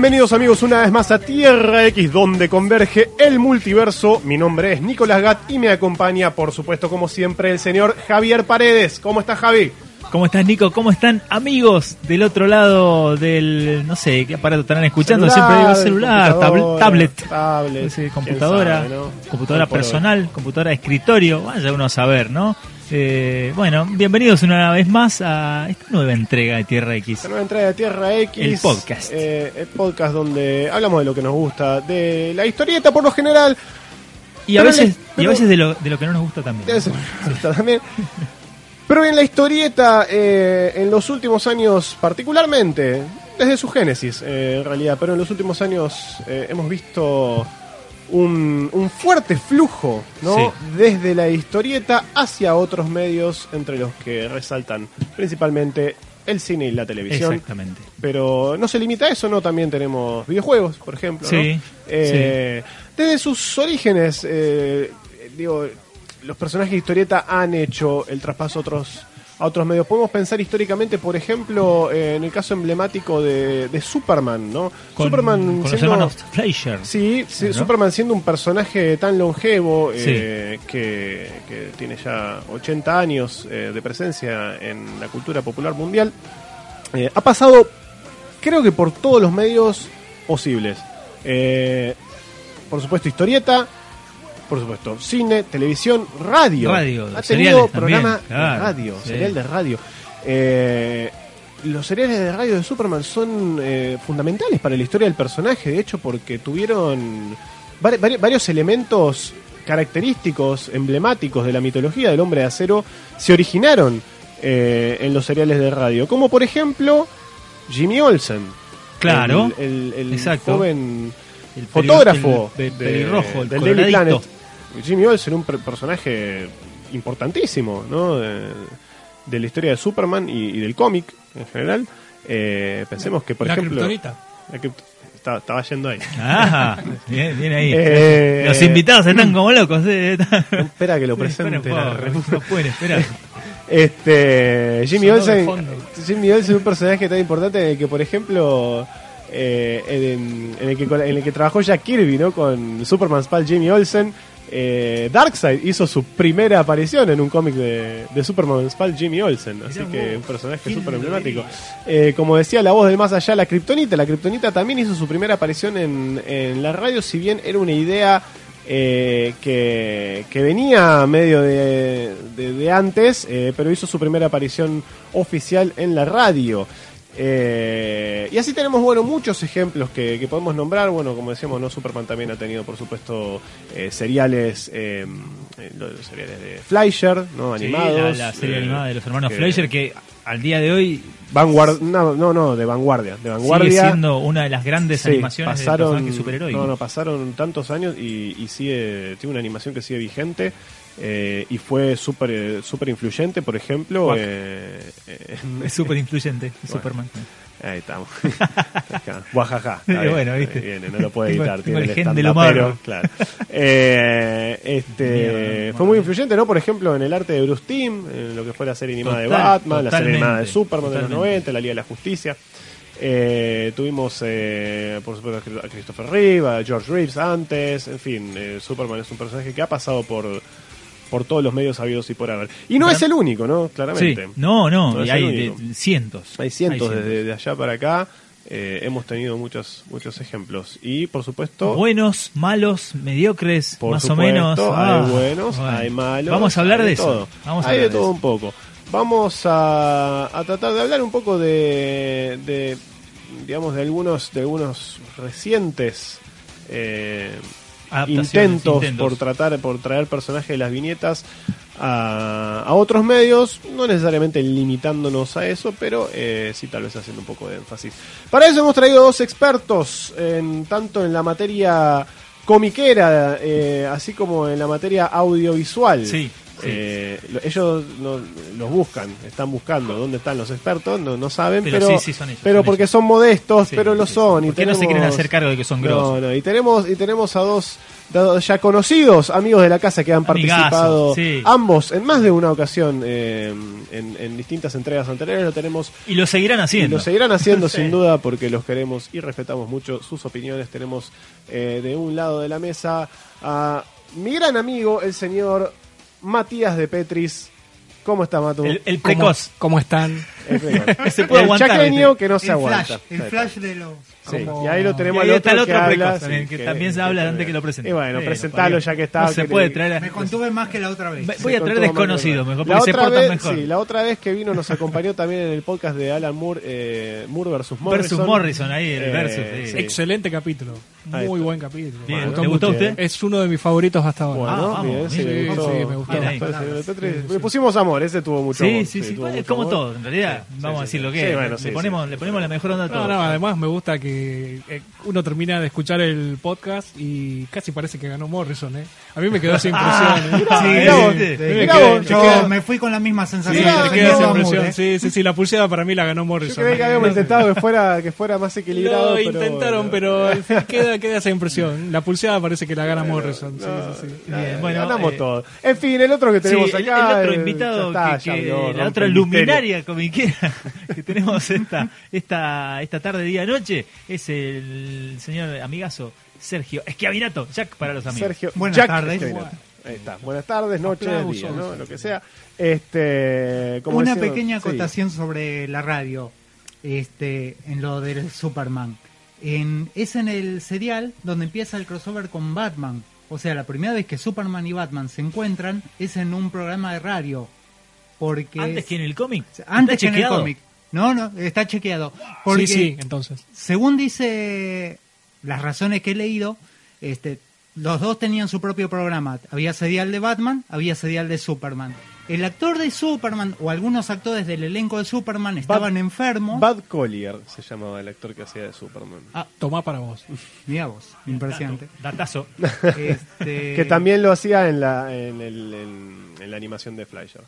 Bienvenidos amigos una vez más a Tierra X, donde converge el multiverso. Mi nombre es Nicolás Gat y me acompaña, por supuesto, como siempre, el señor Javier Paredes. ¿Cómo estás, Javi? ¿Cómo estás, Nico? ¿Cómo están amigos del otro lado del, no sé, qué aparato estarán escuchando? Celular, Siempre digo celular, computadora, tablet, tablet, no sé, quién computadora, sabe, ¿no? computadora personal, computadora de escritorio, vaya uno a saber, ¿no? Eh, bueno, bienvenidos una vez más a esta nueva entrega de Tierra X. Esta nueva entrega de Tierra X. El podcast. eh, el podcast donde hablamos de lo que nos gusta, de la historieta por lo general. Y a veces, le- y pero- a veces de lo, de lo que no nos gusta también. de eso me gusta también. Pero en la historieta, eh, en los últimos años particularmente, desde su génesis eh, en realidad, pero en los últimos años eh, hemos visto un, un fuerte flujo, ¿no? Sí. Desde la historieta hacia otros medios, entre los que resaltan principalmente el cine y la televisión. Exactamente. Pero no se limita a eso, ¿no? También tenemos videojuegos, por ejemplo. ¿no? Sí, Eh, Desde sus orígenes, eh, digo, los personajes de historieta han hecho el traspaso a otros, a otros medios. Podemos pensar históricamente, por ejemplo, eh, en el caso emblemático de, de Superman, ¿no? Con, Superman con los siendo- hermanos Fleischer. Sí, sí, ¿no? Superman siendo un personaje tan longevo eh, que, que tiene ya 80 años eh, de presencia en la cultura popular mundial, ha pasado, creo que por todos los medios posibles. Por supuesto, historieta, por supuesto, cine, televisión, radio. Radio, ha tenido programa también, claro, de radio, sí. serial de radio. Eh, los seriales de radio de Superman son eh, fundamentales para la historia del personaje, de hecho, porque tuvieron vari- vari- varios elementos característicos, emblemáticos de la mitología del hombre de acero, se originaron eh, en los seriales de radio, como por ejemplo Jimmy Olsen. Claro, el, el- el exacto. joven fotógrafo el de- pelirrojo, el del Daily. Planet. Jimmy Olsen, un per- personaje importantísimo, ¿no? De, de la historia de Superman y, y del cómic en general. Eh, pensemos que, por la ejemplo. la estaba, estaba yendo ahí. Ajá, bien, bien ahí. Eh, Los invitados están como locos. eh. Espera que lo Sí, presente. espera un la poco, no pueden esperar. Este, Jimmy Olsen. Jimmy Olsen es un personaje tan importante en el que, por ejemplo, eh, en, en el que, en el que trabajó Jack Kirby, ¿no? Con Superman's pal Jimmy Olsen. Eh, Darkseid hizo su primera aparición en un cómic de, de Superman's pal Jimmy Olsen, así que un personaje ¿quién súper emblemático. Eh, como decía la voz del más allá, la Kryptonita. La Kryptonita también hizo su primera aparición en, en la radio, si bien era una idea eh, que, que venía medio de, de- de antes, pero hizo su primera aparición oficial en la radio. Eh, y así tenemos bueno muchos ejemplos que, que podemos nombrar. Bueno, como decíamos, no Superman también ha tenido, por supuesto, eh, seriales, eh, eh, los seriales de Fleischer, ¿no? Sí, animados. la, la serie eh, animada de los hermanos que- Fleischer que al día de hoy Vanguard no, no, no, de vanguardia. De sigue vanguardia. siendo una de las grandes Sí, animaciones de pasaron, personajes superheroicos. no, no, pasaron tantos años y, y sigue, tiene una animación que sigue vigente eh, y fue súper eh, súper influyente, por ejemplo. Eh, eh, Es súper influyente, Superman. ahí estamos. Guajaja. Y está bien, bueno, ¿viste? viene, no lo puede editar. tiene el estandapero, humor. Claro. Eh, este, Mierda, fue muy influyente, ¿no? Por ejemplo, en el arte de Bruce Timm, en lo que fue la serie animada de Batman, la serie animada de totalmente, Superman de los totalmente. 90, la Liga de la Justicia. Eh, tuvimos, eh, por supuesto, a Christopher Reeve, a George Reeves antes, en fin, eh, Superman es un personaje que ha pasado por, por todos los medios habidos y por haber. Y no es el único, ¿no? Sí, Claramente. no, no, No y hay cientos. Hay cientos desde de allá para acá. eh, hemos tenido muchos muchos ejemplos. Y por supuesto, Buenos, malos, mediocres, por más supuesto, o menos. Ah, hay buenos, bueno. hay malos. Vamos a hablar de eso. Vamos a hay de hablar de todo eso. un poco. Vamos a, a tratar de hablar un poco de, de digamos, de algunos, de algunos recientes eh, intentos, intentos. por tratar, por traer personajes de las viñetas a, a otros medios, no necesariamente limitándonos a eso, pero eh, sí tal vez haciendo un poco de énfasis. Para eso hemos traído dos expertos, en, tanto en la materia comiquera, eh, así como en la materia audiovisual. Sí. Eh, lo- ellos no- los buscan, están buscando dónde están los expertos, no, no saben, Pero pero, sí, sí, son ellos, pero son porque ellos. son modestos, Sí, pero lo son. y ¿Por qué no se quieren tenemos- hacer cargo de que son grosos? No, no, y tenemos, y tenemos a dos, ya conocidos amigos de la casa que han participado sí. ambos en más de una ocasión eh, en, en distintas entregas anteriores. Lo tenemos Y lo seguirán y haciendo. lo seguirán haciendo Sí. sin duda porque los queremos y respetamos mucho sus opiniones. Tenemos eh, de un lado de la mesa a mi gran amigo, el señor Matías de Petris. ¿Cómo está, Matu? El, el ¿Cómo, precoz. ¿Cómo están? El precoz. Se puede El aguantar, que no se el aguanta. flash, el flash de los... Sí, como- Y ahí lo tenemos Y ahí al está otro, el que otro habla, sí, también, que también se habla antes que lo presente. Y bueno, Sí, presentalo ya que está. No se que puede traer a- Me contuve más que la otra vez. Voy a traer desconocidos, mejor, La porque se otra portan vez, mejor. Sí, la otra vez que vino nos acompañó también en el podcast de Alan Moore, eh, Moore versus Morrison. Versus Morrison, ahí, el Eh, versus, sí. sí. Excelente capítulo. Muy buen capítulo. Bien, Me ¿te gustó a usted? Es uno de mis favoritos hasta ahora. Bueno, Ah, vamos, bien, sí, me gustó. Sí, Sí, sí, Le pusimos amor, ese tuvo mucho Sí, amor. sí, sí, mucho como todo, en realidad. Sí, Vamos sí, a decir sí. lo que Sí, es. bueno, le, sí, ponemos, sí. le ponemos la mejor onda a todo. No, no, además me gusta que eh, uno termina de escuchar el podcast y casi parece que ganó Morrison, ¿eh? A mí me quedó esa impresión. ¿eh? Ah, Sí, mirá vos, sí, mirá sí, me vos, quedó- Yo me fui con la misma sensación. Me esa impresión. Moore, ¿eh? Sí, sí, sí, la pulseada para mí la ganó Yo Morrison. creí que habíamos intentado que fuera, que fuera más equilibrado. Lo pero intentaron, pero queda, queda esa impresión. La pulseada parece que la gana Morrison. Sí, No, sí, sí. Bien, eh, bueno, ganamos eh, todo. En fin, el otro que Sí, tenemos acá. el otro eh, invitado, la otra luminaria comiquera que tenemos esta, esta, esta tarde, día, noche, es el señor amigazo Sergio Esquiavinato, Jack para los amigos. Sergio Buenas Jack tardes. Ahí está. Buenas tardes, noches, Aplausos. días, ¿no? Lo que sea. Este, como Una decía- pequeña sí. acotación sobre la radio, este, en lo del Superman. En, es en el serial donde empieza el crossover con Batman. O sea, la primera vez que Superman y Batman se encuentran es en un programa de radio. Porque Antes que en el cómic. antes ¿Está que en el cómic. No, no, está chequeado. Porque Sí, sí, entonces. según dice las razones que he leído, este, los dos tenían su propio programa. Había serial de Batman, había serial de Superman. El actor de Superman o algunos actores del elenco de Superman estaban enfermos. Bud Collier se llamaba el actor que hacía de Superman. Ah, Tomá para vos. mira vos, impresionante. Datazo. Este, Que también lo hacía en la, en, el- en- en la animación de Fleischer.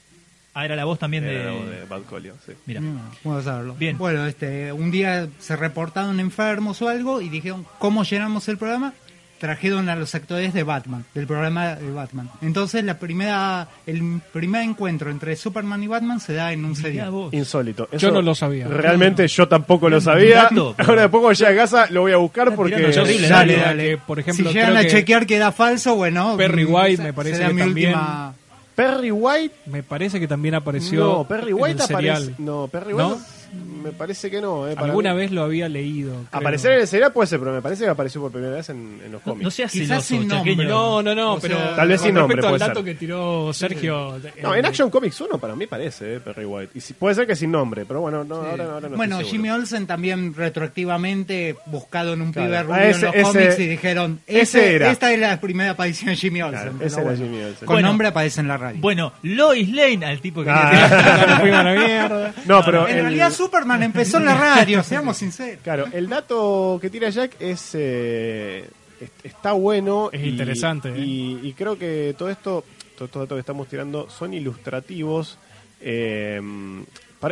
Ah, era la voz también Era de... la voz de Collier, sí. Mira. Mm, Vamos a saberlo. Bien. Bueno, este, un día se reportaron enfermos o algo y dijeron, ¿cómo llenamos el programa? Trajeron a los actores de Batman, del programa de Batman. Entonces, la primera, el primer encuentro entre Superman y Batman se da en un serial. Insólito. Yo no lo sabía. Realmente yo tampoco lo sabía. dato, pero- Ahora después cuando llegue a casa lo voy a buscar porque... Yo dale, dale. que, por ejemplo, si llegan creo a que chequear que da falso, bueno. Perry mm, White me parece que mi también- última. Perry White... me parece que también apareció No, Perry White aparece... No, Perry ¿No? Me parece que no. Eh, para Alguna mí. vez lo había leído. creo. Aparecer en el serial puede ser, pero me parece que apareció por primera vez en, en los No, cómics. no seas Quizás celoso, sin nombre. No, no, no, O pero sea, Tal vez sin nombre, respecto al dato ser. que tiró Sergio. No, eh, en Action Comics 1 para mí parece, eh, Perry White. Y si, puede ser que sin nombre, pero bueno, no, ahora, ahora no bueno, estoy Jimmy. Olsen también retroactivamente buscado en un Claro. pibe Ah, rubio en los ese- cómics y dijeron, ese ese, era. esta es la primera aparición de Jimmy Olsen. Claro, ese era bueno, Jimmy Olsen. Con Bueno. nombre aparece en la radio. Bueno, Lois Lane, al tipo que... Ah. nos fuimos a la mierda. No, pero en realidad Superman empezó en la radio, seamos sinceros. Claro, el dato que tira Jack es eh, est- está bueno. Es y- interesante, ¿eh? Y, y creo que todo esto, todos estos datos que estamos tirando son ilustrativos. eh,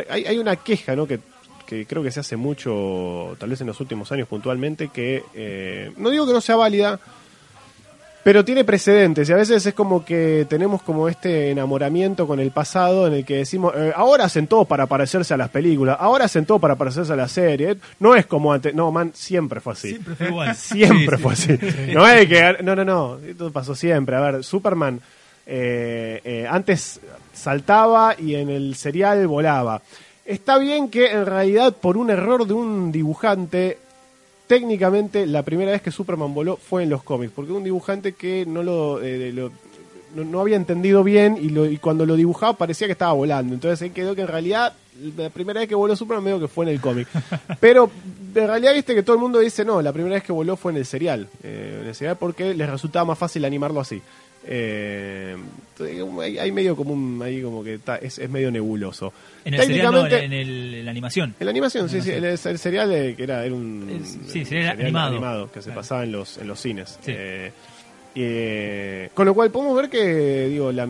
hay, hay una queja, ¿no? Que, que creo que se hace mucho, tal vez en los últimos años puntualmente, que eh, no digo que no sea válida, pero tiene precedentes y a veces es como que tenemos como este enamoramiento con el pasado en el que decimos, eh, ahora hacen todo para parecerse a las películas, ahora hacen todo para parecerse a la serie. No es como antes, no, man, siempre fue así. Siempre fue igual. Siempre Sí, fue sí. así. No es que. No, no, no. Esto pasó siempre. A ver, Superman eh, eh, antes saltaba y en el serial volaba. Está bien que en realidad por un error de un dibujante. Técnicamente, la primera vez que Superman voló fue en los cómics, porque un dibujante que no lo, eh, lo- no, no había entendido bien y, lo- y cuando lo dibujaba parecía que estaba volando. Entonces ahí quedó que en realidad la primera vez que voló Superman medio que fue en el cómic. Pero en realidad viste que todo el mundo dice no, la primera vez que voló fue en el serial. Eh, en el serial porque les resultaba más fácil animarlo así. Eh, hay, medio como un, ahí como que es, es medio nebuloso. En el serial, no, en, Técnicamente- en el- en la animación. en la animación, sí, sí, el, el serial eh, que era, era un sí, serial animado. que se Claro. pasaba en los en los cines. Sí. Eh, eh, con lo cual podemos ver que digo la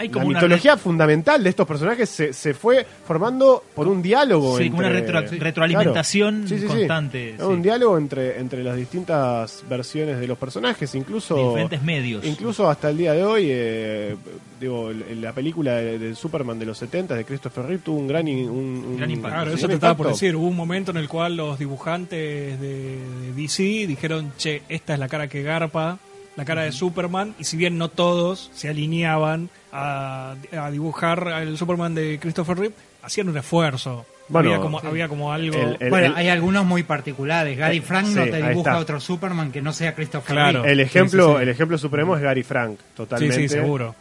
Hay la como una mitología fundamental de estos personajes se, se fue formando por un diálogo. Sí, como una entre- retro- Sí, retroalimentación claro. Sí, sí, constante, sí. Un diálogo entre, entre las distintas versiones de los personajes, incluso. de diferentes medios. Incluso hasta el día de hoy, eh, digo, la película de, de Superman de los 70 de Christopher Reeve tuvo un gran, in- un, un- Gran impacto. Claro, eso te estaba por decir. Hubo un momento en el cual los dibujantes de, de DC dijeron, che, esta es la cara que garpa, la cara de Superman, y si bien no todos se alineaban a, a dibujar al Superman de Christopher Reeve, hacían un esfuerzo. Bueno, había, como, sí. había como algo... El- el- bueno, el- hay algunos muy particulares. Gary Eh, Frank sí, no te dibuja otro Superman que no sea Christopher Claro. Reeve. El ejemplo, Sí, sí, sí. el ejemplo supremo es Gary Frank, sí, totalmente. sí, seguro.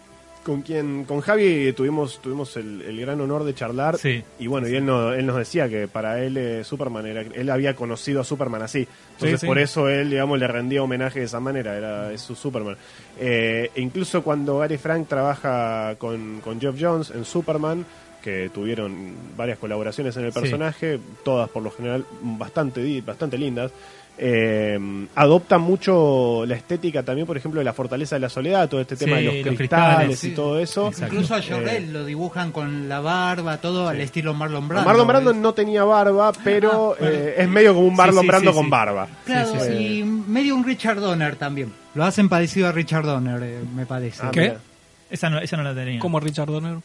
Con quien, con Javi tuvimos, tuvimos el, el gran honor de charlar. Sí. Y bueno, y él, no, él nos decía que para él eh, Superman era, él había conocido a Superman así. Entonces Sí, sí. por eso él, digamos, le rendía homenaje de esa manera, era es su Superman. Eh, e incluso cuando Gary Frank trabaja con, con Geoff Jones en Superman, que tuvieron varias colaboraciones en el Sí. personaje, todas por lo general bastante, bastante lindas. Eh, adopta mucho la estética también, por ejemplo, de la fortaleza de la soledad, todo este tema Sí, de los los cristales, cristales, y sí. todo eso. Exacto. Incluso a Eh, Jorrel lo dibujan con la barba, todo al estilo Marlon Brando. Marlon Brando ¿ves? no tenía barba, pero Ah, bueno. eh, es medio como un Marlon sí, Brando sí, con barba. Claro, Sí, sí, sí. y medio un Richard Donner también. Lo hacen parecido a Richard Donner, eh, me parece. Ah, ¿Qué? mira. Esa no, esa no la tenía. Como Richard Donner.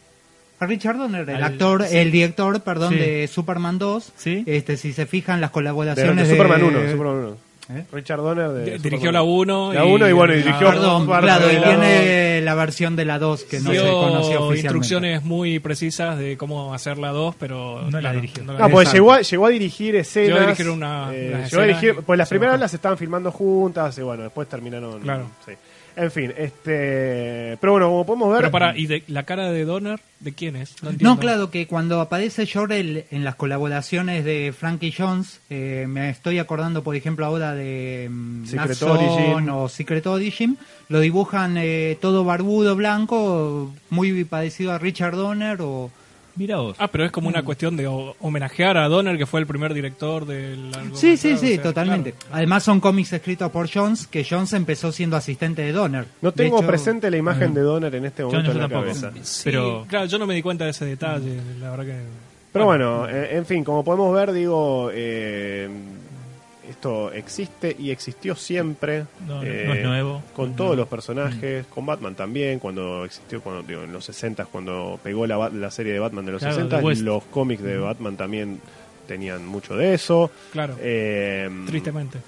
A Richard Donner, el Al- actor, sí. el director, perdón, Sí. de Superman 2. Sí. Este, si se fijan las De, colaboraciones de Superman 1, Superman 1. ¿Eh? Richard Donner de Di- Superman Dirigió la 1 La uno y bueno, y dirigió- Perdón, claro, de y la tiene la versión de la 2 que no se dio conocía oficialmente. instrucciones muy precisas de cómo hacer la 2, pero No la dirigió. no la Ah, pues llegó a, llegó a dirigir escenas. Llegó a dirigir una- eh, llegó a dirigir- pues las y primeras bajó. las estaban filmando juntas y bueno, después terminaron. Claro. sí. En fin, este. Pero bueno, como podemos ver. Pero para, ¿y de, la cara de Donner de quién es? No, claro, que cuando aparece Jorel en las colaboraciones de Frankie Jones, eh, me estoy acordando, por ejemplo, ahora de mm, Secret Origin. o Secret Origin, lo dibujan eh, todo barbudo, blanco, muy parecido a Richard Donner o... Mira vos. Ah, pero es como una cuestión de ho- homenajear a Donner, que fue el primer director del Sí, sí, o sí, sea, totalmente. claro. Además son cómics escritos por Jones, que Jones empezó siendo asistente de Donner. no De tengo hecho, presente la imagen de Donner en este momento en yo la tampoco. cabeza. Sí, Pero- claro, yo no me di cuenta de ese detalle, la verdad que... Pero bueno, eh, en fin, como podemos ver, digo, eh, esto existe y existió siempre. No, no- eh, no es nuevo. Con No. todos los personajes, con Batman también, cuando existió, cuando digo, en los 60 cuando pegó la, la serie de Batman de los Claro, 60 The West. los cómics de Batman también tenían mucho de eso. Claro, Eh, tristemente.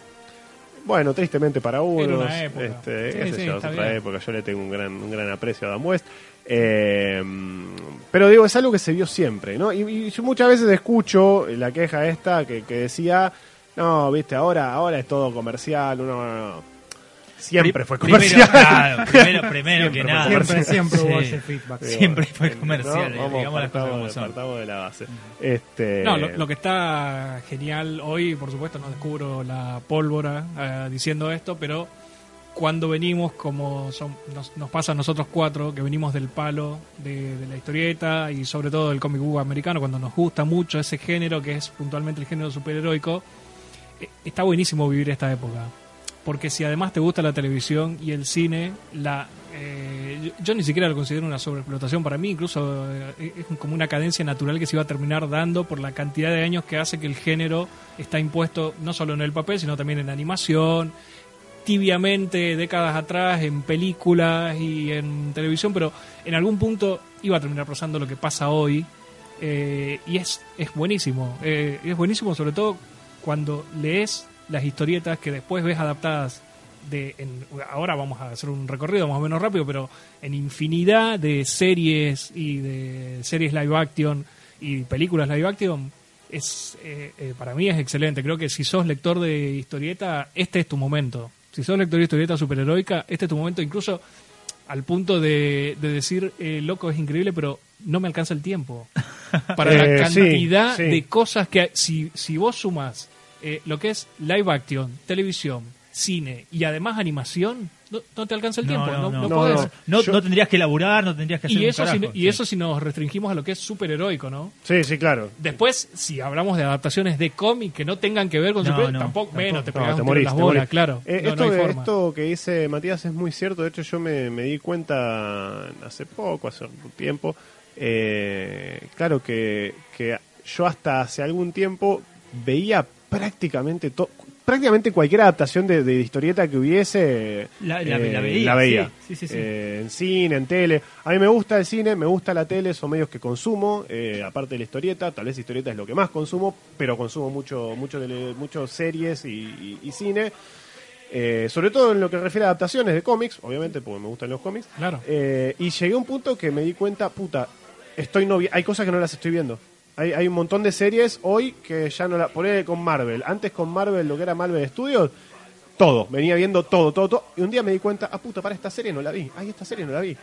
Bueno, tristemente para unos. una época. Este, Sí, qué sé sí, yo, es está otra bien. época. Yo le tengo un gran, un gran aprecio a Adam West. Eh, pero digo, es algo que se vio siempre, ¿no? Y, y yo muchas veces escucho la queja esta que, que decía, no, viste, ahora, ahora es todo comercial, no, no, no. Siempre fue primero, comercial. claro, primero, primero Siempre que nada. Siempre, siempre hubo Sí. ese feedback. Digo, Siempre fue ¿no? comercial, Vamos, digamos las cosas como partamos, son. partamos de la base. Este, No, lo, lo que está genial hoy, por supuesto, no descubro la pólvora eh, diciendo esto, pero cuando venimos, como son- nos, nos pasa a nosotros cuatro, que venimos del palo de, de la historieta y sobre todo del cómic book americano, cuando nos gusta mucho ese género, que es puntualmente el género superheroico, está buenísimo vivir esta época. Porque si además te gusta la televisión y el cine, la eh, yo, ni siquiera lo considero una sobreexplotación para mí, incluso eh, es como una cadencia natural que se iba a terminar dando por la cantidad de años que hace que el género está impuesto no solo en el papel, sino también en animación, tibiamente décadas atrás en películas y en televisión, pero en algún punto iba a terminar pasando lo que pasa hoy. eh, y es, es buenísimo. eh, es buenísimo sobre todo cuando lees las historietas que después ves adaptadas de en- ahora vamos a hacer un recorrido más o menos rápido pero en infinidad de series y de series live action y películas live action es eh, eh, para mí es excelente. Creo que si sos lector de historieta este es tu momento. Si sos lector de historieta superheroica este es tu momento incluso al punto de, de decir eh, loco es increíble pero no me alcanza el tiempo para Eh, la sí, cantidad sí. de cosas que si, si vos sumas eh, lo que es live action, televisión, cine y además animación, no, no te alcanza el No, tiempo, no, no, no. no No, podés. no. No, Yo- no tendrías que laburar, no tendrías que hacer Y un eso, si, y Sí. eso si nos restringimos a lo que es superheroico, ¿no? Sí, sí, claro. Después, si hablamos de adaptaciones de cómic que no tengan que ver con No, superhéroes, no, tampoco, tampoco. menos te No, pegas te un las te bolas, claro. Eh, no, esto, no hay de- forma. esto que dice Matías es muy cierto. De hecho, yo me, me di cuenta hace poco, hace un tiempo. eh, claro que, que yo hasta hace algún tiempo veía prácticamente todo. Prácticamente cualquier adaptación de, de historieta que hubiese, La- la- eh, la veía, la veía. sí, sí, sí, sí. Eh, en cine, en tele. A mí me gusta el cine, me gusta la tele, son medios que consumo, eh, aparte de la historieta, tal vez historieta es lo que más consumo, pero consumo mucho, mucho, tele- mucho series y, y- y cine. Eh, sobre todo en lo que refiere a adaptaciones de cómics, obviamente, porque me gustan los cómics. Claro. Eh, y llegué a un punto que me di cuenta, puta, estoy no hay cosas que no las estoy viendo. Hay, hay un montón de series hoy que ya no la poné con Marvel. Antes con Marvel, lo que era Marvel Studios, todo. Venía viendo todo, todo, todo. Y un día me di cuenta, ah, puta, para esta serie no la vi. Ay, esta serie no la vi.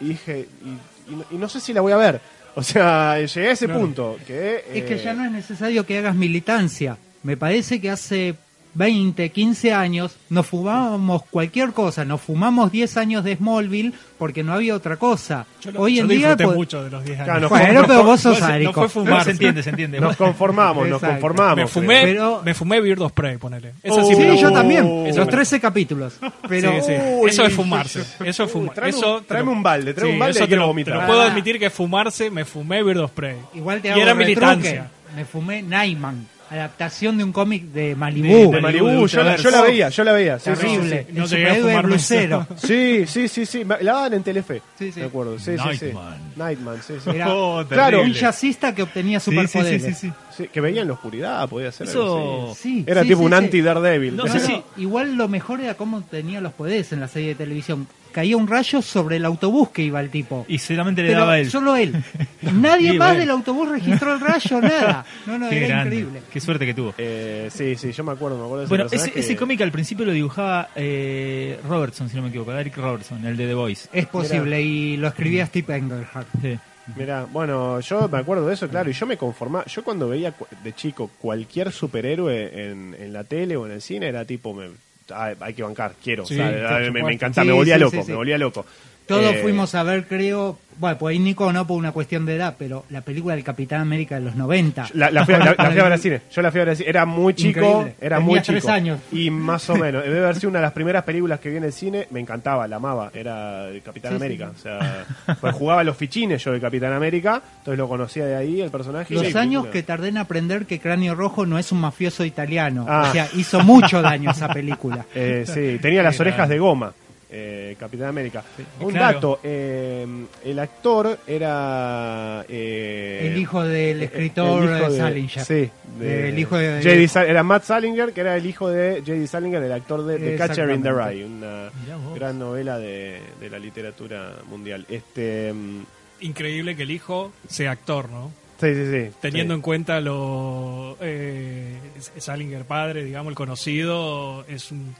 Y dije, y, y no, y no sé si la voy a ver. O sea, llegué a ese punto. Que, Es que eh, ya no es necesario que hagas militancia. Me parece que hace 20, 15 años nos fumábamos cualquier cosa. Nos fumamos 10 años de Smallville porque no había otra cosa. Yo, lo- Hoy yo en día... disfruté pues- mucho de los 10 años. Claro, Bueno, con- pero vos sos no fue- no fue fumar. No, se entiende, se entiende. Nos conformamos, nos conformamos. me fumé, Pero- me fumé Bird of Prey, ponele. Esa Oh. sí me Sí, yo también. Eso Los me- 13 capítulos. Pero... Sí, sí. Uy. Eso es fumarse. Eso es fumar. tráeme un- eso, tráeme un balde, tráeme un balde eso y quiero te lo- vomitar. te lo puedo Ah. admitir que fumarse, me fumé Bird of Prey. Igual te Y hago era retruque. militancia. Me fumé Nightman, adaptación de un cómic de Malibu. De Malibu, de yo, la, yo la veía, yo la veía. sí, sí, sí, Terrible. sí. No el llegué a superhéroe blusero. Sí, sí, sí, sí. La daban en Telefe. Sí, sí. Me acuerdo. Sí, sí, sí. Nightman. Nightman, sí, sí. Era Oh, Claro. un terrible. jazzista que obtenía Sí, sí, sí, superpoderes. sí, sí. Sí, que veía en la oscuridad, podía ser algo Eso... Era sí, tipo sí, un sí. anti-Daredevil. No No, no, Igual lo mejor era cómo tenía los poderes en la serie de televisión. Caía un rayo sobre el autobús que iba el tipo. Y solamente le Pero daba él. solo él. Nadie Sí, más bueno. del autobús registró el rayo, nada. No, no, Qué era grande. increíble. Qué suerte que tuvo. Eh, sí, sí, yo me acuerdo, me acuerdo de ese Bueno, ese, personaje. ese cómic al principio lo dibujaba eh, Robertson, si no me equivoco, Eric Robertson, el de The Voice. Es posible, y lo escribía Steve Englehart. Sí. Mirá, bueno, yo me acuerdo de eso, claro, y yo me conformaba, yo cuando veía cu- de chico cualquier superhéroe en, en la tele o en el cine era tipo, me, ah, hay que bancar, quiero, Sí, o sea, me, supuesto. me encantaba, Sí, me volvía sí, loco, me volvía loco. Todos Eh, fuimos a ver, creo, bueno, pues ahí Nico no por una cuestión de edad, pero la película del Capitán América de los 90. La, la fui, a- la- la fui a ver al cine. Yo la fui a ver al cine. Era muy chico. Increíble. Era Tenía muy tres chico. años. Y más o menos. Debe haber sido una de las primeras películas que vi en el cine. Me encantaba, la amaba. Era el Capitán Sí, América. O sea, pues jugaba los fichines yo de Capitán América. Entonces lo conocía de ahí, el personaje. Los años que tardé en aprender que Cráneo Rojo no es un mafioso italiano. Ah. O sea, hizo mucho daño esa película. Eh, sí, tenía las orejas de goma. Eh, Capitán América. Un Claro. dato: eh, el actor era. eh, El hijo del escritor el hijo de- Salinger. Sí, de- El hijo de- J.D. Sal- era Matt Salinger, que era el hijo de J.D. Salinger, el actor de The Catcher in the. Rye, una gran novela de, de la literatura mundial. Este, mm, Increíble que el hijo sea actor, ¿no? sí, sí, sí. Teniendo sí. en cuenta lo. Eh, Salinger padre, digamos, el conocido, es un.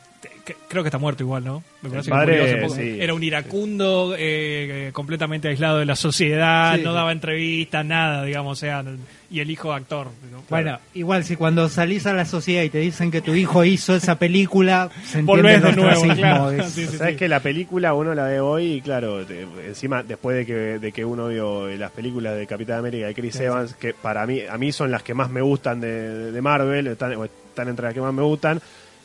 Que- Creo que está muerto igual, ¿no? Me parece que padre, murió hace poco. sí. Era un iracundo, eh, completamente aislado de la sociedad, Sí, no sí. daba entrevistas, nada, digamos, o sea, y el hijo actor. ¿no? Bueno, igual si cuando salís a la sociedad y te dicen que tu hijo hizo esa película, se Volvés de nuevo, claro. es- Sí, sí, Sabes sí. que la película uno la ve hoy y claro, te- encima después de que, de que uno vio las películas de Capitán América de Chris Evans, que para mí a mí son las que más me gustan de, de Marvel, están entre las que más me gustan.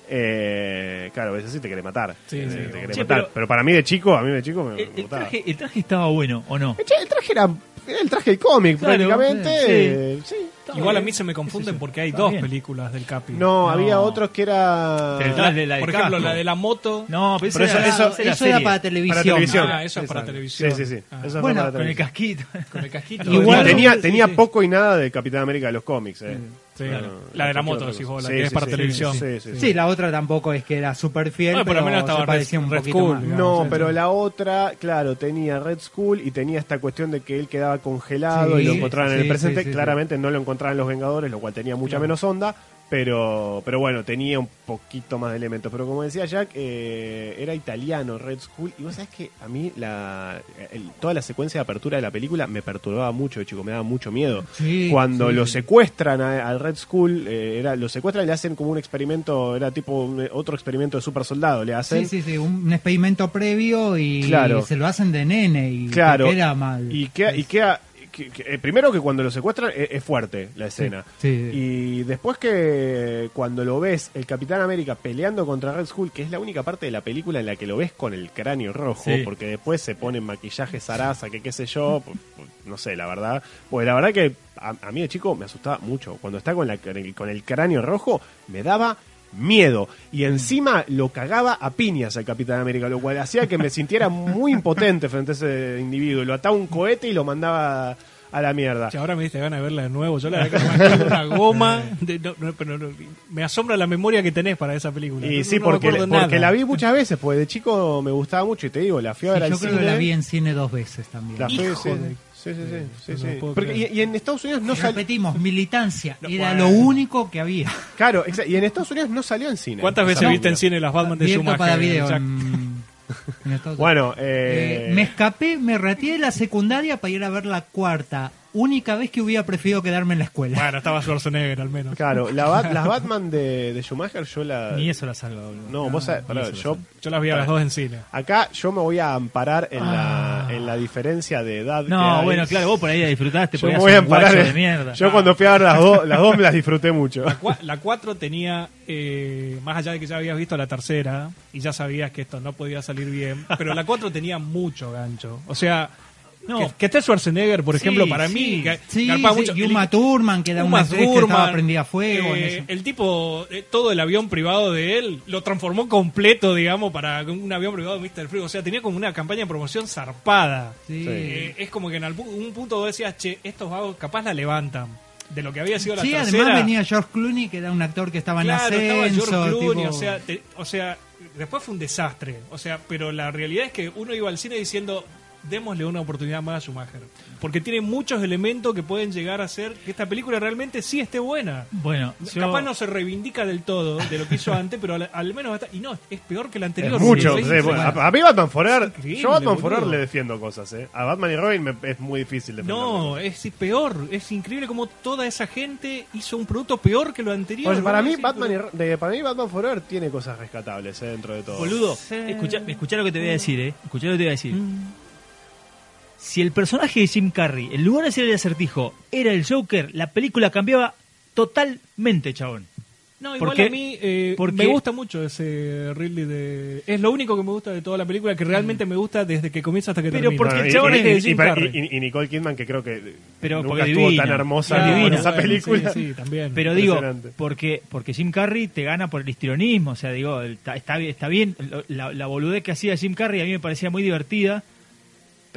Eh, claro, a veces sí te quiere matar. Sí, eh, sí. te quiere Che, matar. pero- Pero, para mí de chico, a mí de chico me, El, me el gustaba. traje, el traje estaba bueno, ¿o no? El traje era, era el traje del cómic Claro, prácticamente. sí. sí. Igual a mí se me confunden porque hay Está dos bien. películas del Capi. No, No. había otros que era El traje de la del Por ejemplo, casco. la de la moto. No, pero, Pero eso, eso- era, eso- era Eso era serie. para televisión. para televisión. Ah, eso es para televisión. Sí, sí, sí. Ah. Eso Bueno, para Con el casquito. Con el casquito. Igual- tenía sí, tenía sí. poco y nada de Capitán América de los cómics. Eh. Sí, Claro, la de la moto, vos, la Sí, que es para sí, televisión. Sí, sí, sí. Sí, la otra tampoco es que era súper fiel, por pero lo menos estaba se parecía Red- un Red poquito más. digamos. No, Sí, pero sí. la otra, claro, tenía Red Skull y tenía esta cuestión de que él quedaba congelado Sí, y lo encontraban en el presente. sí, sí, Claramente no lo encontraban en los Vengadores, lo cual tenía mucha menos onda. Pero, pero bueno, tenía un poquito más de elementos. Pero como decía Jack, eh, era italiano Red School. Y vos sabés que a mí la, el- toda la secuencia de apertura de la película me perturbaba mucho, chico, me daba mucho miedo. Sí, Cuando sí. lo secuestran al Red School, eh, era, lo secuestran y le hacen como un experimento, era tipo un- otro experimento de super soldado, le hacen. Sí, sí, sí, un, un experimento previo y Claro. se lo hacen de nene y Claro. queda mal. Y queda, y queda que- que- eh, primero que cuando lo secuestran es, es fuerte la escena. sí, sí. Y después que cuando lo ves el Capitán América peleando contra Red Skull, que es la única parte de la película en la que lo ves con el cráneo rojo, Sí. porque después se pone maquillaje zaraza, que qué sé yo, no sé, la verdad. Pues la verdad que a, a mí de chico me asustaba mucho. Cuando está con, la, con el cráneo rojo, me daba miedo y encima lo cagaba a piñas al Capitán América, lo cual hacía que me sintiera muy impotente frente a ese individuo. Lo ataba un cohete y lo mandaba a la mierda. Ahora me diste ganas de verla de nuevo. Yo la verdad que una goma. de- no, no, pero no, me asombra la memoria que tenés para esa película. Y No- sí, porque, porque la vi muchas veces, pues de chico me gustaba mucho y te digo, la fui a ver Sí, al yo creo cine. que la vi en cine dos veces también. La fui- Hijo sí, sí, sí, sí, sí, no sí. Porque- y, y en Estados Unidos no salió. Repetimos, militancia. No, Era bueno. lo único que había. Claro, y en Estados Unidos no salió en cine. ¿Cuántas veces viste en cine las Batman de Schumacher? para video. En- en. Bueno, eh, Eh, me escapé, me retiré de la secundaria para ir a ver la cuarta. Única vez que hubiera preferido quedarme en la escuela. Bueno, estaba Schwarzenegger al menos. claro, la Bat- las Batman de, de Schumacher yo la... Ni eso la salva, boludo. No, vos sabés, pará, eso lo yo... Yo las vi a las dos en cine. Acá yo me voy a amparar en, Ah. la, en la diferencia de edad que No, hay. bueno, claro, vos por ahí la disfrutaste, Yo me eras voy a un amparar guacho en- de mierda. Yo cuando fui a ver las dos, las dos me las disfruté mucho. Cua- La 4 tenía, eh, más allá de que ya habías visto la tercera y ya sabías que esto no podía salir bien, pero la 4 tenía mucho gancho. O sea, No. que, que esté Schwarzenegger, por Sí, ejemplo, para sí. mí, que Sí, sí, mucho. y Uma Thurman, que era Uma una que estaba Thurman, prendida a fuego. en eh, eso. el tipo, eh, todo el avión privado de él, lo transformó completo, digamos, para un avión privado de Mr. Freeze. O sea, tenía como una campaña de promoción zarpada. Sí. Eh, es como que en algún- un punto vos decías, che, estos vagos capaz la levantan. De lo que había sido la Sí, tercera. además venía George Clooney, que era un actor que estaba Claro, en estaba ascenso. George Clooney, tipo- o sea, te- o sea, después fue un desastre. O sea, pero la realidad es que uno iba al cine diciendo, démosle una oportunidad más a Schumacher. Porque tiene muchos elementos que pueden llegar a hacer que esta película realmente sí esté buena. Bueno, yo- Capaz no se reivindica del todo de lo que hizo antes, pero al, al menos está, y no, es peor que la anterior. Es mucho. Sí, sí, bueno, a, a mí Batman Forever, yo a Batman. Forever le defiendo cosas, ¿eh? A Batman y Robin me- es muy difícil defenderlo. No, es peor. Es increíble como toda esa gente hizo un producto peor que lo anterior. Oye, para mí Batman pero- y, de- para mí Batman Forever tiene cosas rescatables, ¿eh? Dentro de todo. Boludo, Sí. escucha, escuchá lo que te voy a decir, eh. Escuchá lo que te voy a decir. Si el personaje de Jim Carrey, en lugar de ser el acertijo, era el Joker, la película cambiaba totalmente, chabón. No, igual Porque- a mí eh, porque- me gusta mucho ese Ridley de... Es lo único que me gusta de toda la película, que realmente me gusta desde que comienza hasta que Pero termina. porque Bueno, el y- chabón y, es de Jim y- Carrey. y- y Nicole Kidman, que creo que Pero nunca porque estuvo divina. tan hermosa Claro, en esa bueno, película. Sí, sí, también. Pero digo, porque, porque Jim Carrey te gana por el histrionismo, o sea, digo, está, está bien, está bien, lo- la, la boludez que hacía Jim Carrey a mí me parecía muy divertida,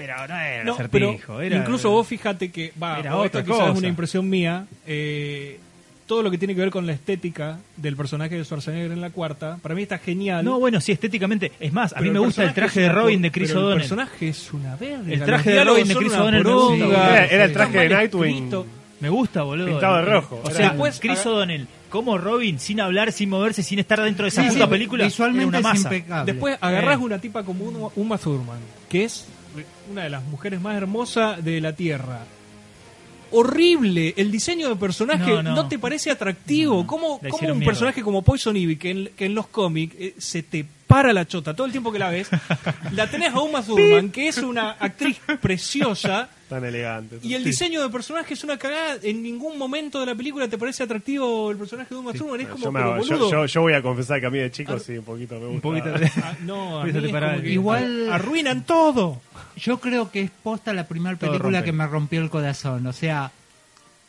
pero no era No, un pero acertijo, era... incluso vos fíjate que, va, Era otra esto quizás es cosa. una impresión mía, eh, todo lo que tiene que ver con la estética del personaje de Schwarzenegger en la cuarta, para mí está genial. No, bueno, sí, estéticamente, es más, a mí me gusta el traje es de Robin de Chris pero El O'Donnell. personaje es una verga. El traje de Robin de Chris una O'Donnell gusta. Era- era el traje de Nightwing. escrito. Me gusta, boludo. Pintado de rojo. O sea, Después, Chris O'Donnell, como Robin, sin hablar, sin moverse, sin estar dentro de esa Sí, puta sí, película, visualmente era una es masa. impecable. Después agarrás Eh. una tipa como Uma- Uma Thurman, que es una de las mujeres más hermosas de la Tierra. Horrible, el diseño de personaje No, no, no. te parece atractivo. ¿Cómo, La cómo hicieron un personaje como Poison Ivy, que en, que en los cómics eh, se te para la chota todo el tiempo que la ves, la tenés a Uma Thurman, que es una actriz preciosa, Tan elegante. y el diseño de personaje es una cagada. En ningún momento de la película te parece atractivo el personaje de Uma Thurman. Es como, yo, me pero hago- yo- boludo. yo- yo voy a confesar que a mí de chico sí, un poquito me gusta. Un poquito de- Ah, no, a mí es como que Igual- arruinan todo. Yo creo que es posta la primera película que me rompió el corazón. O sea,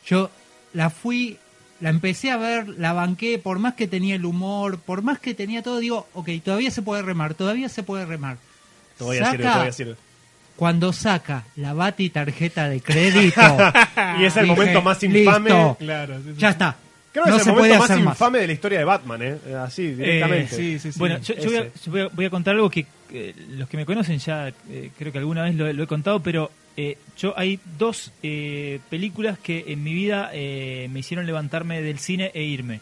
yo la fui, la empecé a ver, la banqué, por más que tenía el humor, por más que tenía todo, digo, ok, todavía se puede remar, todavía se puede remar. Todavía sirve, Saca- todavía sirve. Cuando saca la bati tarjeta de crédito. Y es el dije, momento más infame. "Listo, Claro, sí, sí. ya está. Creo que no es el se puede momento más hacer más. infame de la historia de Batman, ¿eh? Así, directamente. Eh, sí, sí, sí. Bueno, yo, yo voy, a, yo voy a- voy a contar algo que eh, los que me conocen ya eh, creo que alguna vez lo, lo he contado, pero eh, yo hay dos eh, películas que en mi vida eh, me hicieron levantarme del cine e irme.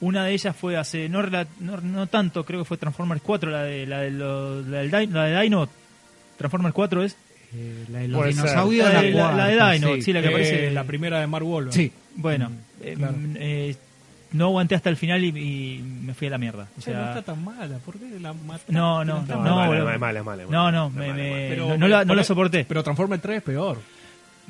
Una de ellas fue hace, no, no, no tanto, creo que fue Transformers 4, la de, la de, lo- la del Dino, la de Dino. Transformers 4 es. Eh, la de los Puede ser. dinosaurios. La de- la- la de cuarta, Dino, sí, la que Eh, aparece- la primera de Mark Wahlberg. Sí. Bueno, eh, claro. mm, eh, no aguanté hasta el final y, y me fui a la mierda. O Che, no sea, está tan mala. ¿Por qué la mataste? no, no, está no, No, mala. es mala, boludo. es mala, es mala, es no, mala. no, Es me- me- no, no la, no la soporté. Pero Transformers 3 es peor.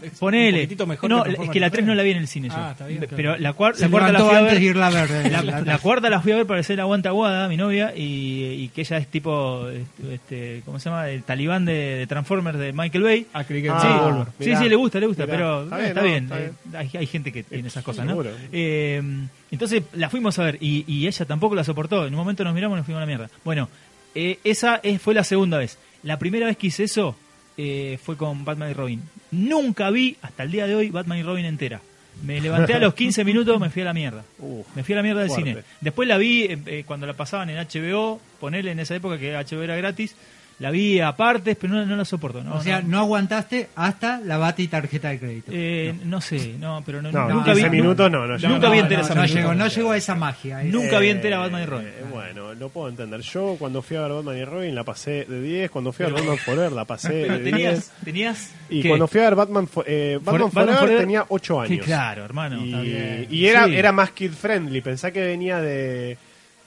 Un Ponele. poquitito mejor no, que es que la 3 no la vi en el cine yo. Ah, está bien, está Pero la, cuar- Se la cuarta la fui a ver. de irla a ver. eh, La, la- la cuarta la fui a ver para hacer la aguanta aguada, mi novia, y, y que ella es tipo, este, este, ¿cómo se llama? El talibán de, de Transformers de Michael Bay. Ah, creí que Ah, sí, sí, sí, le gusta, le gusta, mirá. pero Está bien, está no, bien. está eh, hay, hay gente que tiene esas cosas, ¿no? Seguro. Eh, entonces la fuimos a ver y, y ella tampoco la soportó. En un momento nos miramos y nos fuimos a la mierda. Bueno, eh, esa es- fue la segunda vez. La primera vez que hice eso eh, fue con Batman y Robin. Nunca vi, hasta el día de hoy, Batman y Robin entera. Me levanté a los 15 minutos, me fui a la mierda. Uf, Me fui a la mierda del fuerte. cine. Después la vi eh, eh, cuando la pasaban en HBO, ponerle en esa época que HBO era gratis. La vi a partes, pero no, no la soporto. No, o sea, no. no aguantaste hasta la bata y tarjeta de crédito. Eh, no sé, no, pero no, No, nunca vi. 15 minutos no, no llegó. nunca no, vi entera no, esa no llegó, no llegó a esa magia. eh. Nunca vi entera Batman y Robin. Eh, bueno, lo puedo entender. Yo cuando fui a ver Batman y Robin la pasé de 10, cuando fui a ver Batman Forever la pasé de Pero 10. tenías, tenías Y ¿qué? cuando fui a ver Batman, eh, Batman, For- Forever, Forever tenía 8 Que años. claro, hermano. y, era, Sí. era más kid friendly. Pensá que venía de,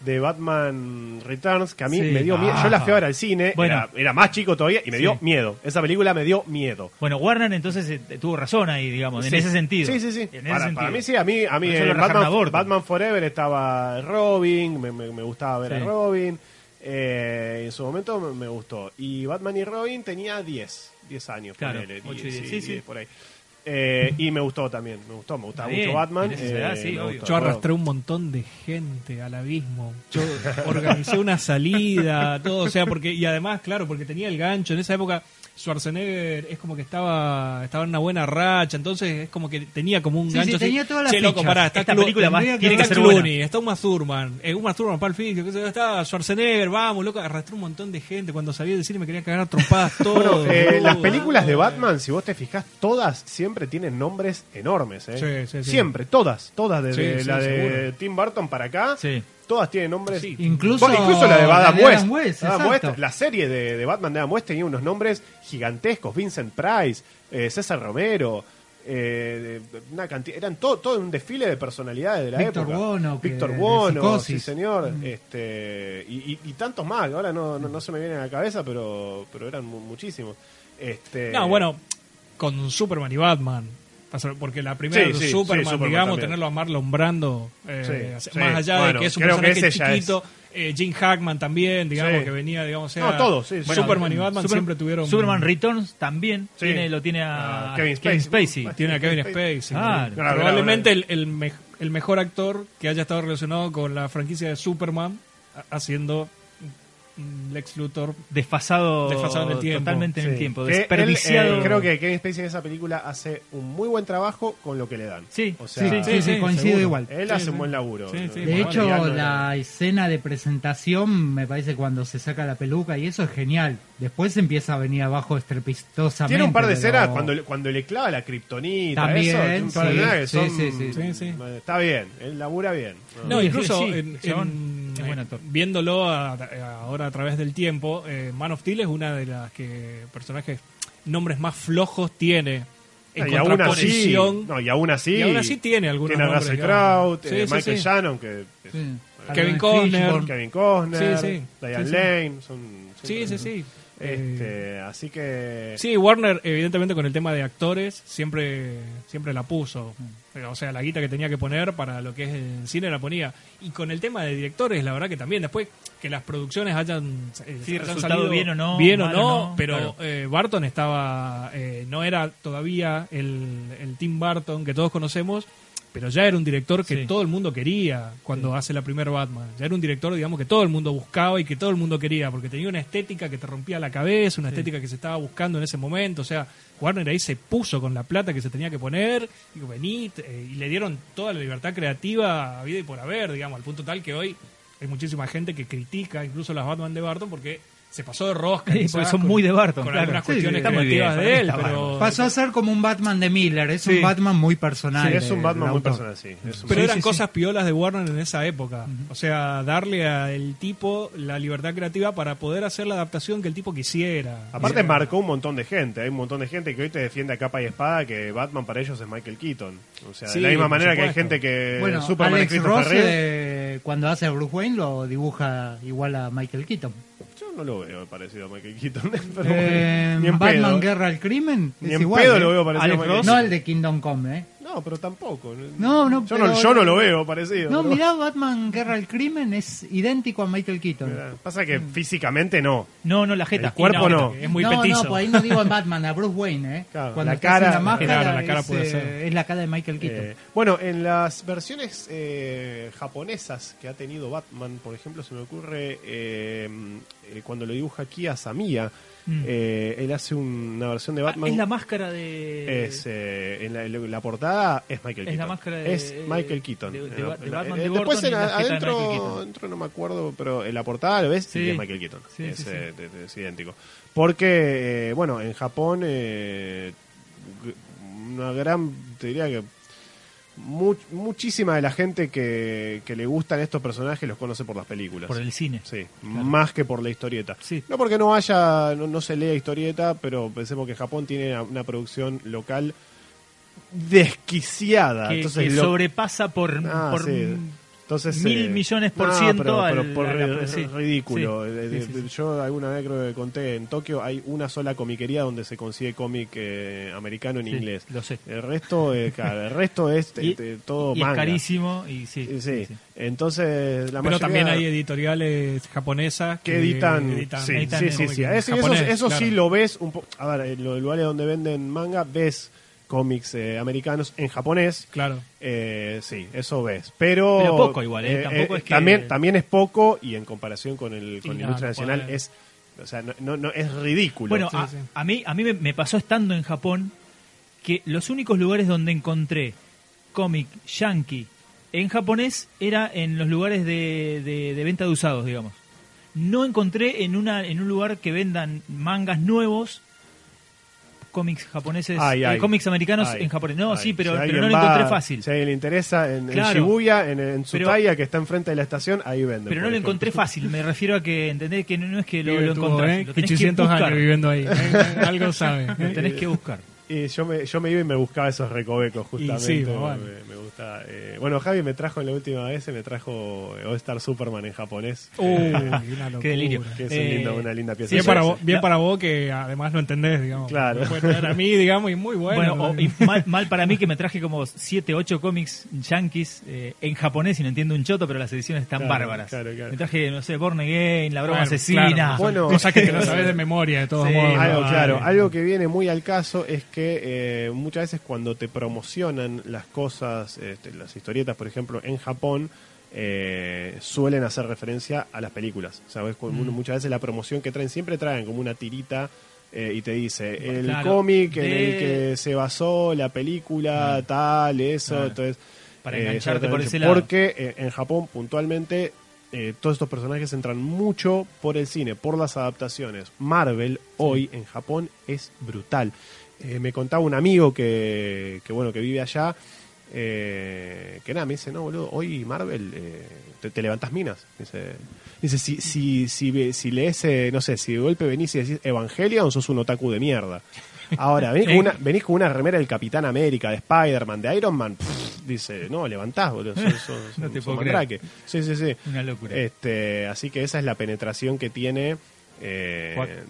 de Batman Returns, que a mí Sí. me dio miedo. Ah. Yo la fui a ver al cine, Bueno. era, era más chico todavía y me Sí. dio miedo. Esa película me dio miedo. Bueno, Warner entonces eh, tuvo razón ahí, digamos, en Sí. ese sentido. Sí, sí, sí. En Para, para mí sí, a mí, a mí Por en a Batman. Batman Forever estaba Robin, me, me- me gustaba ver a Robin. eh, en su momento me, me gustó. Y Batman y Robin tenía 10, 10 años. Claro, ponele, 8 y 10, 10, sí, sí. por ahí. Eh, y me gustó también, me gustó, me gustaba mucho Batman. sí, gustó. Yo arrastré un montón de gente al abismo. Yo organicé una salida, todo, o sea, porque y además, claro, porque tenía el gancho en esa época. Schwarzenegger es como que estaba estaba en una buena racha, entonces es como que tenía como un Sí, gancho sí, así. tenía todas las che, loco, fichas. pará, está Esta película va- tiene que está ser Clooney, buena. está Uma Thurman, eh, Uma Thurman, Pulp Fiction, qué sé yo, está Schwarzenegger, vamos, loco, arrastré un montón de gente. Cuando salí del cine me querían cagar trompadas todos. Eh, boludo. las películas de Batman, si vos te fijas, todas siempre tienen nombres enormes. ¿eh? Sí, sí, sí. Siempre, todas, todas, desde Sí, sí, la de seguro. Tim Burton para acá, Sí. todas tienen nombres. Sí. Incluso, Bueno, incluso la de Adam la West. Adam West, Adam. West, la serie de, de Batman de Adam West tenía unos nombres gigantescos. Vincent Price, eh, César Romero. eh, de- una cantidad, eran todo, todo un desfile de personalidades de la Víctor época. Bono, Víctor de Bono, sí señor. Este, y, y- y tantos más, ahora no, no, no se me vienen a la cabeza, pero, pero eran mu- muchísimos. Este, No, bueno, con Superman y Batman. Porque la primera Sí, sí, Superman, sí, Superman digamos, también. tenerlo a Marlon Brando, eh, Sí, más sí. allá de que es un que personaje chiquito, eh, Jim Hackman también, digamos, Sí. que venía, digamos, No, era- todos, sí, sí. Superman y Batman Super- siempre tuvieron... Superman Returns también Sí. tiene, lo tiene a Ah, Kevin Spacey. Tiene a Kevin Spacey. Claro, Probablemente claro, el, el, me- el mejor actor que haya estado relacionado con la franquicia de Superman haciendo Lex Luthor. desfasado, Desfasado en el tiempo. totalmente en el tiempo, Que él, desperdiciado. eh, creo que Kevin Spacey en esa película hace un muy buen trabajo con lo que le dan. Sí, O sea, Sí, Sí, sí, sí, sí, coincido seguro. igual. Él Sí, hace sí. un buen laburo. Sí, sí, De bueno, hecho, la escena de presentación, me parece cuando se saca la peluca y eso es genial. Después empieza a venir abajo estrepitosamente. Tiene un par de pero- escenas cuando, le- cuando le clava la kriptonita. También, eso, un par de son- sí, sí. Sí, sí. Está bien, él labura bien. No, incluso en- es buen eh, actor. viéndolo a- a- ahora a través del tiempo, eh, Man of Steel es una de las que personajes nombres más flojos tiene en y aún así, contraposición. no, y aún así, Y aún así tiene algunos Tiene a nombres, Russell digamos. Crowe, Sí, eh, sí, Michael sí. Shannon, que, que- Sí. Kevin Costner. Fishburne. Kevin Costner, Sí, sí. Diane Sí, sí. Lane, son, Sí, sí, sí. Eh, Este, así que Sí, Warner, evidentemente, con el tema de actores, siempre, siempre la puso. O sea, la guita que tenía que poner para lo que es el cine la ponía. Y con el tema de directores, la verdad que también, después que las producciones hayan, eh, Sí, hayan resultado salido bien o no, bien o no, no, pero claro. eh, Barton estaba, eh, no era todavía el, el Tim Barton que todos conocemos, pero ya era un director que Sí. todo el mundo quería cuando hace la primera Batman. Ya era un director, digamos, que todo el mundo buscaba y que todo el mundo quería, porque tenía una estética que te rompía la cabeza, una estética que se estaba buscando en ese momento. O sea, Warner ahí se puso con la plata que se tenía que poner, digo, vení, eh, y le dieron toda la libertad creativa a vida y por haber, digamos, al punto tal que hoy hay muchísima gente que critica incluso las Batman de Barton porque se pasó de rosca. Sí, porque son con- muy de Barton, Con claro. algunas Sí, cuestiones bien, para de él, pero... Pasó a ser como un Batman de Miller, es Sí. un Batman muy personal. Sí, es un del Batman muy personal, sí. Pero Sí, eran sí, cosas piolas de Warner en esa época. O sea, darle al tipo la libertad creativa para poder hacer la adaptación que el tipo quisiera. Aparte marcó un montón de gente, hay un montón de gente que hoy te defiende a capa y espada que Batman para ellos es Michael Keaton. O sea, Sí, de la misma manera que hay gente que Bueno, Superman Alex Ross eh, cuando hace a Bruce Wayne lo dibuja igual a Michael Keaton. No lo veo parecido a Michael Keaton. Pero Eh, ni en Batman pedo. Guerra al Crimen Ni es en igual. pedo ¿eh? lo veo parecido Alex a Michael Ross. No el de Kingdom Come, ¿eh? No, pero tampoco. No, no, yo, pero- no, yo no lo veo parecido. No, pero- mirá, Batman Guerra al Crimen es idéntico a Michael Keaton. Mirá, Pasa que físicamente no. No, no, la jeta. El cuerpo Y no. Es muy no, petizo. no, pues ahí no digo en Batman, a Bruce Wayne, ¿eh? Claro, Cuando la cara- la máscara, Claro, la cara es, puede eh, ser. es la cara de Michael Keaton. Eh, bueno, en las versiones eh, japonesas que ha tenido Batman, por ejemplo, se me ocurre eh, eh, cuando lo dibuja aquí a Samia, Mm. eh, él hace un- una versión de Ah, Batman. es la máscara de. es, eh, en la, portada es Michael Es la Keaton. máscara de- es Michael Keaton. de- de de Batman Después en, adentro, adentro no me acuerdo, pero en la portada lo ves Sí. y es Michael Keaton. Sí, es, sí, eh, es idéntico. Porque, eh, bueno, en Japón, eh, una gran, te diría que mu- muchísima de la gente que, que le gustan estos personajes los conoce por las películas. Por el cine. Sí, más que por la historieta. Sí. No porque no haya, no, no se lea historieta, pero pensemos que Japón tiene una, una producción local desquiciada. Que, Entonces, que lo- sobrepasa por, Ah, por sí. Entonces, mil eh, millones por no, ciento pero, pero al- por a la- ri- sí. ridículo. Sí. Eh, Sí, sí, sí. Yo alguna vez creo que conté en Tokio hay una sola comiquería donde se consigue cómic eh, americano en Sí, inglés. lo sé. El resto, eh, claro, el resto es Y- eh, todo y es manga. carísimo y sí. Sí, sí, sí. sí. Entonces, la Pero mayoría también hay editoriales japonesas que editan, sí, editan sí, en sí, sí. en Eso, eso- eso sí claro. lo ves un poco. A ver, en los lugares donde venden manga ves cómics eh, americanos en japonés. Claro. Eh, sí, eso ves. Pero, Pero poco igual, ¿eh? Tampoco es que- También, también es poco y en comparación con, el, con la industria nacional es. O sea, no, no, no- es ridículo. Bueno, Sí, a, sí. a mí, a mí me, me pasó estando en Japón que los únicos lugares donde encontré cómic yankee en japonés era en los lugares de, de- de venta de usados, digamos. No encontré en, una, en un lugar que vendan mangas nuevos cómics japoneses, Ay, eh, cómics americanos Ay, en japonés. No, ay. sí, pero, Si pero no lo va- encontré fácil. Si a alguien le interesa, en. Shibuya, en, en Pero- Tsutaya, que está enfrente de la estación, ahí venden. Pero no lo ejemplo. encontré fácil, me refiero a que entendés que no, no es que lo, lo encontrás, ¿eh? lo tenés 800 que buscar. años viviendo ahí. ¿eh? Algo sabe. Lo ¿eh? tenés que buscar. Y yo me, yo me iba y me buscaba esos recovecos, justamente. sí, me, bueno. me eh, bueno, Javi me trajo en la última vez, me trajo All Star Superman en japonés. Uy, una Qué delirio. locura. Que es un lindo- una linda pieza. Bien, para vos, bien La- para vos que además lo entendés, digamos. Claro. Me puede traer a mí, digamos, y muy bueno. Bueno, o- y mal, mal para mí que me traje como 7, 8 cómics yankees eh, en japonés y no entiendo un choto, pero las ediciones están Claro, bárbaras. claro, claro. Me traje, no sé, Born Again, La Broma Asesina. claro, Bueno, cosas que te las sabes de memoria, de todos Sí, modos. Algo, ¿no? claro, algo que viene muy al caso es que eh, muchas veces cuando te promocionan las cosas, este, las historietas, por ejemplo, en Japón, eh, suelen hacer referencia a las películas. ¿Sabes? Mm. Muchas veces la promoción que traen siempre traen como una tirita eh, y te dice el Claro, cómic en de- el que se basó la película, tal, eso. Entonces, Para eh, engancharte por ese lado. Porque en Japón, puntualmente, eh, todos estos personajes entran mucho por el cine, por las adaptaciones. Marvel hoy en Japón es brutal. Me contaba un amigo que, que bueno que vive allá, eh, que nada, me dice, no, boludo, hoy Marvel eh, te, te levantas minas. Dice, dice si, si, si, si lees, eh, no sé, si de golpe venís y decís Evangelion, sos un otaku de mierda. Ahora, venís con, una, venís con una remera del Capitán América, de Spider-Man, de Iron Man, pff, dice, no, levantás, boludo, sos, sos- No te sos puedo mandrake. Sí, sí, sí. Una locura. Este, así que esa es la penetración que tiene,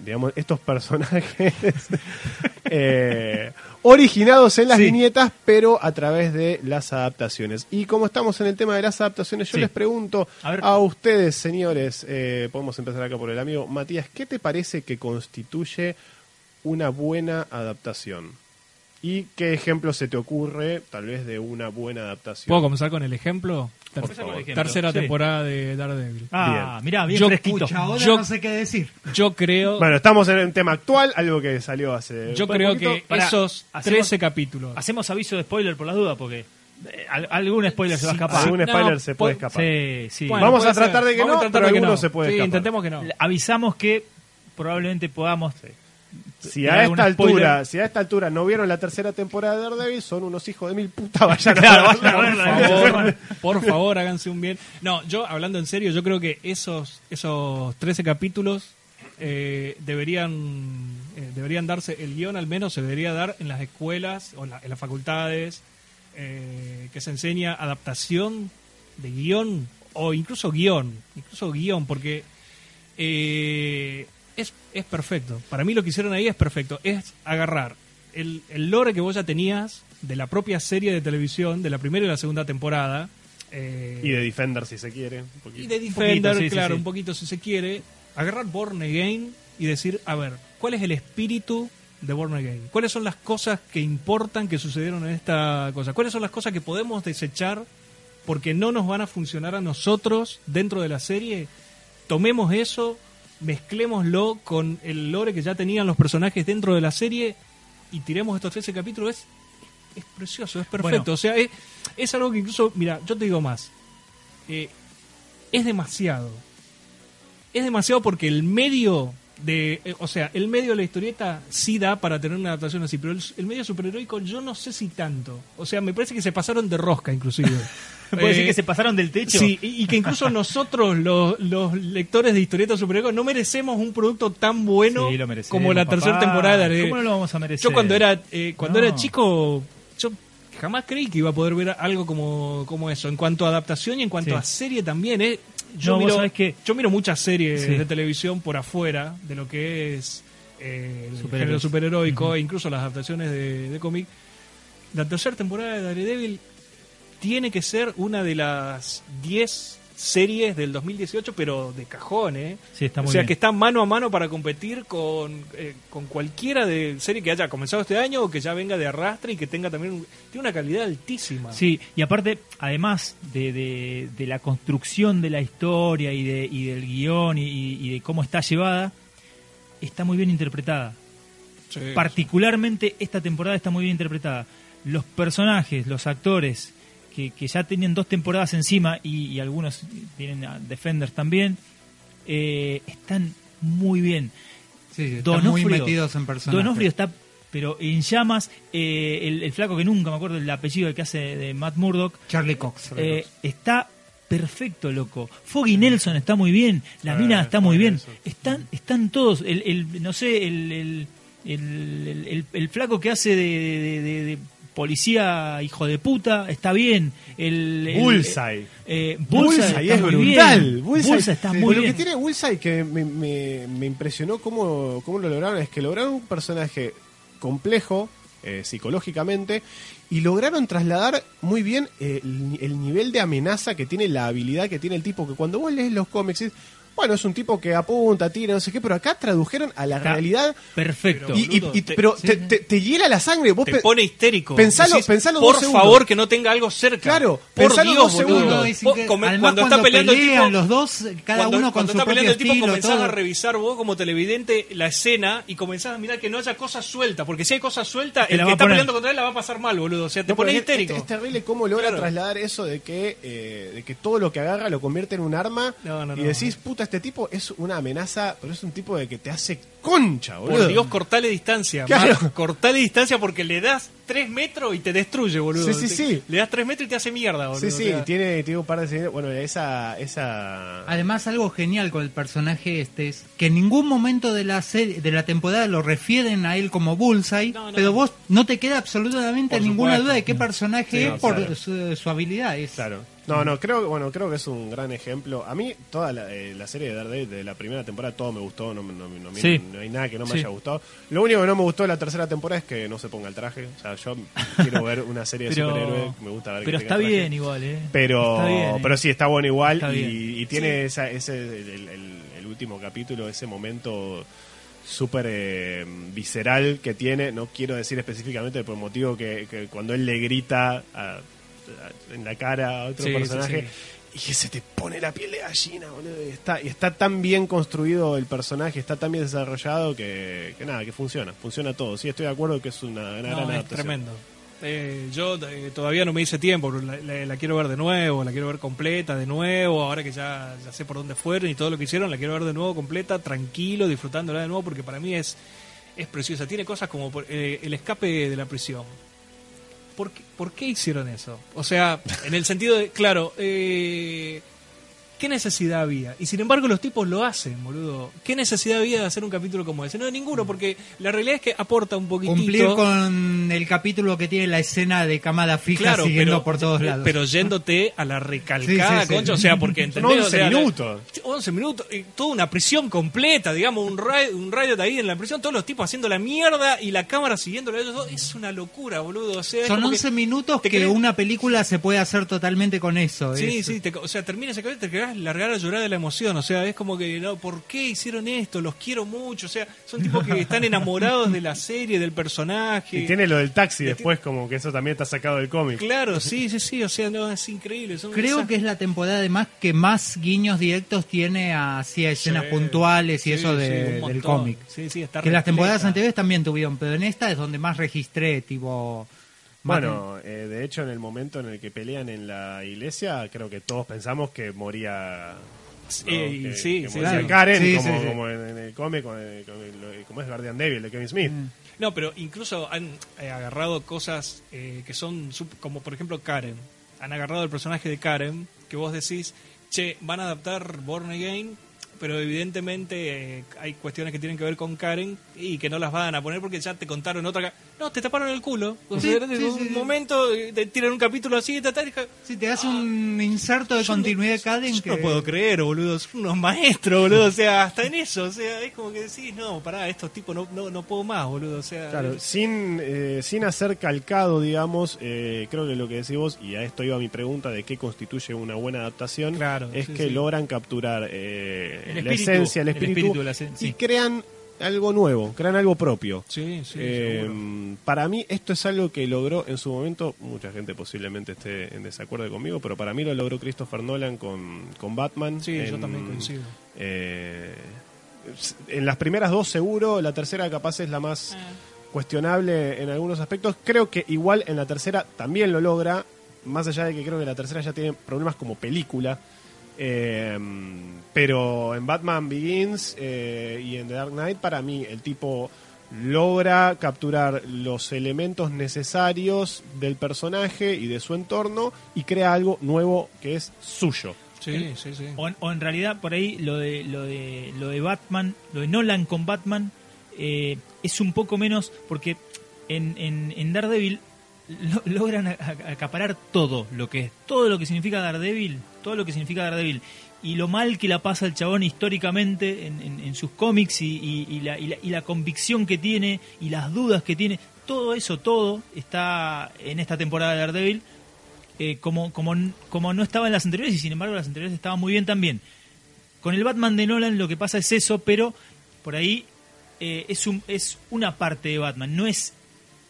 digamos, estos personajes originados en las Sí. viñetas, pero a través de las adaptaciones. Y como estamos en el tema de las adaptaciones, yo Sí. les pregunto a ustedes, señores, eh, podemos empezar acá por el amigo Matías, ¿qué te parece que constituye una buena adaptación? ¿Y qué ejemplo se te ocurre, tal vez, de una buena adaptación? ¿Puedo comenzar con el ejemplo? Tercera sí. temporada de Daredevil. ah, mirá, bien Yo- fresquito. Pucha, ahora Yo- no sé qué decir. Yo creo, Bueno, estamos en un tema actual, algo que salió hace. yo creo poquito. que Pará, esos hacemos- 13 capítulos. Hacemos aviso de spoiler por las dudas, porque eh, al- algún spoiler se va a escapar. algún No, spoiler se puede escapar. Sí, sí. Bueno, Vamos a tratar de que Vamos no, tratar pero de que alguno no. se puede Sí, escapar. intentemos que no. Avisamos que probablemente podamos. Si a esta altura, si a esta altura no vieron la tercera temporada de Daredevil, son unos hijos de mil putas, vayan a Claro, verla. vayan a Por verla. favor, por favor, háganse un bien. No, yo hablando en serio, yo creo que esos esos 13 capítulos eh, deberían eh, deberían darse el guion al menos se debería dar en las escuelas o en, la- en las facultades eh, que se enseña adaptación de guion o incluso guion, incluso guion porque eh, es, es perfecto. Para mí lo que hicieron ahí es perfecto. Es agarrar el, el lore que vos ya tenías de la propia serie de televisión, de la primera y la segunda temporada. eh, Y de Defender, si se quiere. un poquito. y de Defender, poquito, sí, sí, claro, sí. un poquito si se quiere. Agarrar Born Again y decir, a ver, ¿cuál es el espíritu de Born Again? ¿Cuáles son las cosas que importan que sucedieron en esta cosa? ¿Cuáles son las cosas que podemos desechar porque no nos van a funcionar a nosotros dentro de la serie? Tomemos eso, mezclémoslo con el lore que ya tenían los personajes dentro de la serie y tiremos estos 13 capítulos. Es, es precioso, es perfecto. Bueno. o sea, es, es algo que incluso, mira, yo te digo más. Eh, es demasiado. Es demasiado porque el medio de. eh, o sea, el medio de la historieta sí da para tener una adaptación así, pero el, el medio superheroico yo no sé si tanto. O sea, me parece que se pasaron de rosca, inclusive. ¿Puedo decir Eh, que se pasaron del techo? Sí, y, y que incluso nosotros, los, los lectores de historietas superhéroes, no merecemos un producto tan bueno Sí, lo merecemos, como la papá. tercera temporada de. ¿Cómo no lo vamos a merecer? Yo cuando era eh, cuando No. era chico, yo jamás creí que iba a poder ver algo como, como eso. En cuanto a adaptación y en cuanto Sí. a serie también, ¿eh? Yo, No, miro, que- yo miro muchas series Sí. de televisión por afuera de lo que es eh, el género superheroico e incluso las adaptaciones de, de cómic. La tercera temporada de Daredevil tiene que ser una de las 10 series del 2018, pero de cajón, ¿eh? Sí, está muy o sea, bien. que está mano a mano para competir con, eh, con cualquiera de serie que haya comenzado este año o que ya venga de arrastre y que tenga también un- tiene una calidad altísima. Sí, y aparte, además de, de- de la construcción de la historia y, de, y del guion y, y de cómo está llevada, está muy bien interpretada. Sí. Particularmente esta temporada está muy bien interpretada. Los personajes, los actores, que, que ya tenían dos temporadas encima y, y algunos tienen a Defenders también, eh, están muy bien. Sí, sí, están muy Donofrio- metidos en personajes. Donofrio está pero en llamas. eh, el, el flaco que nunca me acuerdo el apellido que hace de Matt Murdock Charlie Cox. eh, está perfecto, loco. Foggy Nelson está muy bien, la mina está muy bien. Nelson. Están, están todos. El, el- no sé, el, el, el, el- el- el flaco que hace de, de- de- de policía hijo de puta está bien. El, el- Bullseye. eh, Bullseye, está es brutal. Bullseye, Bullseye está Sí. muy Lo bien. que tiene Bullseye que me, me- me impresionó cómo, cómo lo lograron es que lograron un personaje complejo eh, psicológicamente y lograron trasladar muy bien eh, el, el nivel de amenaza que tiene la habilidad que tiene el tipo que cuando vos lees los cómics bueno es un tipo que apunta tira no sé qué pero acá tradujeron a la Está realidad Perfecto. y, y- boludo, y- te- pero te, te- te hiela la sangre vos te pone histérico. Pensalo- Decís, pensalo Por dos segundos. favor, que no tenga algo cerca. Claro, por pensalo Dios, dos segundos. No, Vos cuando, cuando, está peleando el tipo, los dos, cada cuando, uno con cuando su está peleando el tipo, estilo, comenzás todo. a revisar vos como televidente la escena y comenzás a mirar que no haya cosas sueltas. Porque si hay cosas sueltas, el que está poner. peleando contra él la va a pasar mal, boludo. O sea, te No, pone histérico. Es, es terrible cómo logra Claro. trasladar eso de que, eh, de que todo lo que agarra lo convierte en un arma No, no, y decís, puta, este tipo es una amenaza, pero es un tipo de que te hace concha, boludo. Por Dios, cortale distancia. Claro. Mar, cortale distancia porque le das tres metros y te destruye, boludo. Sí, sí, Te- sí. Le das tres metros y te hace mierda, boludo. Sí, sí, O sea, tiene, tiene un par de Bueno, esa. esa... Además, algo genial con el personaje este es que en ningún momento de la serie, de la temporada lo refieren a él como Bullseye, No, no. pero vos no te queda absolutamente Por ninguna supuesto. duda de qué personaje Sí, es no, por claro. su, su habilidad. Es, Claro. No, no, creo, bueno, creo que es un gran ejemplo. A mí, toda la, eh, la serie de Daredevil de la primera temporada, todo me gustó. No, no, no, Sí. no hay nada que no me Sí. haya gustado. Lo único que no me gustó de la tercera temporada es que no se ponga el traje. O sea, yo quiero ver una serie de Pero, superhéroes. Me gusta ver que pero tenga está bien igual, ¿eh? Pero, Está bien, ¿eh? pero sí, está bueno igual. Está y, y tiene esa, ese, el, el- el último capítulo, ese momento súper eh, visceral que tiene. No quiero decir específicamente por el motivo que, que cuando él le grita a- en la cara a otro Sí, sí, personaje. Y que se te pone la piel de gallina, boludo. Y está, y está tan bien construido el personaje, está tan bien desarrollado que, que nada, que funciona. Funciona todo. Sí, estoy de acuerdo que es una, una gran No, es adaptación. tremendo. Eh, yo eh, todavía no me hice tiempo, pero la, la- la quiero ver de nuevo, la quiero ver completa de nuevo, ahora que ya, ya sé por dónde fueron y todo lo que hicieron, la quiero ver de nuevo completa, tranquilo, disfrutándola de nuevo, porque para mí es, es preciosa. Tiene cosas como eh, el escape de la prisión. ¿Por qué, por qué hicieron eso? O sea, en el sentido de, claro, eh, ¿qué necesidad había? Y sin embargo los tipos lo hacen, boludo. ¿Qué necesidad había de hacer un capítulo como ese? No, ninguno, porque la realidad es que aporta un poquitito. Cumplir con el capítulo que tiene la escena de camada fija Claro, siguiendo pero, por todos lados. pero yéndote a la recalcada Sí, sí, sí. concha, o sea, porque Son entendés, 11 O sea, la- minutos. 11 minutos, y toda una prisión completa, digamos, un raid, un raid ahí en la prisión, todos los tipos haciendo la mierda y la cámara siguiéndolo a ellos dos, es una locura, boludo, o sea, Son como que 11 minutos que querés- una película se puede hacer totalmente con eso. Sí, es- sí, te- o sea, termina ese capítulo y te querés largar a llorar de la emoción, o sea, es como que, no, ¿por qué hicieron esto? Los quiero mucho, o sea, son tipos que están enamorados de la serie, del personaje. Y tiene lo del taxi después, como que eso también está sacado del cómic. Claro, sí, sí, sí, o sea, no, es increíble. son Creo esas- que es la temporada además que más guiños directos tiene hacia escenas Sí, puntuales y sí, eso de- del cómic. Sí, sí, está Que las temporadas anteriores también tuvieron, pero en esta es donde más registré, tipo... Bueno, eh, de hecho, en el momento en el que pelean en la iglesia, creo que todos pensamos que moría. ¿no? Que, sí, que sí, moría sí. Karen, Sí, como, como en, en el cómic, con el- con el- como es Guardian Devil de Kevin Smith. No, pero incluso han eh, agarrado cosas eh, que son, como por ejemplo Karen. Han agarrado el personaje de Karen, que vos decís, che, van a adaptar Born Again, pero evidentemente eh, hay cuestiones que tienen que ver con Karen y que no las van a poner porque ya te contaron otra. No, te taparon el culo. O Sí, sea, sí, en sí, un sí. momento eh, te tiran un capítulo así y te tal, y ja- Si te hace un inserto de no- continuidad de Caden Yo que... no puedo creer, boludo. Son unos maestros, boludo. O sea, hasta en eso. O sea, es como que decís, no, pará, estos tipos no, no, no puedo más, boludo. O sea, Claro, sin, eh, sin hacer calcado, digamos, eh, creo que lo que decís vos, y a esto iba mi pregunta de qué constituye una buena adaptación, Claro, es sí, que sí. logran capturar eh, El la espíritu, esencia, el el espíritu, de la y sí. crean algo nuevo, crean algo propio. Sí, sí, Eh, para mí esto es algo que logró en su momento, mucha gente posiblemente esté en desacuerdo conmigo, pero para mí lo logró Christopher Nolan con, con Batman. Sí, yo también coincido. eh, en las primeras dos seguro, la tercera capaz es la más cuestionable en algunos aspectos. Creo que igual en la tercera también lo logra, más allá de que creo que la tercera ya tiene problemas como película. Eh, pero en Batman Begins eh, y en The Dark Knight, para mí, el tipo logra capturar los elementos necesarios del personaje y de su entorno y crea algo nuevo que es suyo. Sí, sí, sí. O en, o en realidad por ahí lo de lo de lo de Batman, lo de Nolan con Batman eh, es un poco menos porque en, en, en Daredevil lo- logran a- a- acaparar todo lo que es todo lo que significa Daredevil, todo lo que significa Daredevil y lo mal que la pasa el chabón históricamente en, sus cómics y la convicción que tiene y las dudas que tiene, todo eso, todo está en esta temporada de Daredevil eh, como, como, como no estaba en las anteriores y sin embargo las anteriores estaban muy bien también. Con el Batman de Nolan lo que pasa es eso, pero por ahí eh, es, un, es una parte de Batman, no es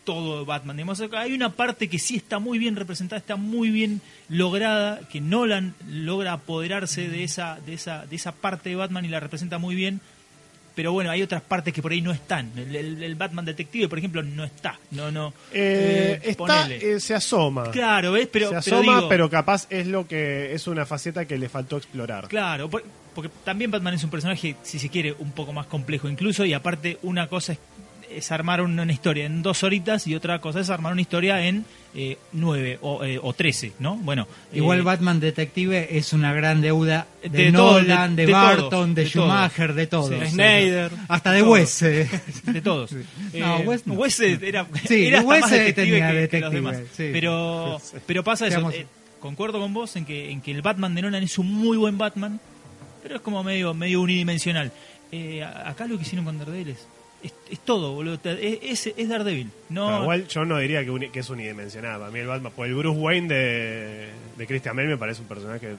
todo Batman. Digamos, hay una parte que sí está muy bien representada, está muy bien lograda, que Nolan logra apoderarse de esa, de esa, de esa parte de Batman y la representa muy bien. Pero bueno, hay otras partes que por ahí no están. El, el- el Batman detective, por ejemplo, no está. No, no. Eh, Eh, está, eh, se asoma. Claro, ¿ves? Pero, se pero asoma, digo- pero capaz es lo que es una faceta que le faltó explorar. Claro, por- porque también Batman es un personaje, si se quiere, un poco más complejo incluso, y aparte una cosa es, es armar una, historia en dos horitas y otra cosa es armar una historia en eh, nueve o, eh, o trece, ¿no? Bueno, Igual eh, Batman Detective es una gran deuda de, Nolan, de- de, de Barton, todos, de. Schumacher, de todos. Sí. Snyder. Hasta de. Wes. de todos. No, Wes no. Era, Sí, era Wes más detective tenía que- que, detective, los demás. sí. Pero, pero pasa eso. Eh, concuerdo con vos en que, en que el Batman de Nolan es un muy buen Batman, pero es como medio, medio unidimensional. Eh, acá lo que hicieron con Daredevil es, es, es todo, boludo. Es, es, es Daredevil. No, Pero igual yo no diría que, uni- que es unidimensionado. A mí el Batman, pues el Bruce Wayne de, de Christian Bale me parece un personaje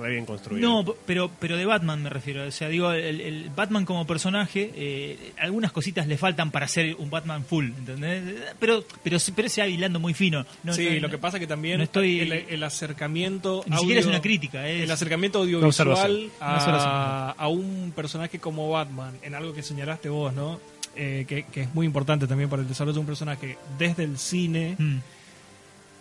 re bien construido. No, pero, pero de Batman me refiero. O sea, digo, el, el Batman como personaje, eh, algunas cositas le faltan para ser un Batman full, ¿entendés? Pero, pero, pero se va hilando muy fino. No, sí, no, lo que pasa que también no estoy- el, el acercamiento Ni siquiera es una crítica, es el acercamiento audiovisual a, a un personaje como Batman en algo que señalaste vos no Eh, que, que es muy importante también para el desarrollo de un personaje desde el cine Mm.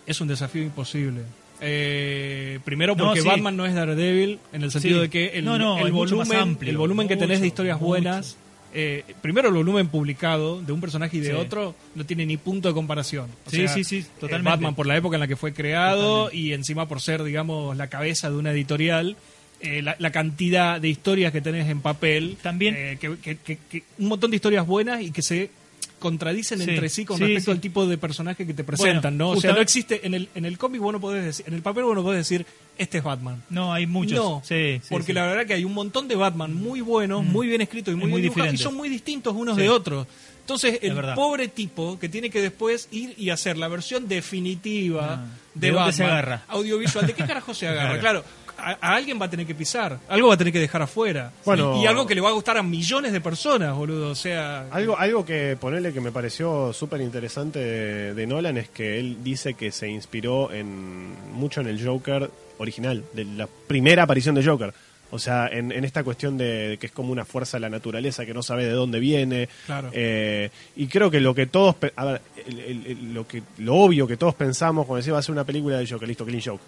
es un desafío imposible. Eh, primero No, porque sí. Batman no es Daredevil, en el sentido Sí. de que el, No, no, volumen, amplio. el volumen que tenés de historias mucho. buenas, eh, primero el volumen publicado de un personaje y de Sí. otro no tiene ni punto de comparación. O Sí, sea, sí, sí, eh, totalmente. Batman por la época en la que fue creado Totalmente. y encima por ser, digamos, la cabeza de una editorial. Eh, la, la cantidad de historias que tenés en papel También- eh, que, que- que- que- un montón de historias buenas y que se contradicen Sí, entre sí con sí, respecto sí. al tipo de personaje que te presentan, ¿no? O sea, no existe en el en el cómic vos no podés decir, en el papel vos no podés decir este es Batman. No, hay muchos. No, porque la verdad que hay un montón de Batman muy buenos, Mm. muy bien escritos y muy, muy dibujados, y son muy distintos unos de otros. Entonces, Es el pobre tipo que tiene que después ir y hacer la versión definitiva Ah, de, ¿de dónde Batman se agarra? audiovisual, ¿de qué carajo se agarra? Claro, a, a alguien va a tener que pisar, algo va a tener que dejar afuera. Bueno. y, y algo que le va a gustar a millones de personas, boludo. O sea, Algo, algo que ponerle que me pareció súper interesante de, de Nolan es que él dice que se inspiró en mucho en el Joker original, de la primera aparición de Joker. O sea, en, en esta cuestión de que es como una fuerza de la naturaleza que no sabe de dónde viene. Claro. Eh, y creo que lo que todos, pe- a ver, el- el- el- lo que lo obvio que todos pensamos cuando decía va a ser una película de Joker, listo, Clean Joke.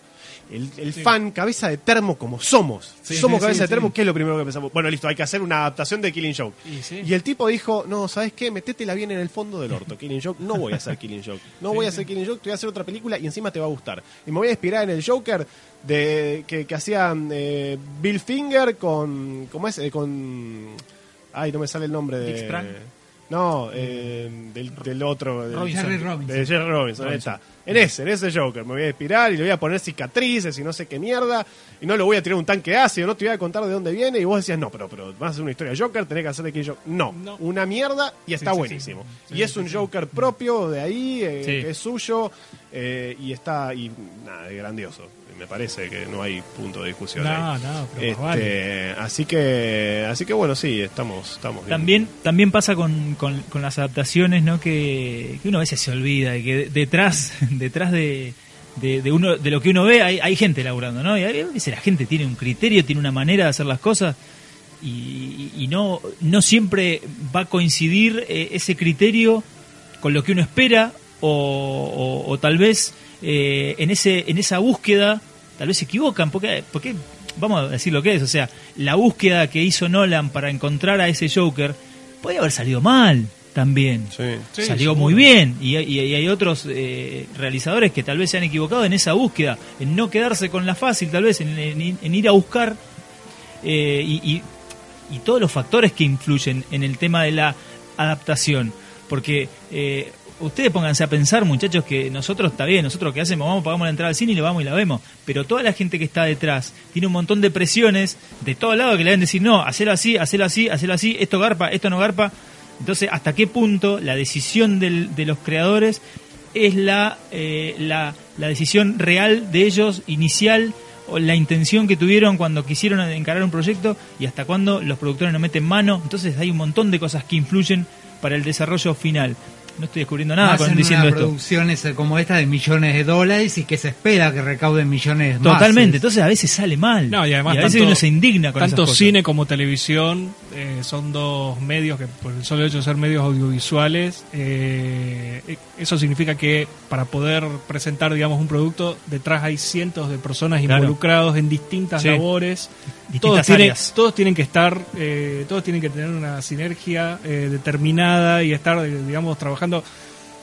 El, el fan, cabeza de termo como somos. Sí, somos sí, cabeza sí, de termo, sí. ¿qué es lo primero que pensamos? Bueno, listo, hay que hacer una adaptación de Killing Joke. Y sí. Y el tipo dijo, no, ¿sabes qué? Metétela bien en el fondo del orto. Killing Joke, no voy a hacer Killing Joke. No Sí, voy a sí. hacer Killing Joke, te voy a hacer otra película y encima te va a gustar. Y me voy a inspirar en el Joker de que, que hacía eh, Bill Finger con... ¿Cómo es? Eh, con... Ay, no me sale el nombre de... Dick Sprang. No, eh, del, del otro. del- Robinson. Jerry Robinson. de Jerry Robinson, ahí está. En ese, en ese Joker. Me voy a inspirar y le voy a poner cicatrices y no sé qué mierda. Y no le voy a tirar un tanque ácido, no te voy a contar de dónde viene. Y vos decías, no, pero, pero vas a hacer una historia de Joker, tenés que hacer de King Joker. No, No. una mierda y está sí, buenísimo. Sí, y es un. Joker propio de ahí, eh, que es suyo. eh, y está, y nada, es grandioso. Me parece que no hay punto de discusión no, ahí. no, pero Este, vale. Así que, así que bueno, sí, estamos, estamos bien. También, también pasa con, con- con las adaptaciones, ¿no? Que, que uno a veces se olvida y que detrás, detrás de, de, de uno, de lo que uno ve hay, hay gente laburando, ¿no? Y a veces la gente tiene un criterio, tiene una manera de hacer las cosas y, y no, no siempre va a coincidir eh, ese criterio con lo que uno espera o, o- o tal vez eh, en, ese, en esa búsqueda tal vez se equivocan, porque, porque vamos a decir lo que es, o sea, la búsqueda que hizo Nolan para encontrar a ese Joker podría haber salido mal también. Sí. Sí, Salió muy bien y, y- y hay otros eh, realizadores que tal vez se han equivocado en esa búsqueda, en no quedarse con la fácil, tal vez en, en- en ir a buscar eh, y, y- y todos los factores que influyen en el tema de la adaptación. Porque eh, ustedes pónganse a pensar, muchachos, que nosotros está bien, nosotros que hacemos, vamos, pagamos la entrada al cine y lo vamos y la vemos. Pero toda la gente que está detrás tiene un montón de presiones de todos lados que le deben decir, no, hacerlo así, hacerlo así, hacerlo así, esto garpa, esto no garpa. Entonces, ¿hasta qué punto la decisión de los creadores es la, eh, la, la decisión real de ellos, inicial, o la intención que tuvieron cuando quisieron encarar un proyecto y hasta cuándo los productores no meten mano? Entonces, hay un montón de cosas que influyen para el desarrollo final. No estoy descubriendo nada Más con en diciendo una esto. producción esa como esta de millones de dólares y que se espera que recauden millones más. Totalmente, entonces a veces sale mal. No, y además a veces tanto- uno se indigna con Tanto esas cosas. cine como televisión eh, son dos medios que por el solo hecho de ser medios audiovisuales, eh, eh, eso significa que para poder presentar, digamos, un producto, detrás hay cientos de personas Claro. involucrados en distintas Sí. labores. Todos tienen, áreas. todos tienen que estar, eh, todos tienen que tener una sinergia eh, determinada y estar, eh, digamos, trabajando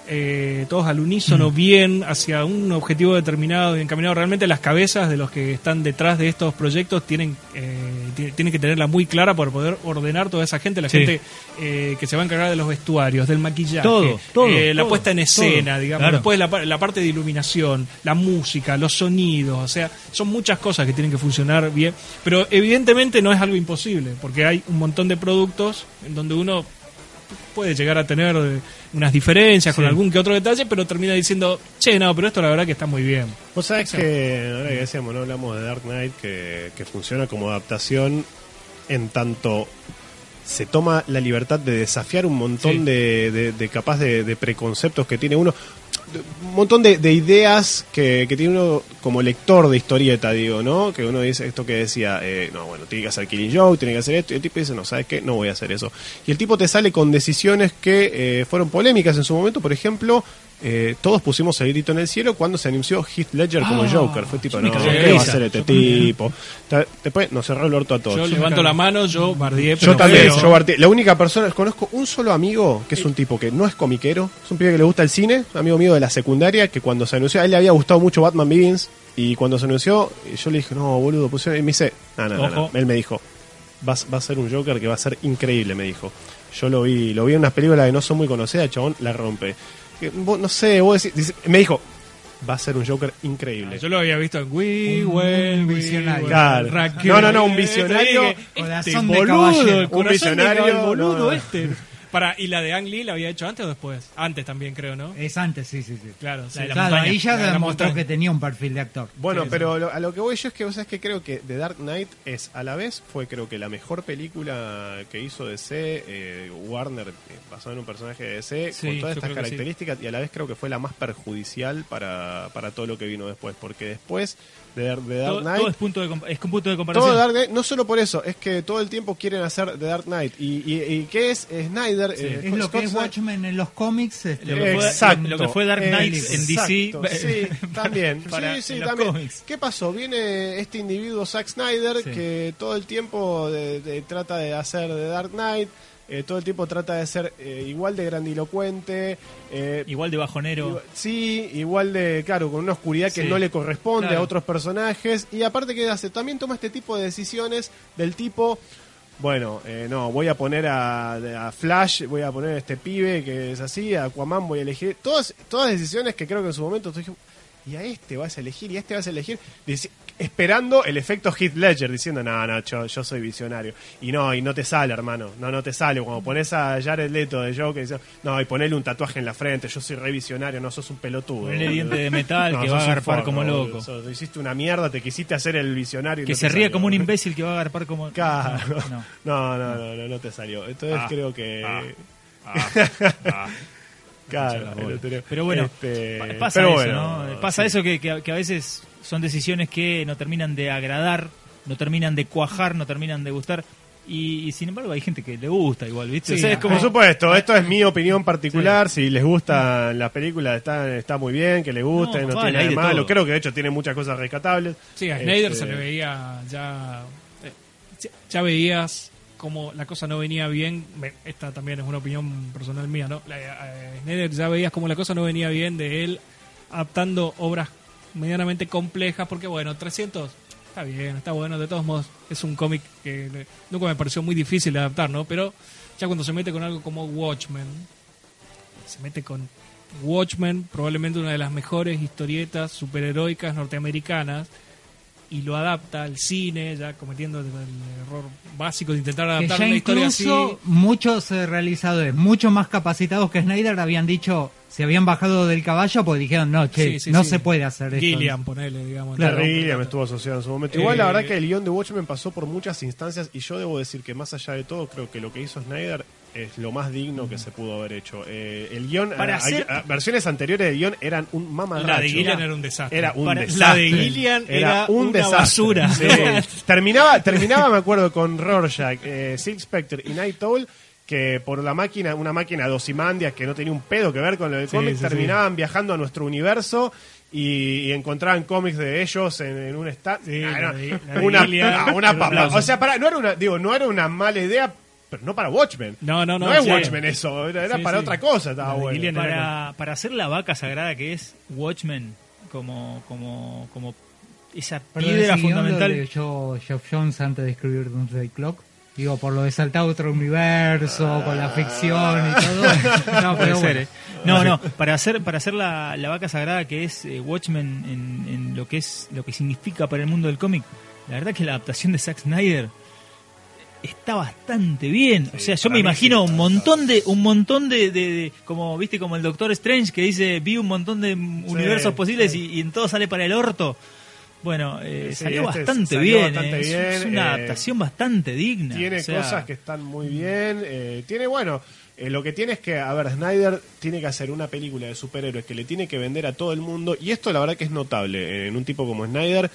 eh, todos al unísono bien hacia un objetivo determinado y encaminado. Realmente las cabezas de los que están detrás de estos proyectos tienen, eh, ti- tienen que tenerla muy clara para poder ordenar toda esa gente, la Sí. gente eh, que se va a encargar de los vestuarios, del maquillaje, Todo, todo, la todo, puesta en escena, todo. digamos, Claro. después la parte de iluminación, la música, los sonidos, o sea, son muchas cosas que tienen que funcionar bien, pero evidentemente no es algo imposible, porque hay un montón de productos en donde uno puede llegar a tener eh, unas diferencias con algún que otro detalle, pero termina diciendo, che, no, pero esto la verdad que está muy bien. Vos sabés que, ahora que decíamos, no hablamos de Dark Knight, que, que funciona como adaptación en tanto se toma la libertad de desafiar un montón Sí. de, de- de capaz de, de preconceptos que tiene uno, de- un montón de, de ideas que, que tiene uno como lector de historieta, digo, ¿no? Que uno dice esto que decía, eh, no, bueno, tiene que hacer Killing Joke, tiene que hacer esto, y el tipo dice, no, ¿sabes qué? No voy a hacer eso. Y el tipo te sale con decisiones que eh, fueron polémicas en su momento, por ejemplo, eh, todos pusimos el grito en el cielo cuando se anunció Heath Ledger como Ah, Joker. Fue tipo, yo no, ¿qué va a hacer este Yo tipo? Después nos cerró el orto a todos. Yo Yo, levanto la mano, yo bardié. pero también, yo Barti- La única persona, conozco un solo amigo que es un tipo que no es comiquero, es un pibe que le gusta el cine, amigo mío de la secundaria, que cuando se anunció, a él le había gustado mucho Batman Begins, y cuando se anunció, yo le dije, no, boludo, pusieron, y me dice, no, no, no, él me dijo, va, va a ser un Joker que va a ser increíble, me dijo. Yo lo vi, lo vi en unas películas que no son muy conocidas, chabón la rompe. Que, vos- no sé, vos decís, dice- me dijo, va a ser un Joker increíble. Yo lo había visto en We Un- Will, un visionario. Claro. Rock No, no, no, un You. visionario. Este de boludo, caballero. el Un de visionario, caballero, el boludo no, no. este. Para, ¿Y la de Ang Lee la había hecho antes o después? Antes también, creo, ¿no? Es antes, sí, sí, sí. Claro, sí. la Claro, montaña. ahí ya La demostró montaña. que tenía un perfil de actor. Bueno, Sí, pero lo- a lo que voy yo es que vos sabés que creo que The Dark Knight es a la vez fue creo que la mejor película que hizo DC, eh, Warner, eh, basado en un personaje de DC, Sí, con todas estas características y a la vez creo que fue la más perjudicial para, para todo lo que vino después, porque después de, Dar- de Dark Todo, Knight... todo es, punto de, es un punto de comparación. todo Dark Knight, no solo por eso, es que todo el tiempo quieren hacer The Dark Knight. ¿Y, y, y qué es Snyder? Eh, Es lo Scott que es Snyder- Watchmen en los cómics. este, Lo que fue- Exacto. lo que fue Dark Knight en DC. Exacto, Sí, también. para- sí, sí, también. cómics. ¿Qué pasó? Viene este individuo Zack Snyder Sí. que todo el tiempo de- de- trata de hacer de Dark Knight. Eh, todo el tiempo trata de ser eh, igual de grandilocuente. eh, Igual de bajonero. Igual- Sí, igual de, claro, con una oscuridad que no le corresponde claro. a otros personajes. Y aparte que hace, también toma este tipo de decisiones del tipo, bueno, eh, no, voy a poner a, a Flash, voy a poner a este pibe que es así, a Aquaman voy a elegir. Todas, todas decisiones que creo que en su momento tú y a este vas a elegir, y a este vas a elegir, esperando el efecto Heath Ledger, diciendo, no, no, yo, yo soy visionario. Y no, y no te sale, hermano, no, no te sale. Cuando pones a Jared Leto de Joker, dice, no, y ponele un tatuaje en la frente, yo soy re visionario, no, sos un pelotudo. Ponele boludo". diente de metal que va a un agarpar forro, como boludo. loco. Sos- hiciste una mierda, te quisiste hacer el visionario. Que no se salió, como un imbécil que va a agarpar como. Claro. No, No, no, no, no, no te salió. Entonces Ah. creo que... Ah, ah. Claro, Pero bueno, este, pa- pasa pero eso, bueno, ¿no? Pasa sí. eso que a veces son decisiones que no terminan de agradar, no terminan de cuajar, no terminan de gustar. Y, y sin embargo hay gente que le gusta igual, ¿viste? Sí, O sea, es como, Por supuesto, esto es mi opinión particular. Si les gustan las películas, está, está muy bien, que les gusten, No, no, vale, tiene nada de malo. todo. Creo que de hecho tiene muchas cosas rescatables. Sí, a Snyder Este, se le veía ya. eh, ya- ya veías como la cosa no venía bien. Esta también es una opinión personal mía, ¿no? La- eh, Snyder ya veías como la cosa no venía bien de él adaptando obras medianamente complejas, porque bueno, 300 está bien, está bueno. De todos modos, es un cómic que nunca me pareció muy difícil de adaptar, ¿no? Pero ya cuando se mete con algo como Watchmen, se mete con Watchmen, probablemente una de las mejores historietas superheroicas norteamericanas, y lo adapta al cine, ya cometiendo el, error básico de intentar Que adaptar ya una historia así. incluso muchos eh, realizadores, mucho más capacitados que Snyder, habían dicho, se habían bajado del caballo porque dijeron, no, che, Sí, sí, no sí. se puede hacer esto. Gillian, ponele, digamos. Claro. Gilliam estuvo asociado en su momento. Igual la Eh, verdad que el guion de Watchmen pasó por muchas instancias y yo debo decir que más allá de todo creo que lo que hizo Snyder es lo más digno que se pudo haber hecho. Eh, el guion, Para eh, hacer- hay- versiones anteriores del guion eran un mamarracho. La de Gillian era un desastre. Era un Para- desastre. La de Gillian era, un una desastre. basura. Sí. terminaba, terminaba, me acuerdo, con Rorschach, eh, Silk Spectre y Night Owl que por la máquina, una máquina de Osimandias que no tenía un pedo que ver con lo del Sí, cómic, sí, terminaban viajando a nuestro universo y, y encontraban cómics de ellos en, en un stand. Sí, Ah, la no, de- la de una, Gillian, ah, una un papa. aplauso. O sea, para, no era una, digo, no era una mala idea, pero no para Watchmen. No, no, no, No es sí. Watchmen eso, era, era Sí, para sí. otra cosa, estaba bueno. Gillian para, para hacer la vaca sagrada que es Watchmen, como, como, como esa Pero piedra guion lo fundamental. leyó Geoff Jones antes de escribir Doomsday Clock. Digo, por lo de saltar otro universo, con la ficción y todo. No, pero ser, bueno. ¿eh? No, no, para hacer, para hacer la, la vaca sagrada que es eh, Watchmen en, en lo que es lo que significa para el mundo del cómic, la verdad que la adaptación de Zack Snyder está bastante bien. o sea, yo me imagino un montón de, un montón de, de- de- como viste, como el Doctor Strange que dice vi un montón de universos posibles y, y en todo sale para el orto. Bueno, eh, Sí, salió este bastante salió bien. bastante eh. Es- bien, es una eh, adaptación bastante digna. Tiene o sea, cosas que están muy bien. eh, tiene, bueno, lo que tiene es que, a ver, Snyder tiene que hacer una película de superhéroes que le tiene que vender a todo el mundo. Y esto, la verdad, que es notable. En un tipo como Snyder,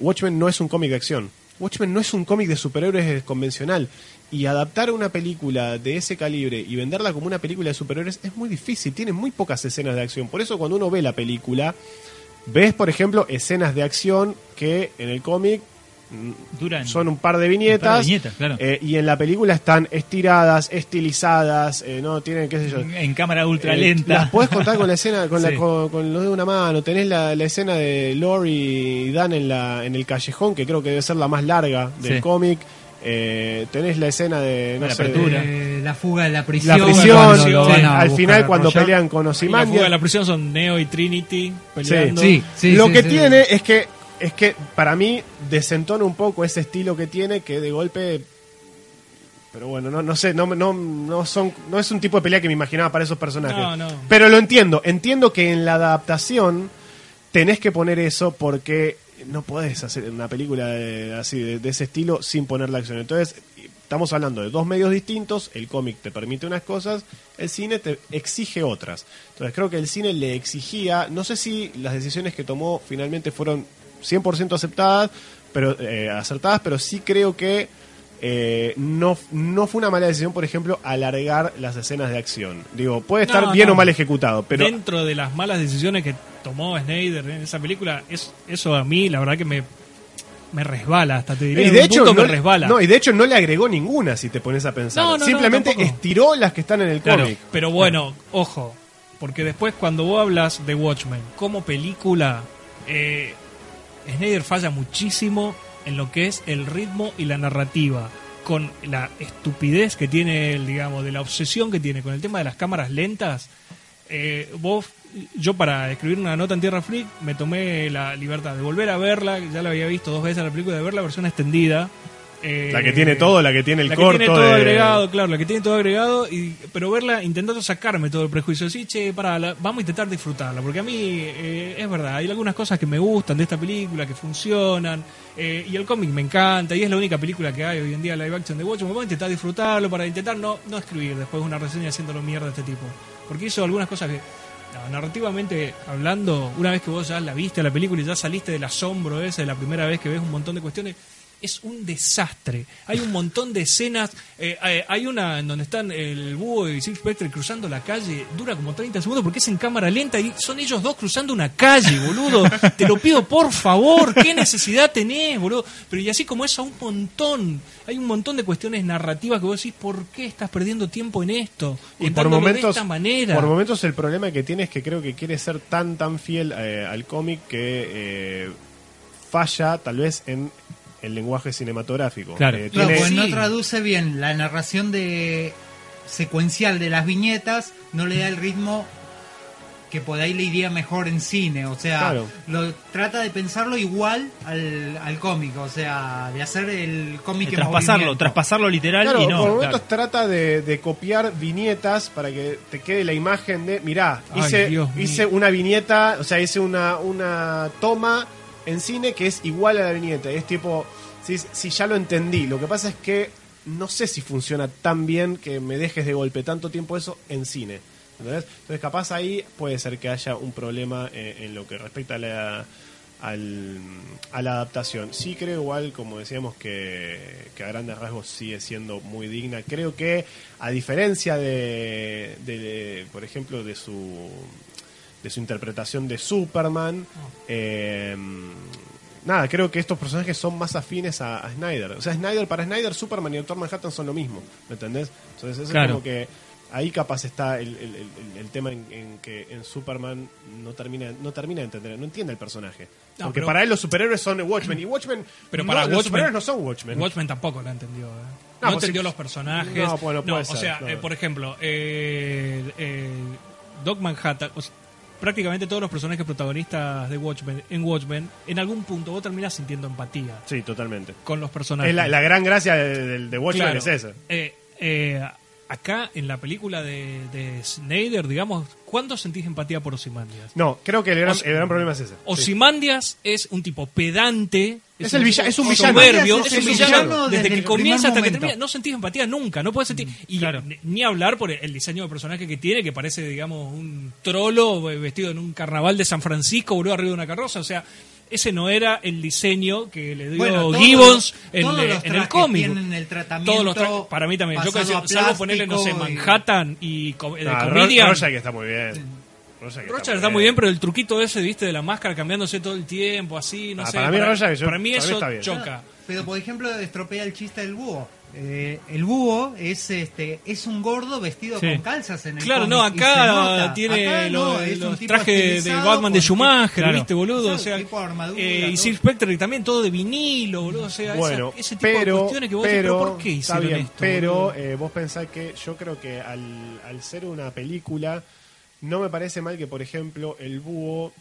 Watchmen no es un cómic de acción. Watchmen no es un cómic de superhéroes convencional. Y adaptar una película de ese calibre y venderla como una película de superhéroes es muy difícil. Tiene muy pocas escenas de acción. Por eso cuando uno ve la película, ves, por ejemplo, escenas de acción que en el cómic Duran. son un par de viñetas, Un par de viñetas, claro. eh, y en la película están estiradas, estilizadas, eh, no tienen qué sé yo. En, en cámara ultra Eh, lenta. Las podés contar con la escena, con, Sí. la, con, con los de una mano. Tenés la, la escena de Lori y Dan en, la, en el callejón, que creo que debe ser la más larga del Sí. cómic. Eh, tenés la escena de, no La sé, apertura. de- Eh, la fuga de la prisión. la prisión, sí, al final cuando pelean con Y la fuga Ozymandias. de la prisión son Neo y Trinity peleando. Sí, sí, Lo sí, que sí. tiene es que es que para mí desentona un poco ese estilo que tiene que de golpe pero bueno, no, no sé, no, no, no son no es un tipo de pelea que me imaginaba para esos personajes. No, no. Pero lo entiendo, entiendo que en la adaptación tenés que poner eso porque no podés hacer una película de- así de, de ese estilo sin poner la acción. Entonces, estamos hablando de dos medios distintos, el cómic te permite unas cosas, el cine te exige otras. Entonces, creo que el cine le exigía, no sé si las decisiones que tomó finalmente fueron 100% aceptadas, pero eh, acertadas, pero sí creo que eh, no, no fue una mala decisión, por ejemplo, alargar las escenas de acción. Digo, puede estar No, bien no. o mal ejecutado, pero Dentro de las malas decisiones que tomó Snyder en esa película, es, eso a mí la verdad que me, me resbala, hasta te diría. Y de un hecho, punto no, me resbala. no, y de hecho no le agregó ninguna si te pones a pensar. No, no, no, Simplemente estiró las que están en el Claro, cómic. pero bueno, ojo, porque después cuando vos hablas de Watchmen como película, eh, Snyder falla muchísimo en lo que es el ritmo y la narrativa, con la estupidez que tiene él, digamos, de la obsesión que tiene con el tema de las cámaras lentas. eh, vos, yo para escribir una nota en Tierra Freak me tomé la libertad de volver a verla, ya la había visto dos veces la película, de ver la versión extendida. Eh, La que tiene todo, la que tiene el la corto. que tiene todo de- agregado, claro, la que tiene todo agregado, y, pero verla intentando sacarme todo el prejuicio. Sí, che, para, vamos a intentar disfrutarla, porque a mí eh, es verdad, hay algunas cosas que me gustan de esta película, que funcionan, eh, y el cómic me encanta, y es la única película que hay hoy en día live action de Watchmen. Voy a intentar disfrutarlo para intentar no, no escribir después una reseña haciéndolo mierda a este tipo, porque hizo algunas cosas que. no, narrativamente hablando, una vez que vos ya la viste a la película y ya saliste del asombro ese de la primera vez que ves un montón de cuestiones, es un desastre. Hay un montón de escenas. eh, hay- hay una en donde están el búho y Six Spectre cruzando la calle. Dura como 30 segundos porque es en cámara lenta y son ellos dos cruzando una calle, boludo. Te lo pido por favor. ¿Qué necesidad tenés, boludo? Pero y así como eso, un montón. Hay un montón de cuestiones narrativas que vos decís, ¿por qué estás perdiendo tiempo en esto? Y por momentos, de esta manera. por momentos el problema que tiene es que creo que quiere ser tan tan fiel eh, al cómic que eh, falla tal vez en el lenguaje cinematográfico. Claro. Eh, Claro, pues no Sí. traduce bien la narración de secuencial de las viñetas, no le da el ritmo que por ahí le iría mejor en cine, o sea, Claro. lo trata de pensarlo igual al, al cómic, o sea, de hacer el cómic en traspasarlo, movimiento. traspasarlo literal Claro, y no. por claro. momentos trata de, de copiar viñetas para que te quede la imagen de, mirá, Ay, hice, hice una viñeta, o sea, hice una, una toma en cine que es igual a la viñeta. Es tipo, si, si ya lo entendí, lo que pasa es que no sé si funciona tan bien que me dejes de golpe tanto tiempo eso en cine. ¿entendés? Entonces, capaz ahí puede ser que haya un problema eh, en lo que respecta a la, al- adaptación. Sí creo igual, como decíamos, que, que a grandes rasgos sigue siendo muy digna. Creo que, a diferencia de, de, por ejemplo, de su de su interpretación de Superman, eh, nada, creo que estos personajes son más afines a, a Snyder. O sea, Snyder, para Snyder, Superman y Doctor Manhattan son lo mismo, ¿me entendés? Entonces, eso Claro. es como que ahí capaz está el, el- el- el tema en, en que en Superman no termina no termina de entender, no entiende el personaje. No, Porque pero- para él los superhéroes son Watchmen y Watchmen Pero no, para los superhéroes no son Watchmen. Watchmen tampoco la entendió. ¿eh? No, No, pues entendió los personajes. No, bueno, puede o ser, sea, claro. eh, por ejemplo, eh, eh, Doc Manhattan, o sea, prácticamente todos los personajes protagonistas de Watchmen, en Watchmen, en algún punto vos terminás sintiendo empatía Sí, totalmente. con los personajes. Es la, la gran gracia de, de- de Watchmen Claro. es esa. Eh, eh, acá, en la película de, de Snyder, digamos, ¿cuándo sentís empatía por Ozymandias? No, creo que el gran, Os- el gran problema es ese. Sí. Ozymandias es un tipo pedante. Es el villa- es un villano. soberbio, Es es, un villano villano desde desde que comienza hasta que momento. termina. No sentís empatía nunca, no puedes sentir. Y Claro. ni, hablar por el diseño de personaje que tiene, que parece, digamos, un trolo vestido en un carnaval de San Francisco, boludo, arriba de una carroza. O sea, ese no era el diseño que le dio Bueno, Gibbons en, todos los en el cómic. tienen el tratamiento Todos los trajes, para mí también. Yo creo que salvo ponerle, no sé, y- Manhattan y co- de Ah, Comedian. Rorschach está muy bien. Roger está muy bien, pero el truquito ese, viste, de la máscara cambiándose todo el tiempo, así, no Ah, sé. para mí Rorschach, yo- para mí para mí eso está bien. choca. Pero por ejemplo estropea el chiste del búho. Eh, el búho es este es un gordo vestido Sí. con calzas en el Claro, no, acá tiene Acá no, los trajes de Batman de Schumacher, Claro. viste, boludo. O sea, armadura, eh, y. Sir Spectre también todo de vinilo, boludo. O sea, esa- Bueno, ese tipo de pero, cuestiones que vos decís, pero, pero ¿por qué hicieron bien, esto? pero eh, vos pensás que yo creo que al, al ser una película, no me parece mal que, por ejemplo, el búho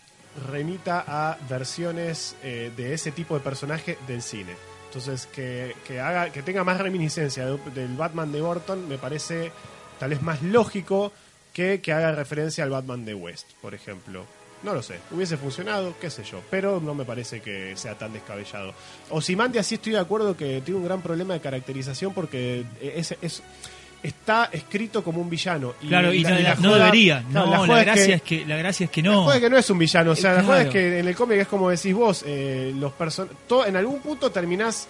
remita a versiones eh, de ese tipo de personaje del cine. Entonces, que, que haga, que tenga más reminiscencia de- del Batman de Burton me parece tal vez más lógico que que haga referencia al Batman de West, por ejemplo. No lo sé, hubiese funcionado, qué sé yo, pero no me parece que sea tan descabellado. Ozymandias sí estoy de acuerdo que tiene un gran problema de caracterización porque es, es- está escrito como un villano. Y Claro, y la- no, y la no joda- debería. No, la, joda es que- gracia es que, la gracia es que la no. joda es que no es un villano, o sea, la joda es que en el cómic es como decís vos, eh, los person todo, en algún punto terminás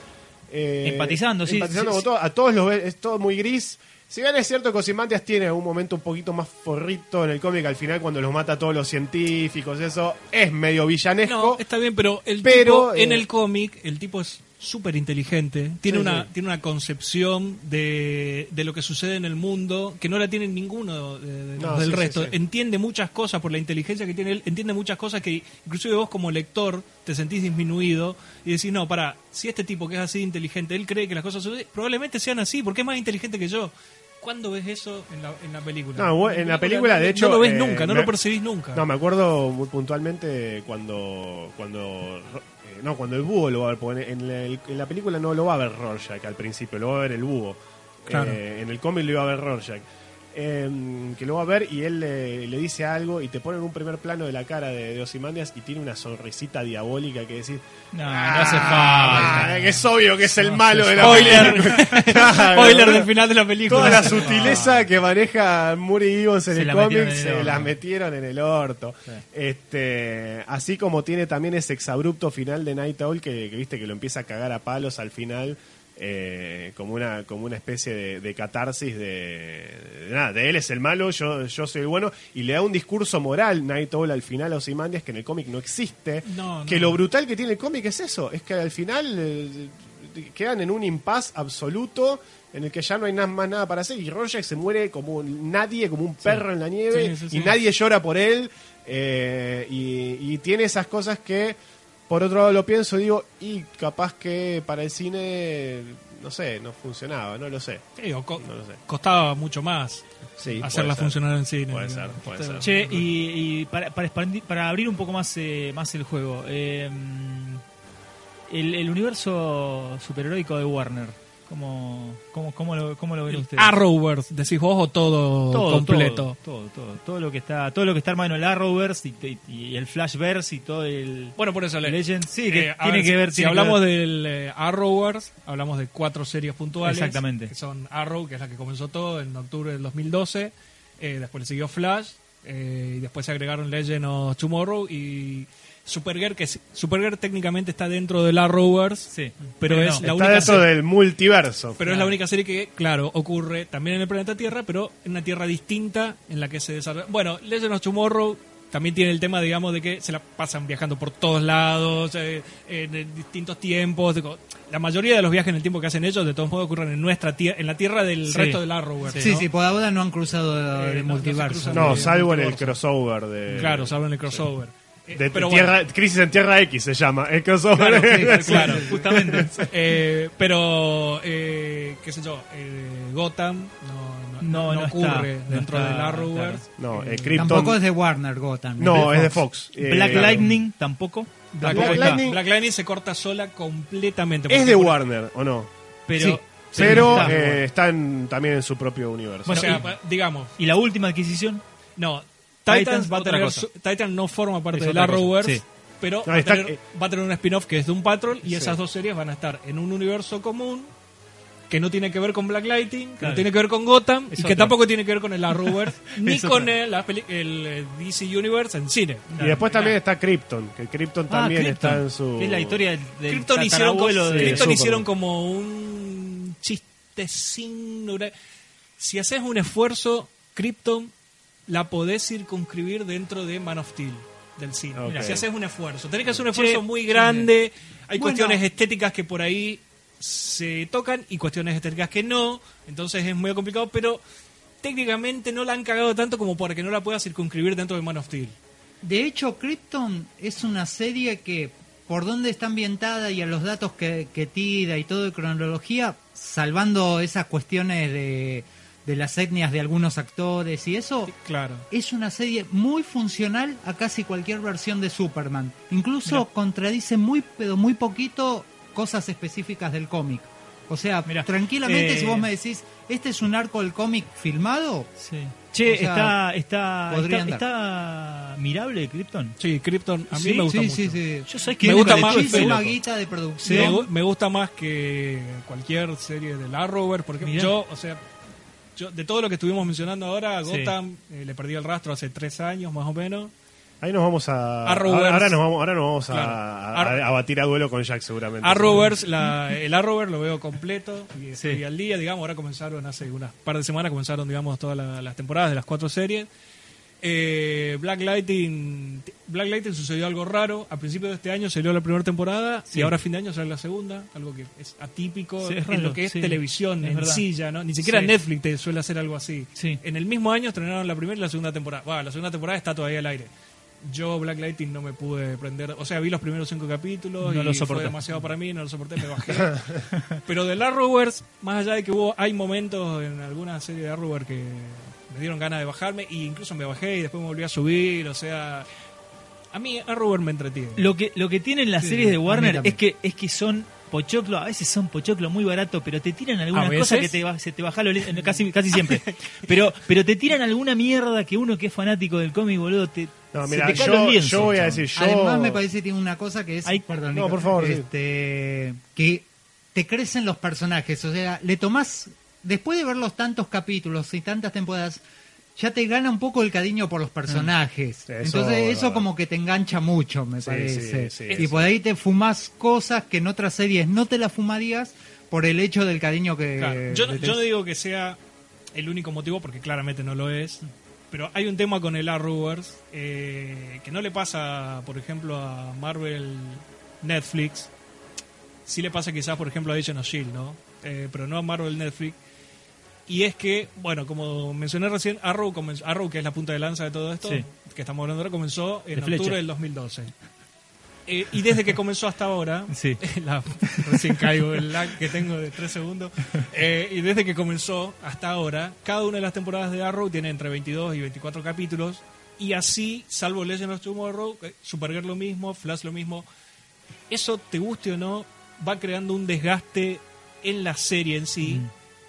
eh, Empatizando, sí, empatizando sí, con sí. todo, a todos los ves, es todo muy gris. Si bien es cierto que Ozymandias tiene un momento un poquito más forrito en el cómic, al final cuando los mata a todos los científicos, eso es medio villanesco. No, está bien, pero el Pero, tipo en eh, el cómic, el tipo es súper inteligente, tiene Sí, una sí. tiene una concepción de, de lo que sucede en el mundo que no la tiene ninguno de- de- No, del sí, resto. Entiende muchas cosas por la inteligencia que tiene él, entiende muchas cosas que inclusive vos como lector te sentís disminuido y decís, no, para, si este tipo que es así de inteligente, él cree que las cosas suceden, probablemente sean así, porque es más inteligente que yo. ¿Cuándo ves eso en la, en la película? No, bueno, en la película, de hecho, No lo ves eh, nunca, no me- lo percibís nunca. No, me acuerdo muy puntualmente cuando cuando no, cuando el búho lo va a ver, porque en la, en la película no lo va a ver Rorschach al principio, lo va a ver el búho. Claro. Eh, en el cómic lo iba a ver Rorschach. Eh, que lo va a ver y él le, le dice algo y te ponen un primer plano de la cara de, de Ozymandias y tiene una sonrisita diabólica que decís No, no hace "Ah, falta. que es obvio que es el malo de la Spoiler. película". Claro, Spoiler del final de la película. Toda la sutileza que maneja Muri Gibbons en Se el cómic en se la metieron en el orto. Sí. Este, así como tiene también ese exabrupto final de Night Owl que, que viste que lo empieza a cagar a palos al final. Eh, como una como una especie de, de catarsis de, de nada de él es el malo yo yo soy el bueno y le da un discurso moral Night Owl al final a Ozymandias que en el cómic no existe. No, que lo brutal que tiene el cómic es eso es que al final eh, quedan en un impas absoluto en el que ya no hay nada, más nada para hacer y Rorschach se muere como nadie, como un perro en la nieve Sí, sí, sí. y nadie llora por él eh, y, y tiene esas cosas que por otro lado lo pienso y digo y capaz que para el cine no sé, no funcionaba, no lo sé. Sí, o co- No lo sé. costaba mucho más Sí, hacerla ser. funcionar en cine. Puede ser, puede ser. Che, y, y para, para, expandir- para abrir un poco más, eh, más el juego, eh, el, el universo superheroico de Warner, ¿cómo, cómo, cómo, lo, cómo lo ven ustedes? Arrowverse, decís vos o todo, todo, completo. Todo, todo, todo, todo lo que está, todo lo que está en el Arrowverse y, y- y el Flashverse y todo el Bueno, por eso le- Legend, sí, que Eh, tiene ver, que ver. Si, hablamos ver- del eh, Arrowverse, hablamos de cuatro series puntuales. Exactamente. Que son Arrow, que es la que comenzó todo en octubre del 2012. eh, después le siguió Flash. eh, y después se agregaron Legend of Tomorrow y Supergirl, que es- Supergirl técnicamente está dentro del Arrowverse. sí, pero es no. la Está única dentro serie- del multiverso. Pero es la única serie que, claro, ocurre también en el planeta Tierra, pero en una Tierra distinta en la que se desarrolla. Bueno, Legend of Tomorrow también tiene el tema, digamos, de que se la pasan viajando por todos lados, eh, en distintos tiempos. digo, La mayoría de los viajes en el tiempo que hacen ellos, de todos modos, ocurren en nuestra tierra, en la Tierra del Sí. resto del Arrowverse. Sí, ¿no? sí, por ahora no han cruzado Eh, de no- no se multiverso. no, de- salvo en el crossover de Claro, saben el crossover. De pero tierra, bueno, Crisis en Tierra X se llama, el crossover. Claro, sí, claro, justamente. Eh, pero, eh, qué sé yo, eh, Gotham no, No, no ocurre está, no dentro está, del Arrowverse. No, eh, Eh, Krypton- Tampoco es de Warner Gotham. No, es de Fox. Eh, Black claro. Lightning tampoco. Black, Black Lightning, Lightning- Black Lightning se corta sola completamente. Es de por- Warner, ¿o no? Pero, Sí, Pero está. eh, están también en su propio universo. O Bueno, sea, y- digamos, ¿Y la última adquisición? no. Titans, Titans va a otra tener cosa. su- Titan no forma parte otra cosa, Arrowverse, sí. pero No, va, a está- tener, eh, va a tener un spin-off que es de un Patrol y Sí. esas dos series van a estar en un universo común que no tiene que ver con Black Lightning, que Claro. no tiene que ver con Gotham Es y que tampoco tiene que ver con el Arrowverse ni Es con el, la eh, DC Universe en cine. Y después también está Krypton, que Krypton Ah, también Krypton, está en su... es la historia del, Krypton hicieron, como, de Krypton hicieron como un chiste sin... Si haces un esfuerzo, Krypton la podés circunscribir dentro de Man of Steel del cine. Si haces un esfuerzo. Tenés que hacer un esfuerzo Che, muy grande. Hay Bueno. cuestiones estéticas que por ahí se tocan y cuestiones estéticas que no. Entonces es muy complicado, pero técnicamente no la han cagado tanto como para que no la puedas circunscribir dentro de Man of Steel. De hecho, Krypton es una serie que, por donde está ambientada y a los datos que, que tira y todo de cronología, salvando esas cuestiones de, de las etnias de algunos actores y eso, Claro. es una serie muy funcional a casi cualquier versión de Superman. Incluso Mirá. contradice muy, pero muy poquito cosas específicas del cómic. O sea, Mirá, tranquilamente eh, si vos me decís, ¿este es un arco del cómic filmado? Sí. Che, O sea, está, está, podría está, está mirable Krypton. Sí, Krypton a mí Sí, me gusta sí, mucho. sí, sí. Yo sé que Me gusta más- muchísima guita de Me, producción. me gusta más que cualquier serie del Arrowverse, porque Mirá. yo, o sea, yo de todo lo que estuvimos mencionando ahora. Gotham eh, le perdí el rastro hace tres años más o menos. Ahí nos vamos a... Arrowverse. Ahora, nos vamos, ahora nos vamos a- Claro. a, batir a duelo con Jack seguramente. Arrowverse, la, el Arrowverse lo veo completo y al día, digamos, ahora comenzaron hace unas par de semanas, comenzaron, digamos, todas la- las temporadas de las cuatro series. Eh, Black Lightning Black Lightning sucedió algo raro. A principio de este año salió la primera temporada Sí. y ahora a fin de año sale la segunda, algo que es atípico Sí, es en lo que es sí, televisión es en verdad. sí ya, ¿no? Ni siquiera. Netflix te suele hacer algo así. Sí. En el mismo año estrenaron la primera y la segunda temporada. Bueno, la segunda temporada está todavía al aire. Yo Black Lightning no me pude prender, o sea, vi los primeros cinco capítulos No y lo fue demasiado para mí, no lo soporté, me bajé. Pero del Arrowverse, más allá de que hubo, hay momentos en alguna serie de Arrowverse que me dieron ganas de bajarme e incluso me bajé y después me volví a subir, o sea, a mí Arrowverse me entretiene. Lo que, lo que tienen las Sí, series de a Warner es que, es que son pochoclo, a veces son pochoclo muy barato, pero te tiran algunas ¿A cosas que te, se te baja lo casi, casi siempre. Pero, pero te tiran alguna mierda que uno que es fanático del cómic, boludo, te, No, se mira, te yo, yo voy a decir, yo... Además me parece que tiene una cosa que es, Ay, perdón, no, Nico, por favor, sí. este, que te crecen los personajes, o sea, le tomás, después de ver los tantos capítulos y tantas temporadas, ya te gana un poco el cariño por los personajes. Eso Entonces es eso como que te engancha mucho, me Sí, parece. sí, y sí. por ahí te fumas cosas que en otras series no te las fumarías por el hecho del cariño que... Claro, yo, no- yo no digo que sea el único motivo, porque claramente no lo es. Pero hay un tema con el Arrowverse eh, que no le pasa, por ejemplo, a Marvel Netflix. Sí le pasa quizás, por ejemplo, a Agent of S.H.I.E.L.D., ¿no? Eh, pero no a Marvel Netflix. Y es que, bueno, como mencioné recién, Arrow, Arrow que es la punta de lanza de todo esto, Sí. que estamos hablando ahora, comenzó en De octubre flecha. del 2012. Eh, y desde que comenzó hasta ahora, Sí. la- recién caigo el lag que tengo de 3 segundos, Eh, y desde que comenzó hasta ahora, cada una de las temporadas de Arrow tiene entre 22 y 24 capítulos, y así, salvo Legend of Tomorrow, eh, Supergirl lo mismo, Flash lo mismo, eso, te guste o no, va creando un desgaste en la serie en sí,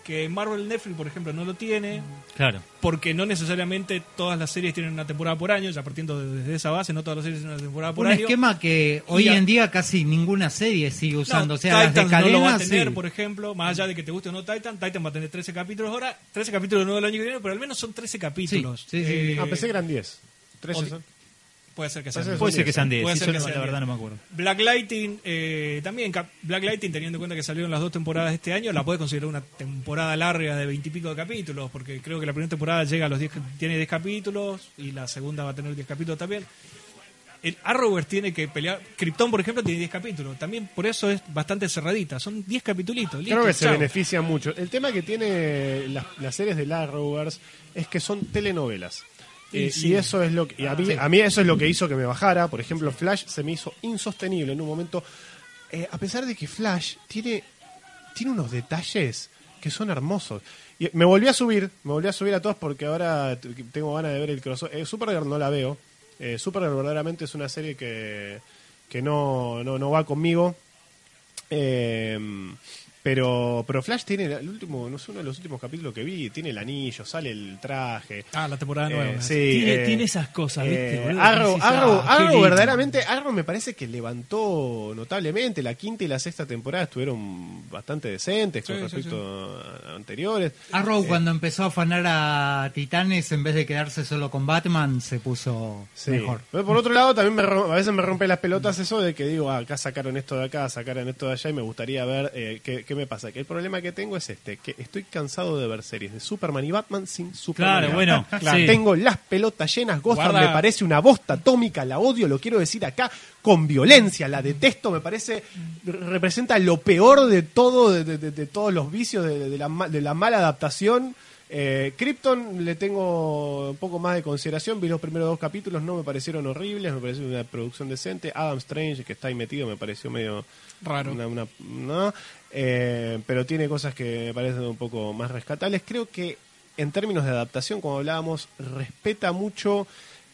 que Marvel Netflix, por ejemplo, no lo tiene, Claro. porque no necesariamente todas las series tienen una temporada por año, ya partiendo de- desde esa base, no todas las series tienen una temporada por Un año. esquema que hoy a- en día casi ninguna serie sigue usando. No, o sea, las de Titans no lo va a tener, sí. por ejemplo, más allá de que te guste o no Titan, Titan va a tener 13 capítulos ahora, 13 capítulos nuevos el año que viene, pero al menos son 13 capítulos. Sí, sí, sí. Eh, Ah, pensé que eran 10. 13 o- son. Puede ser que sean Puede ser Puede ser que sean 10, Puede ser que no- la verdad 10. no me acuerdo. Black Lighting, eh, también Black Lighting, teniendo en cuenta que salieron las dos temporadas de este año, la puedes considerar una temporada larga de veintipico de capítulos, porque creo que la primera temporada llega a los 10, tiene 10 capítulos y la segunda va a tener 10 capítulos también. El Arrowverse tiene que pelear. Krypton, por ejemplo, tiene 10 capítulos. También por eso es bastante cerradita. Son 10 capítulos. Creo que se beneficia mucho. El tema que tiene las, las series de Arrowverse es que son telenovelas. Y Eh, sí. Y eso es lo que y a mí, a mí eso es lo que hizo que me bajara. Por ejemplo, Flash se me hizo insostenible en un momento. Eh, a pesar de que Flash tiene, tiene unos detalles que son hermosos. Y me volví a subir, me volví a subir a todos porque ahora tengo ganas de ver el crossover. Eh, Supergirl no la veo. Eh, Supergirl verdaderamente es una serie que, que no, no, no va conmigo. Eh, Pero, pero Flash tiene el último, no sé, uno de los últimos capítulos que vi, tiene el anillo, sale el traje. Ah, la temporada Eh, nueva. sí, Tiene, eh, tiene esas cosas, ¿viste? eh? Arrow, Arrow, ah, Arrow verdaderamente, Arrow me parece que levantó notablemente. La quinta y la sexta temporada estuvieron bastante decentes con Sí, sí, respecto a anteriores. Arrow Eh, cuando empezó a afanar a Titanes, en vez de quedarse solo con Batman, se puso Sí. mejor. Pero por otro lado, también me a veces me rompe las pelotas eso de que digo, ah, acá sacaron esto de acá, sacaron esto de allá y me gustaría ver eh, qué, me pasa. Que el problema que tengo es este, que estoy cansado de ver series de Superman y Batman sin Superman. Claro, bueno. Tengo las pelotas llenas, Gotham Guarda. me parece una bosta atómica, la odio, lo quiero decir acá, con violencia, la detesto, me parece, representa lo peor de todo, de, de- de- de todos los vicios, la, de la mala adaptación. Eh, Krypton le tengo un poco más de consideración. Vi los primeros dos capítulos, no me parecieron horribles, me pareció una producción decente. Adam Strange, que está ahí metido, me pareció medio Raro. una- una- no, Eh, pero tiene cosas que me parecen un poco más rescatables. Creo que en términos de adaptación, como hablábamos, respeta mucho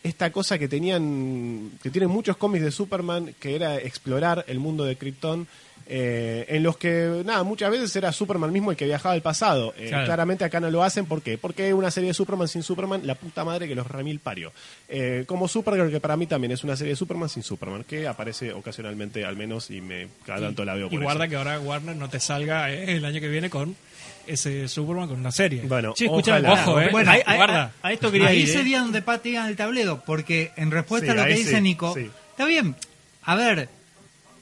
esta cosa que tenían, que tienen muchos cómics de Superman, que era explorar el mundo de Krypton. eh, en los que, nada, muchas veces era Superman mismo el que viajaba al pasado. Eh, Claro. Claramente acá no lo hacen, ¿por qué? Porque una serie de Superman sin Superman, la puta madre que los remil parió. Eh, como Supergirl, que para mí también es una serie de Superman sin Superman, que aparece ocasionalmente al menos y me cada tanto la veo Y por guarda eso. que ahora Warner no te salga eh, el año que viene con ese Superman con una serie. Bueno, escuchá, ojalá. ojo, eh. Bueno, a, guarda. a esto quería Ahí ir, eh. sería donde patean el tablero, porque en respuesta Sí, a lo que dice sí, Nico, sí. está bien. A ver,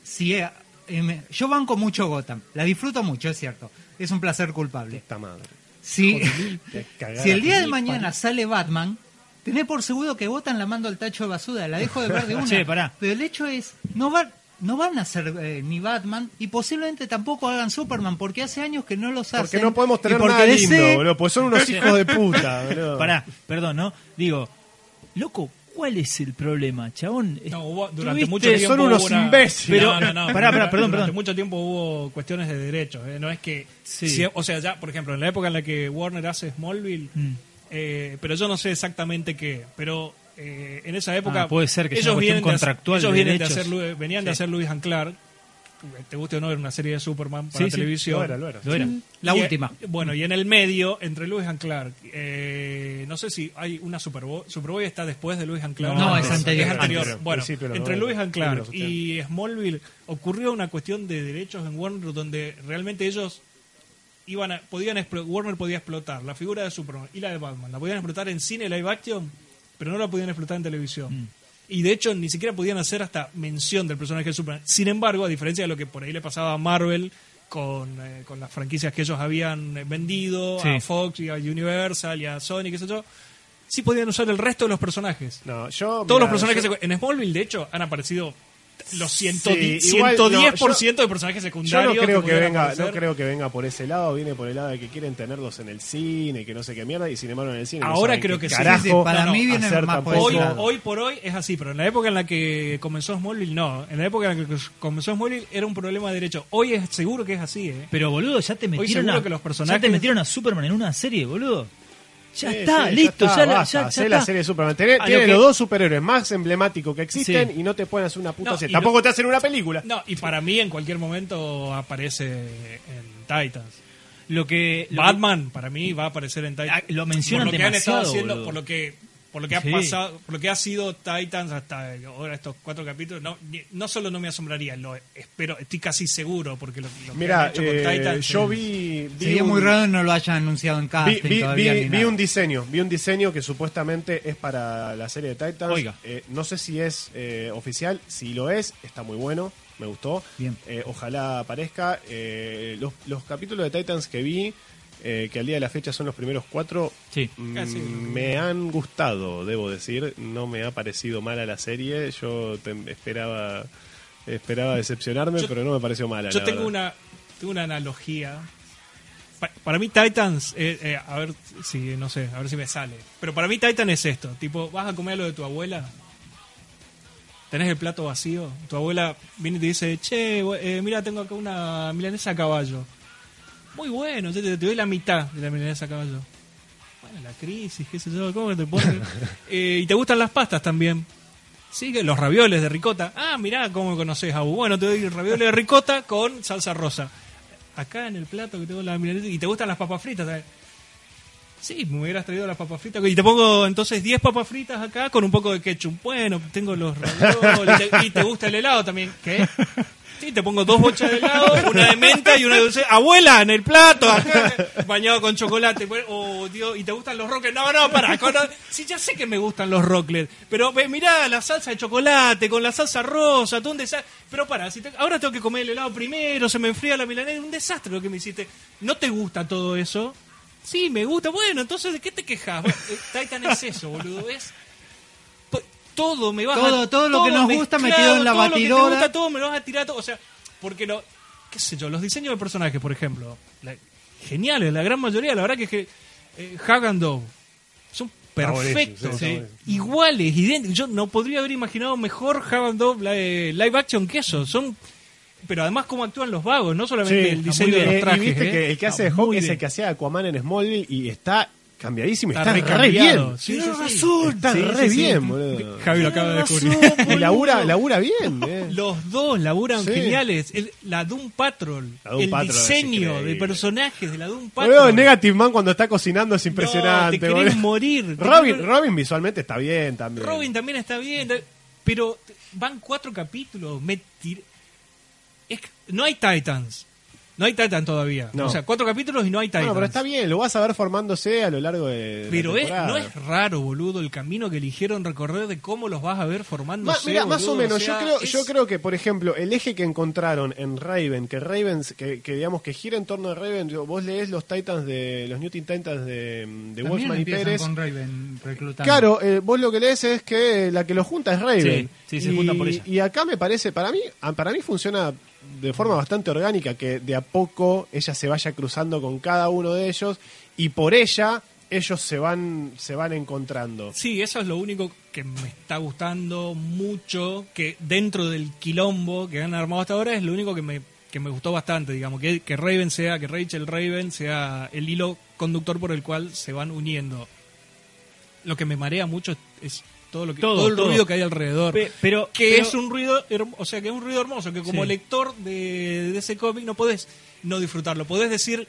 si eh, em, yo banco mucho Gotham, la disfruto mucho, es cierto. Es un placer culpable. Puta madre. Si, si el día de mañana sale Batman, tenés por seguro que Gotham la mando al tacho de basura, la dejo de ver de una. Pará. Pero el hecho es, no va, no van a ser eh, ni Batman y posiblemente tampoco hagan Superman, porque hace años que no los hacen. Porque no podemos tener porque nada DC lindo, boludo, porque son unos hijos de puta, boludo. Pará, perdón, ¿no? Digo, loco, ¿cuál es el problema, chabón? No, hubo, durante mucho tiempo son unos hubo una- imbéciles. Pero- no, no, no, pará, pará, durante perdón, perdón. mucho tiempo hubo cuestiones de derechos. eh, No es que. Sí. si- o sea, ya, por ejemplo, en la época en la que Warner hace Smallville, Mm. eh, pero yo no sé exactamente qué. Pero eh, en esa época. Ah, puede ser que sea ellos vienen de hacer- contractual ellos de vienen de hacer, venían de hacer Louis and Clark. Te guste o no, era una serie de Superman para Sí, sí, televisión. Lo era, lo era. Lo era. La Y, eh, última. bueno, y en el medio, entre Lewis and Clark, eh, no sé si hay una Superboy. Superboy está después de Lewis and Clark. No, es anterior. anterior. Bueno, entre 90, Lewis and Clark y Smallville ocurrió una cuestión de derechos en Warner donde realmente ellos iban a, podían Warner podía explotar la figura de Superman y la de Batman. La podían explotar en cine live action, pero no la podían explotar en televisión. Mm. Y de hecho ni siquiera podían hacer hasta mención del personaje de Superman. Sin embargo, a diferencia de lo que por ahí le pasaba a Marvel con, eh, con las franquicias que ellos habían eh, vendido Sí. a Fox y a Universal y a Sony, qué sé yo, sí podían usar el resto de los personajes. No, yo, Todos los personajes yo- en Smallville, de hecho, han aparecido los 110%, Sí, igual, no, 110% de personajes Yo secundarios. no creo que venga, aparecer. no creo que venga por ese lado, viene por el lado de que quieren tenerlos en el cine, que no sé qué mierda, y sin embargo en el cine. Ahora creo que sí. carajo Sí, sí, para no, mí viene más por. Hoy, hoy por hoy es así, pero en la época en la que comenzó Smallville, no. En la época en la que comenzó Smallville era un problema de derecho. Hoy es seguro que es así, ¿eh? Pero boludo, ya te metieron seguro a, que los ya personajes- te metieron a Superman en una serie, boludo. Ya Sí, está, sí, listo, ya, está, la- basta, ya, ya hacé la serie de Superman. Tiene, los dos superhéroes más emblemáticos que existen Sí. y no te pueden hacer una puta No, serie. Tampoco no- te hacen una película. No, y para mí en cualquier momento aparece en Titans. Lo que lo- Batman, para mí, va a aparecer en Titans. Ah, lo mencionan por lo que han estado demasiado, haciendo, boludo. por lo que por lo que ha Sí. pasado, por lo que ha sido Titans hasta ahora estos cuatro capítulos, no, ni- no solo no me asombraría, lo espero, estoy casi seguro porque lo, lo que Mira, han hecho con eh, Titans yo vi, vi Sería un- muy raro que no lo hayan anunciado en Vi, casting vi- vi- un diseño, vi un diseño que supuestamente es para la serie de Titans. Oiga. Eh, no sé si es eh, oficial, si lo es, está muy bueno, me gustó. Bien. Eh, ojalá aparezca. Eh, los, los capítulos de Titans que vi, eh, que al día de la fecha son los primeros cuatro, Sí. mm, Casi. me han gustado, debo decir. No me ha parecido mala la serie. Yo te- esperaba esperaba decepcionarme, Yo- pero no me pareció mala. Yo la tengo verdad. una, tengo una analogía. Pa- para mí Titans, eh, eh, a ver si, no sé, a ver si me sale. Pero para mí Titan es esto, tipo, vas a comer lo de tu abuela, tenés el plato vacío, tu abuela viene y te dice, che, eh, mira, tengo acá una milanesa a caballo. Muy bueno, yo te, te doy la mitad de la milanesa a caballo. Bueno, la crisis, qué sé yo, ¿cómo te pones? Eh, y te gustan las pastas también. Sí, los ravioles de ricota. Ah, mirá cómo conoces, Abu. Bueno, te doy ravioles de ricota con salsa rosa. acá en el plato que tengo la milanesa y te gustan las papas fritas. ¿sabes? Sí, me hubieras traído las papas fritas. Y te pongo entonces 10 papas fritas acá con un poco de ketchup. Bueno, tengo los raviolis. y te- y te gusta el helado también. ¿Qué? Sí, te pongo dos bochas de helado, una de menta y una de dulce. Abuela, en el plato, bañado con chocolate. Pues, Oh, Dios, ¿y te gustan los rocklets? No, no, para. sí, ya sé que me gustan los rocklets. Pero ve, mirá, la salsa de chocolate con la salsa rosa, todo un desastre. Pero para, ahora tengo que comer el helado primero, se me enfría la milanesa. Un desastre lo que me hiciste. ¿No te gusta todo eso? Sí, me gusta. Bueno, entonces, ¿de qué te quejas? Bueno, eh, Titan es eso, boludo. Es todo me vas Todo- a todo lo que nos gusta metido en la todo Lo que te gusta, todo me lo vas a tirar todo. O sea, porque lo, qué sé yo, los diseños de personajes, por ejemplo, la- geniales, la gran mayoría, la verdad que es que eh, Hag and Dove son perfectos, sí, sí. iguales, idénticos. Yo no podría haber imaginado mejor Hag and Dove la- eh, live action que eso. Son pero además cómo actúan los vagos, no solamente Sí, el diseño de los trajes. Y viste ¿eh? que el que hace de Está Hawk es el que hacía Aquaman en Smallville y está cambiadísimo. Está Está, re bien. Sí, sí, razón, Está Sí, re bien, boludo. Javi lo acaba de descubrir. Y labura, labura bien. eh. Los dos laburan geniales. El- la Doom Patrol, La Doom el Patrol diseño de personajes de la Doom Boludo, Patrol. Negative Man cuando está cocinando es impresionante. No, te querés boludo. morir. Robin, Robin visualmente está bien también. Robin también está bien, pero van cuatro capítulos. Me tir- es que no hay Titans. No hay Titans todavía. No. O sea, cuatro capítulos y no hay Titans. Bueno, pero está bien, lo vas a ver formándose a lo largo de. Pero la es, temporada. no es raro, boludo, el camino que eligieron recorrer de cómo los vas a ver formándose. Ma- mira, más o menos. sea, yo creo, es- yo creo que, por ejemplo, el eje que encontraron en Raven, que Raven, que, que digamos que gira en torno a Raven, vos lees los Titans de los New Teen Titans de, de Wolfman y Pérez. con Raven reclutando. Claro, eh, vos lo que lees es que la que lo junta es Raven. Sí, sí, se y, juntan por ella. Y acá me parece, para mí, para mí funciona de forma bastante orgánica que de a poco ella se vaya cruzando con cada uno de ellos y por ella ellos se van se van encontrando. Sí, eso es lo único que me está gustando mucho, que dentro del quilombo que han armado hasta ahora es lo único que me, que me gustó bastante, digamos, que, que Raven sea, que Rachel Raven sea el hilo conductor por el cual se van uniendo. Lo que me marea mucho es, todo lo que Todo, todo, el todo. ruido que hay alrededor. Pe- pero- que pero- es un ruido, o sea, que es un ruido hermoso, que como Sí. lector de, de ese cómic no podés no disfrutarlo, podés decir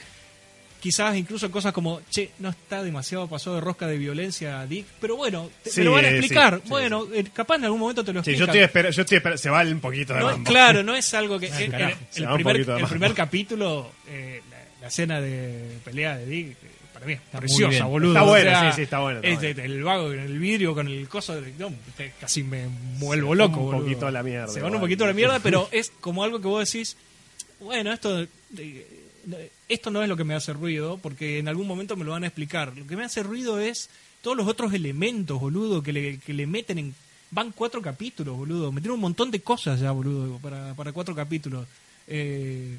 quizás incluso cosas como, che, no está demasiado pasado de rosca de violencia, Dick, pero bueno, te, Sí, me lo van a eh, explicar. sí, sí, bueno, eh, capaz en algún momento te lo explican. yo estoy esperando, yo estoy esperando, se va un poquito de No, mambo. claro, no es algo que... el, carajo, el- primer, el capítulo, eh, la, la escena de pelea de Dick, eh, para mí es muy preciosa, boludo. Está O sea, sí, sí, está bueno, está el vago en el vidrio con el coso de... no, casi me vuelvo Se loco, un boludo. poquito a la mierda, Se van un poquito a la mierda, pero es como algo que vos decís, bueno, esto... esto no es lo que me hace ruido, porque en algún momento me lo van a explicar. Lo que me hace ruido es todos los otros elementos, boludo, que le, que le meten en... Van cuatro capítulos, boludo. Metieron un montón de cosas ya, boludo, para, para cuatro capítulos. Eh,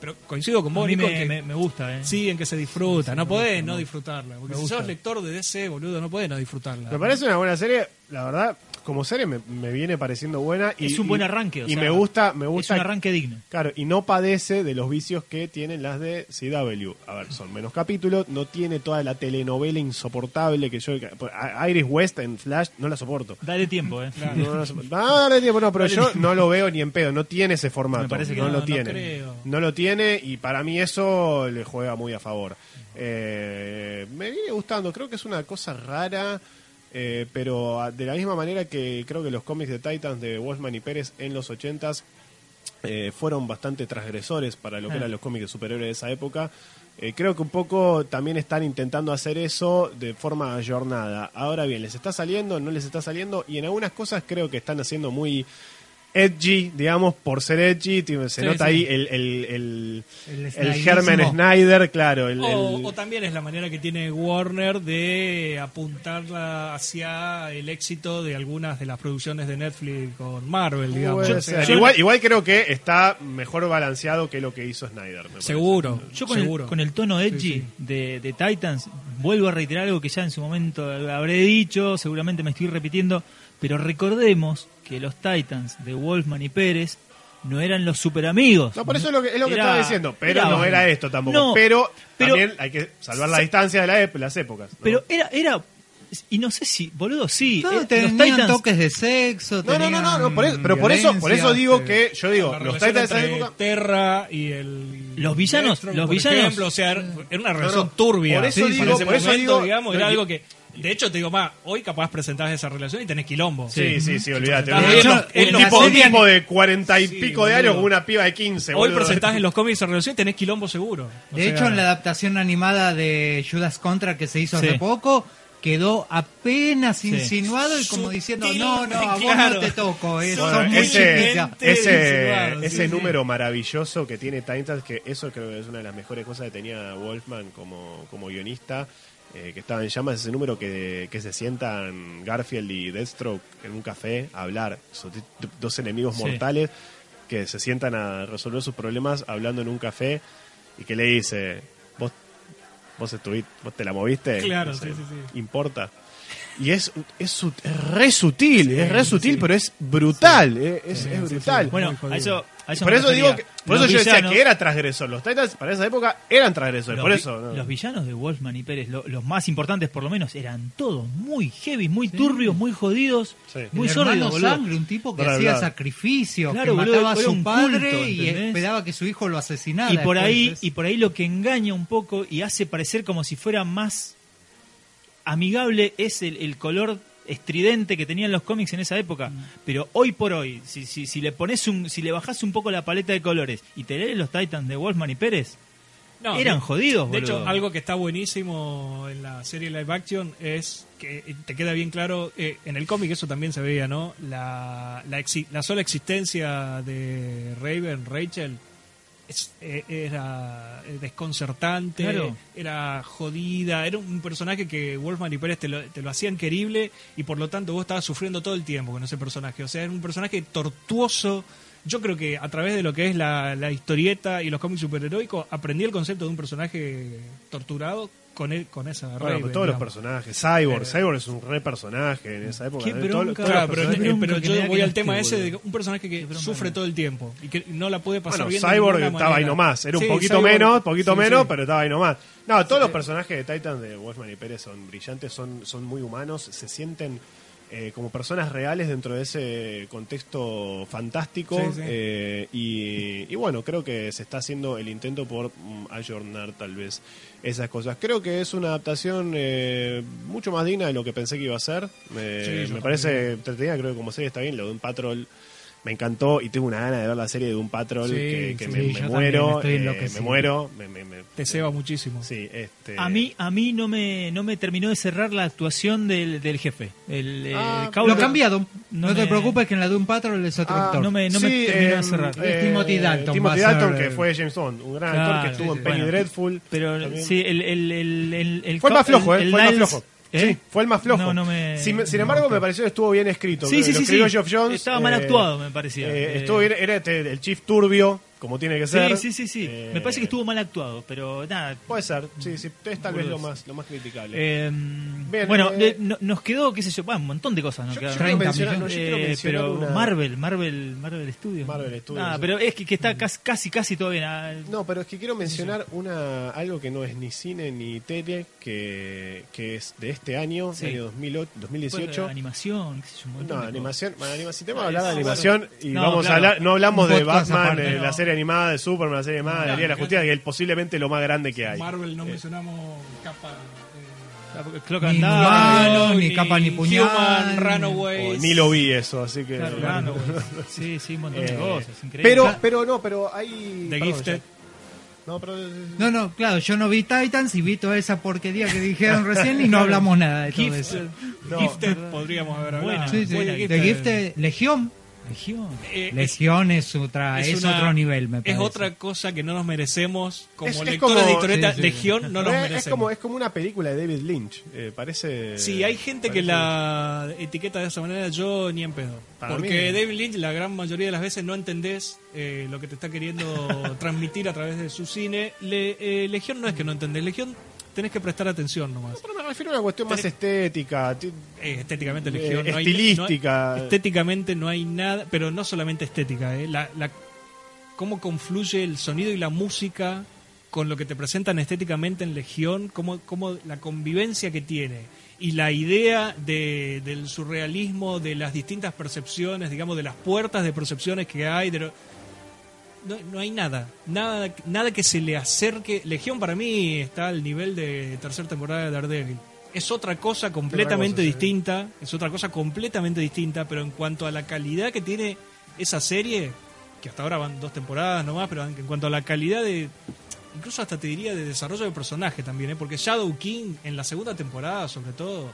pero coincido con A vos, mí Nico, me, que me- me gusta, ¿eh? sí, en que se disfruta. No podés no disfrutarla. Porque si sos lector de DC, boludo, no podés no disfrutarla. Me parece una buena serie, la verdad, como serie me, me viene pareciendo buena y Es un buen arranque, o y sea, me gusta, me Es gusta un arranque digno. Claro, y no padece de los vicios que tienen las de CW. A ver, son menos capítulos, no tiene toda la telenovela insoportable que yo... Iris West en Flash no la soporto. Dale tiempo, ¿eh? No, no, soporto. No, dale tiempo, no, pero yo no lo veo ni en pedo, no tiene ese formato. Me parece que no, no, lo no tiene. creo. No lo tiene y para mí eso le juega muy a favor. Eh, me viene gustando, creo que es una cosa rara, eh, pero a- de la misma manera que creo que los cómics de Titans de Wolfman y Pérez en los 80s eh, fueron bastante transgresores para lo que Ah. eran los cómics de superhéroes de esa época. Eh, creo que un poco también están intentando hacer eso de forma ayornada. Ahora bien, ¿les está saliendo? ¿No les está saliendo? Y en algunas cosas creo que están haciendo muy edgy, digamos, por ser edgy. Se Sí, nota sí. ahí el, el, el, El. Germen Snyder, claro. El, O, el- o también es la manera que tiene Warner de apuntar hacia el éxito de algunas de las producciones de Netflix con Marvel, digamos. Puede O sea, ser. yo- igual, igual creo que está mejor balanceado que lo que hizo Snyder. me parece. Seguro. Yo con seguro. el, con el tono edgy Sí, sí. De, de Titans, vuelvo a reiterar algo que ya en su momento habré dicho, seguramente me estoy repitiendo, pero recordemos que los Titans de Wolfman y Pérez no eran los super amigos. No, por eso es lo que, es lo que Era- estaba diciendo, pero era- no era esto tampoco. No, pero, pero- también hay que salvar la distancia de la las épocas. ¿no? Pero era, era, y no sé si, boludo, sí, Todos eh, los tenían Titans, toques de sexo. no, no, no, no, no, por eso- tenían pero por eso, por eso digo que yo digo, los Titans de esa época Terra y el Los villanos, los por villanos. ejemplo, o sea, era una relación no, turbia. por eso Sí, digo- para ese por eso momento, digo- digamos, no, era algo que. De hecho, te digo más, hoy capaz presentás esa relación y tenés quilombo. Sí, sí, sí, olvídate. De hecho, tipo, un serie- tipo de cuarenta y Sí, pico de años con una piba de 15. Hoy boludo. presentás en los cómics esa relación y tenés quilombo seguro. O De sea, hecho, en la adaptación animada de Judas Contra que se hizo hace poco, quedó apenas Sí. insinuado y como diciendo, no, no, a vos claro. no te toco, eh, Bueno, sos muy ese, chiquita. ese, insinuado, ese sí, número maravilloso que tiene Titans, que eso creo que es una de las mejores cosas que tenía Wolfman como, como guionista, eh, que estaba en llamas, ese número que, que se sientan Garfield y Deathstroke en un café a hablar, esos dos enemigos Sí. mortales que se sientan a resolver sus problemas hablando en un café y que le dice, vos, vos estuviste, vos te la moviste, Claro, No sé, sí, sí, sí. importa. Y es, es, es re sutil, es re sutil, pero es brutal, eh, es, es brutal. Bueno, a eso, eso por eso digo que, por Los eso yo decía que era transgresor. Los Titans para esa época eran transgresores, Los, por vi- eso. ¿no? los villanos de Wolfman y Pérez, lo- los más importantes por lo menos, eran todos muy heavy, muy turbios, muy jodidos, Sí. muy sórdidos, sangre, un tipo que hacía bla. sacrificios, Claro, que boludo, mataba a su un padre culto, y esperaba que su hijo lo asesinara. Y por después. ahí, Es- y por ahí lo que engaña un poco y hace parecer como si fuera más amigable es el, el color estridente que tenían los cómics en esa época. Mm. Pero hoy por hoy, si, si, si le pones un, si le bajás un poco la paleta de colores y te lees los Titans de Wolfman y Pérez, No, eran de- jodidos, De boludo. hecho, algo que está buenísimo en la serie live action es que te queda bien claro, eh, en el cómic eso también se veía, ¿no? La, la, exi- la sola existencia de Raven, Rachel, eh, era eh, desconcertante, Claro. era jodida, era un personaje que Wolfman y Pérez te lo, te lo hacían querible y por lo tanto vos estabas sufriendo todo el tiempo con ese personaje. O sea, era un personaje tortuoso. Yo creo que a través de lo que es la, la historieta y los cómics superheroicos aprendí el concepto de un personaje torturado con él, con esa Bueno, Raven, pero todos los personajes. Cyborg, Eh, Cyborg es un re personaje en esa época. Qué. Todos- todos bronca. Claro, pero, eh, yo voy al tema ese de un personaje que bronca sufre todo el tiempo y que no la puede pasar Bueno, bien. Cyborg estaba ahí manera. nomás. Era un Sí, poquito Cyborg- menos, poquito sí, menos, sí. pero estaba ahí nomás. No, todos los personajes de Titan de Wolfman y Pérez son brillantes, son, son muy humanos, se sienten eh, como personas reales dentro de ese contexto fantástico. Sí, sí. eh, y, y bueno, creo que se está haciendo el intento por mm, ayornar tal vez esas cosas. Creo que es una adaptación eh, mucho más digna de lo que pensé que iba a ser. Sí, yo me parece entretenida, creo que como serie está bien. Lo de un Patrol me encantó y tengo una gana de ver la serie de un Patrol Sí, que, que sí, me, muero. eh, me muero. Me, me- Te ceba muchísimo. Sí, este. A mí, a mí no me, no me terminó de cerrar la actuación del, del jefe. El, eh, Ah, Lo cambiado. no No, te preocupes que en la de un Patrol es otro Ah, actor. no me- no me sí, terminó de cerrar. Es Timothy Dalton, Timothy Dalton, que eh, fue James Bond, un gran Claro, actor que estuvo sí, en. Penny Bueno, Dreadful. Pero también. sí, el, el, el, el, el Fue más flojo, ¿eh? el Fue más flojo. ¿Eh? Sí, fue el más flojo. No, no me- sin, sin no, embargo, me pareció que estuvo bien escrito. Sí, Lo sí, sí, Jones. Estaba mal actuado, me parecía. eh, Eh, estuvo bien, era este, el chief turbio, como tiene que ser. Sí, sí, sí, sí. Eh, Me parece que estuvo mal actuado, pero nada. Puede ser, sí, sí. Es tal vez lo más, lo más criticable. Eh, Bien, bueno, eh, no- nos quedó, qué sé yo, bueno, un montón de cosas. Nos Yo- quedaron. yo quiero 30 mencionar- no, millones. yo quiero Eh, pero una- Marvel, Marvel, Marvel Studios. Marvel Studios, sí. pero es que, que está casi, casi, casi todo bien. Ah, No, pero es que quiero mencionar una algo que no es ni cine ni tele, que, que es de este año, Sí. año 2008, pues, 2018. animación, qué sé yo, un montón No, de animación, bueno, si que Ah, hablar de animación y No, vamos claro. a hablar, no hablamos de Batman, aparte, la serie animada de Superman, la serie animada de la Liga de la claro. Justicia, que es posiblemente lo más grande que hay. Marvel no Eh, mencionamos capa. eh, cosas. Cloak Ni and Dagger, Humano, ni capa ni puñal. Human, oh, Runaways. ni lo vi eso, así que. Claro, Runaways. Sí, sí, un montón de Eh, cosas. Increíble. pero, pero no, pero hay. The perdón, Gifted. No, pero. No, no, claro, yo no vi Titans y vi toda esa porquería que dijeron recién y no hablamos nada de todo Gifted. eso. No. Gifted podríamos haber hablado. Buena. Sí, sí, buena de Gifted. Gifted, Legión. Legión. Eh, es- Legión es, otra, es, una- otro nivel, me Es parece. otra cosa que no nos merecemos. Como Es- es lectores de historieta, sí, sí. Legión no nos es, merecemos. es como, es como una película de David Lynch. eh, parece. Sí, hay gente que la etiqueta de esa manera, yo ni en pedo. Para Porque mí- David Lynch, la gran mayoría de las veces no entendés eh, lo que te está queriendo transmitir a través de su cine. Le- eh, Legión no es que no entendés, Legión tenés que prestar atención nomás. Pero me refiero a una cuestión más estética. ti- Eh, estéticamente Eh, Legión no hay- estilística. no hay- estéticamente no hay nada, pero no solamente estética, eh, la, la- cómo confluye el sonido y la música con lo que te presentan estéticamente en Legión, cómo, cómo la convivencia que tiene y la idea de- del surrealismo, de las distintas percepciones, digamos, de las puertas de percepciones que hay, de no, no hay nada, nada, nada que se le acerque. Legión para mí está al nivel de tercera temporada de Daredevil. Es otra cosa completamente cosa, sí. distinta, es otra cosa completamente distinta, pero en cuanto a la calidad que tiene esa serie, que hasta ahora van dos temporadas nomás, pero en cuanto a la calidad de, incluso hasta te diría de desarrollo de personaje también, ¿eh? porque Shadow King en la segunda temporada sobre todo,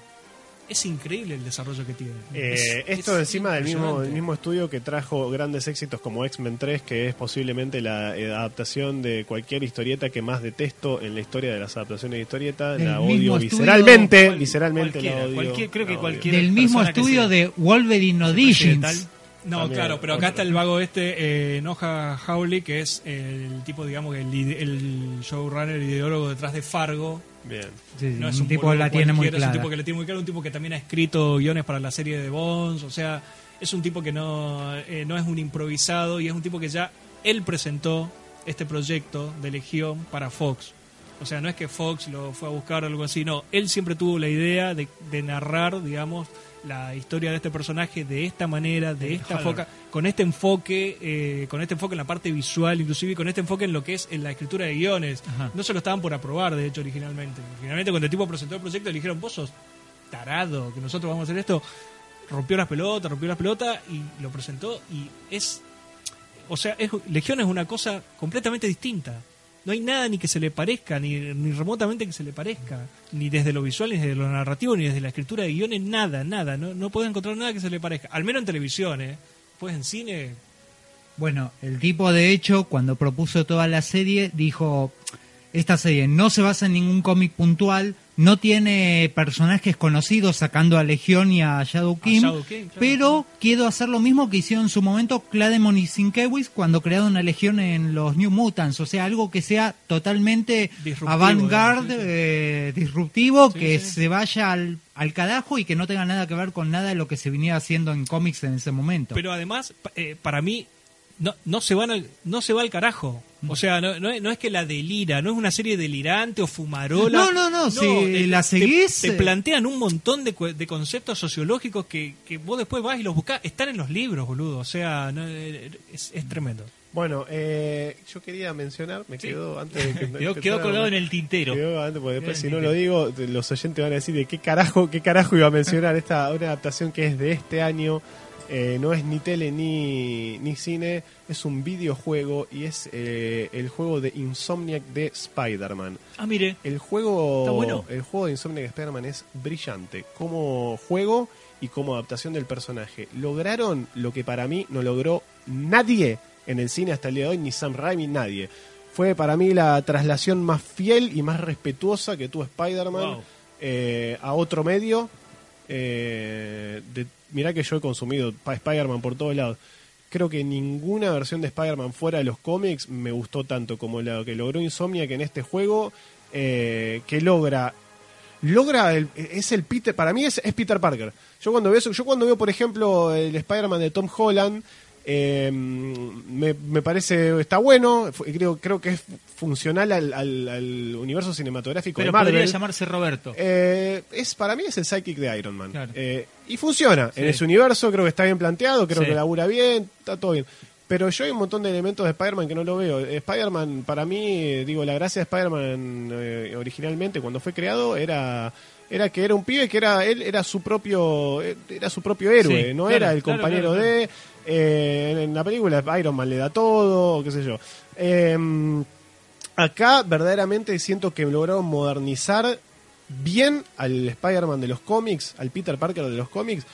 es increíble el desarrollo que tiene. Eh, Es- esto es encima del mismo, del mismo estudio que trajo grandes éxitos como X-Men 3, que es posiblemente la eh, adaptación de cualquier historieta que más detesto en la historia de las adaptaciones de historieta. Del la mismo odio estudio, visceralmente, cual- visceralmente la odio. cualquier- creo que la odio. cualquier- Del mismo estudio de Wolverine Auditions. No, También, claro, pero acá otro. está el vago este, eh, Noah Hawley, que es el tipo, digamos, el, el showrunner, el ideólogo detrás de Fargo. Bien. Sí, No es un un tipo la tiene muy clara. Es un tipo que le tiene muy claro, un tipo que también ha escrito guiones para la serie de Bones, o sea, es un tipo que no, eh, no es un improvisado y es un tipo que ya él presentó este proyecto de Legión para Fox. O sea, no es que Fox lo fue a buscar o algo así, no, él siempre tuvo la idea de, de narrar, digamos, la historia de este personaje de esta manera, de esta foca, con este enfoque, eh, con este enfoque en la parte visual, inclusive y con este enfoque en lo que es en la escritura de guiones. Ajá. No se lo estaban por aprobar, de hecho, originalmente. Originalmente, cuando el tipo presentó el proyecto, le dijeron, vos sos tarado, que nosotros vamos a hacer esto. Rompió las pelotas, rompió las pelotas y lo presentó y es... O sea, es, Legión es una cosa completamente distinta. No hay nada ni que se le parezca, ni, ni remotamente que se le parezca. Ni desde lo visual, ni desde lo narrativo, ni desde la escritura de guiones, nada, nada. No, no puedes encontrar nada que se le parezca. Al menos en televisión, ¿eh? Pues en cine, Bueno, el tipo de hecho, cuando propuso toda la serie, dijo, esta serie no se basa en ningún cómic puntual, no tiene personajes conocidos sacando a Legión y a Shadow King, Shadow King, claro. pero quiero hacer lo mismo que hicieron en su momento Clademon y Sienkiewicz cuando crearon una Legión en los New Mutants, o sea, algo que sea totalmente avant-garde, digamos, sí, sí. eh, disruptivo, Sí, que se vaya al, al carajo y que no tenga nada que ver con nada de lo que se venía haciendo en cómics en ese momento. Pero además, eh, para mí, no, no, se van al, no se va al carajo. O sea, no, no, es- no es que la delira, no es una serie delirante o fumarola. No, no, no, si eh, la seguís, Te, eh. plantean un montón de, de conceptos sociológicos que, que vos después vas y los buscás. Están en los libros, boludo. O sea, no, eh, es, es tremendo. Bueno, eh, yo quería mencionar, me Sí. quedó antes de que Quedó, quedó colgado en el tintero. Quedó antes, porque después si no lo digo, los oyentes van a decir de qué carajo, qué carajo iba a mencionar esta una adaptación que es de este año. Eh, no es ni tele ni, ni cine, es un videojuego y es eh, el juego de Insomniac de Spider-Man. Ah, mire. El juego, bueno. el juego de Insomniac de Spider-Man es brillante como juego y como adaptación del personaje. Lograron lo que para mí no logró nadie en el cine hasta el día de hoy, ni Sam Raimi, nadie. Fue para mí la traslación más fiel y más respetuosa que tuvo Spider-Man Wow. eh, a otro medio. Eh, de, mirá que yo he consumido Spider-Man por todos lados. Creo que ninguna versión de Spider-Man fuera de los cómics me gustó tanto como la que logró Insomniac en este juego, eh, que logra logra el- es el Peter para mí es, es Peter Parker yo cuando veo yo cuando veo por ejemplo el Spider-Man de Tom Holland eh, me, me parece está bueno creo creo que es funcional al, al- al universo cinematográfico Pero de Marvel podría llamarse Roberto. eh, es para mí es el psychic de Iron Man Claro. Eh, y funciona Sí. en ese universo creo que está bien planteado creo Sí. que labura bien está todo bien pero yo hay un montón de elementos de Spider-Man que no lo veo. Spider-Man, para mí, eh, digo, la gracia de Spider-Man eh, originalmente cuando fue creado era era que era un pibe que era él era su propio era su propio héroe, Sí, no claro, era el claro, compañero claro, de eh, en la película Iron Man le da todo, qué sé yo. Em, acá verdaderamente siento que lograron modernizar bien al Spider-Man de los cómics, al Peter Parker de los cómics.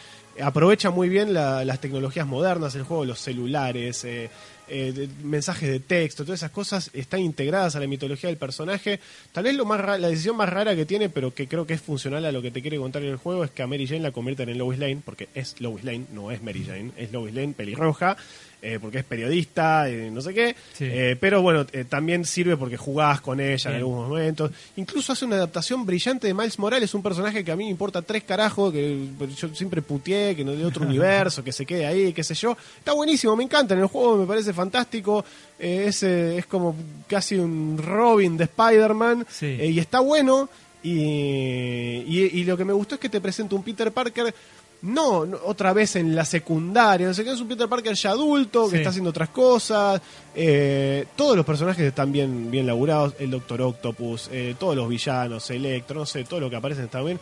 Aprovecha muy bien la- las tecnologías modernas, el juego, los celulares, eh, eh, mensajes de texto, todas esas cosas están integradas a la mitología del personaje. Tal vez lo más la decisión más rara que tiene, pero que creo que es funcional a lo que te quiere contar el juego, es que a Mary Jane la conviertan en Lois Lane, porque es Lois Lane, no es Mary Jane, es Lois Lane pelirroja, eh, porque es periodista, eh, no sé qué. Sí. Eh, pero bueno, eh, también sirve porque jugás con ella en algunos momentos. Incluso hace una adaptación brillante de Miles Morales, un personaje que a mí me importa tres carajos, que yo siempre puteé, que no de otro universo, que se quede ahí, qué sé yo. Está buenísimo, me encanta. En el juego me parece fantástico. Eh, es, es como casi un Robin de Spider-Man. Sí. Y está bueno. Y, y, y lo que me gustó es que te presenta un Peter Parker no, no, otra vez en la secundaria, no sé qué, es un Peter Parker ya adulto, que Sí. está haciendo otras cosas. eh, todos los personajes están bien, bien laburados, el Doctor Octopus, eh, todos los villanos, Electro, no sé, todo lo que aparece está bien.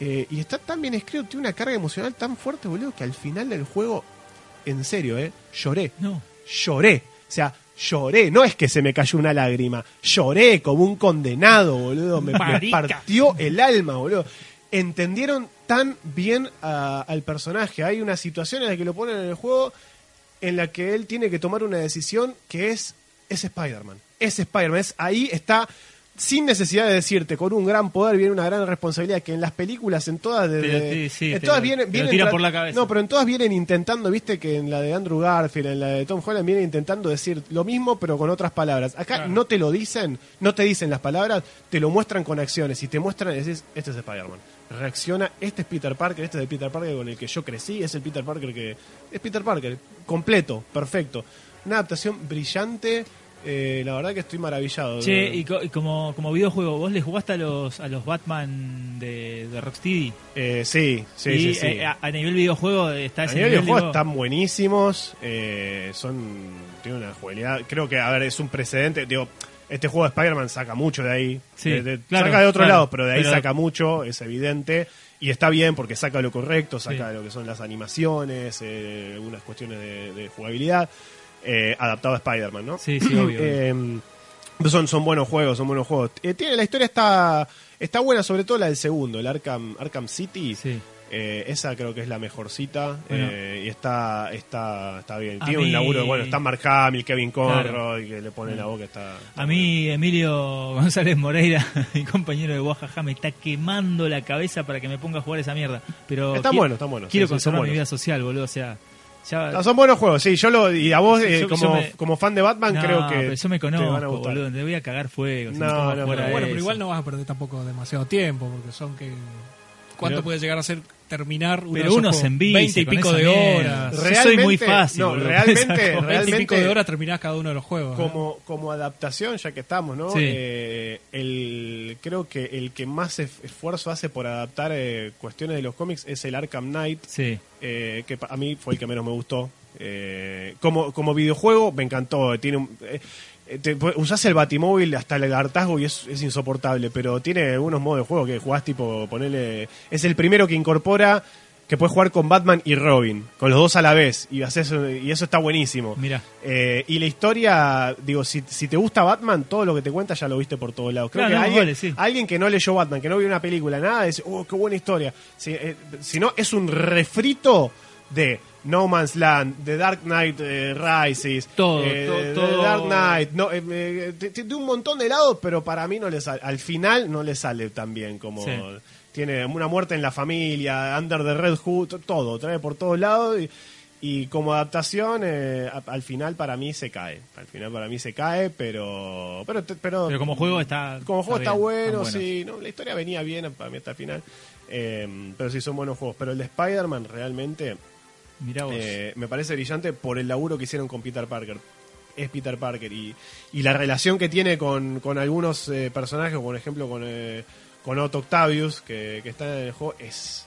Eh, y está tan bien escrito, tiene una carga emocional tan fuerte, boludo, que al final del juego, en serio, eh, lloré No. lloré. O sea, lloré. No es que se me cayó una lágrima. Lloré como un condenado, boludo. Me, me partió el alma, boludo. Entendieron tan bien a- al personaje. Hay una situación en la que lo ponen en el juego en la que él tiene que tomar una decisión que es, es Spider-Man. Es Spider-Man. Es, ahí está, sin necesidad de decirte, con un gran poder viene una gran responsabilidad, que en las películas, en todas, de, sí, sí, en todas lo- vienen, tira por la cabeza. No, pero en todas vienen intentando, viste, que en la de Andrew Garfield, en la de Tom Holland, vienen intentando decir lo mismo, pero con otras palabras. Acá Claro. no te lo dicen, no te dicen las palabras, te lo muestran con acciones. Y te muestran, decís, este es Spider-Man. Reacciona, este es Peter Parker, este es el Peter Parker con el que yo crecí, es el Peter Parker que. Es Peter Parker, completo, perfecto. Una adaptación brillante. eh, la verdad que estoy maravillado. Che, y, co- y como, como videojuego, ¿vos le jugaste a los, a los Batman de, de Rocksteady? Eh, sí, sí, y sí. sí. eh, a, a nivel videojuego está A ese nivel de nivel, juegos digo- están buenísimos, eh, son tiene una jugabilidad, creo que a ver es un precedente, digo, este juego de Spider-Man saca mucho de ahí, Sí, de- de- claro, saca de otro claro, lado, pero de ahí pero- saca mucho, es evidente y está bien porque saca lo correcto, saca Sí. lo que son las animaciones, eh, algunas cuestiones de, de jugabilidad eh, adaptado a Spider-Man, ¿no? Sí, sí, obvio. Eh, son, son buenos juegos, son buenos juegos. Eh, tiene, la historia está, está buena, sobre todo la del segundo, el Arkham, Arkham City. Sí. Eh, esa creo que es la mejorcita Bueno. eh, y está está está bien. A Tiene mí- un laburo, bueno, está Mark Hamill, Kevin Conroy, Claro. que le pone la boca, está... está A mí, Emilio González Moreira, mi compañero de Oaxaca, me está quemando la cabeza para que me ponga a jugar esa mierda. Pero Están qui- buenos, están buenos. Quiero Sí, conservar mi vida social, boludo. O sea, ya. No, son buenos juegos, sí. Yo lo y a vos eh, Yo- yo como, me- como fan de Batman No, creo que pero yo me te van a conozco, gustar. boludo. Te voy a cagar fuego. si No, no, pero a Bueno, pero igual no vas a perder tampoco demasiado tiempo, porque son que... ¿Cuánto Pero- puede llegar a ser terminar de Pero esos uno juegos? se envicia 20 y pico de horas. Yo Realmente, soy muy fácil. no, boludo. realmente, Esa- 20 y pico de horas terminás cada uno de los juegos. ¿eh? como, como adaptación, ya que estamos, ¿no? Sí. Eh, el, creo que el que más esfuerzo hace por adaptar eh, cuestiones de los cómics es el Arkham Knight, Sí. eh, que a mí fue el que menos me gustó. Eh, como, como videojuego me encantó. Tiene un- eh, eh, te- usás el batimóvil hasta el hartazgo y es, es insoportable, pero tiene unos modos de juego que jugás tipo, ponerle... Es el primero que incorpora que puedes jugar con Batman y Robin, con los dos a la vez, y, haces, y eso está buenísimo. Mira. Eh, y la historia, digo, si, si te gusta Batman, todo lo que te cuenta ya lo viste por todos lados. Creo que no, alguien, vale, sí. alguien que no leyó Batman, que no vio una película, nada, dice, oh, qué buena historia. Si, eh, si no, es un refrito de No Man's Land, de Dark Knight eh, Rises, Todo, eh, todo, todo. Dark Knight, no, eh, eh, de, un montón de lados, pero para mí no le sale, al final no le sale tan bien como... Sí. Tiene una muerte en la familia, Under the Red Hood, todo, trae por todos lados y, y como adaptación eh, al final para mí se cae. Al final para mí se cae, pero pero pero, Pero como juego está. como juego está, bien, bueno, sí, no, la historia venía bien para mí hasta el final. Eh, pero sí son buenos juegos, pero el de Spider-Man realmente Mirá vos. eh, me parece brillante por el laburo que hicieron con Peter Parker. Es Peter Parker y, y la relación que tiene con, con algunos eh, personajes, por ejemplo con, eh, con Otto Octavius, que, que está en el juego, es.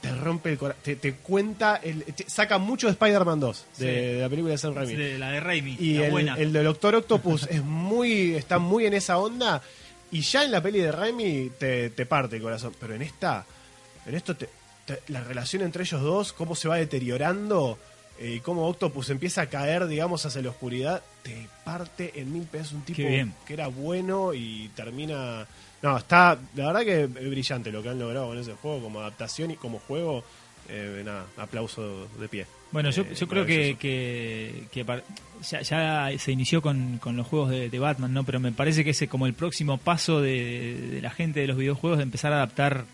Te rompe el corazón. Te, te cuenta. El, te saca mucho de Spider-Man 2, de, Sí. de la película de Sam Raimi. de la de Raimi. Y la el, buena. el del Doctor Octopus es muy, está muy en esa onda. Y ya en la peli de Raimi te, te parte el corazón. Pero en esta, en esto te- te- la relación entre ellos dos, cómo se va deteriorando eh, y cómo Octopus empieza a caer, digamos, hacia la oscuridad, te parte en mil pesos un tipo bien. que era bueno y termina. No, está, la verdad que es brillante lo que han logrado con ese juego, como adaptación y como juego. eh, nada, aplauso de pie. Bueno, yo, Eh, yo creo que, ya, ya se inició con, con los juegos de, de Batman, ¿no? Pero me parece que ese como el próximo paso de, de la gente de los videojuegos de empezar a adaptar.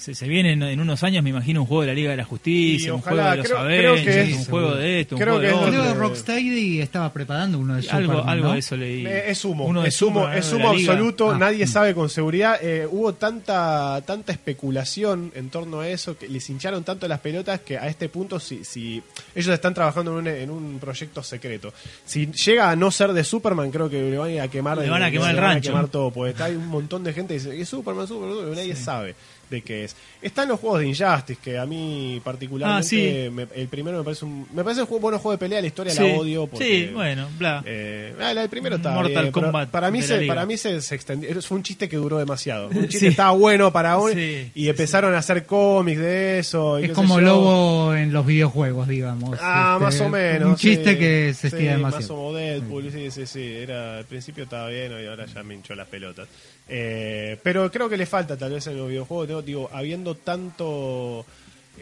Se, se viene en, en unos años, me imagino, un juego de la Liga de la Justicia, Y un ojalá, juego de los creo- creo que Avengers, es- un juego de esto, un creo juego que de otro. Creo que Rocksteady estaba preparando uno de algo Superman, algo ¿no? de eso leí. Eh, Es humo, Uno de es humo, Superman, es humo absoluto, Ah. nadie sabe con seguridad. Eh, hubo tanta tanta especulación en torno a eso, que les hincharon tanto las pelotas que a este punto, si, si ellos están trabajando en un, en un proyecto secreto, si llega a no ser de Superman, creo que le van a quemar, Le van a quemar el le van rancho. quemar todo, porque está, hay un montón de gente que dice, es Superman, Superman, Superman", y nadie sabe. De qué es. Están los juegos de Injustice, que a mí particularmente, Ah, sí. me- el primero me parece un, me parece un juego, bueno juego de pelea, la historia Sí. la odio. Porque, Sí, bueno, bla. eh, ah, la del primero está Mortal Kombat para mí se, para mí se, se extendió fue un chiste que duró demasiado un chiste Sí. estaba bueno para Sí, y empezaron a hacer cómics de eso y Es como. Lobo en los videojuegos, digamos. Ah, Este, más o menos. Un chiste que se estira Más demasiado. o Deadpool, sí, sí, sí. Era, al principio estaba bien y ahora ya me hinchó las pelotas. Eh, pero creo que le falta tal vez en los videojuegos. Digo, digo, tanto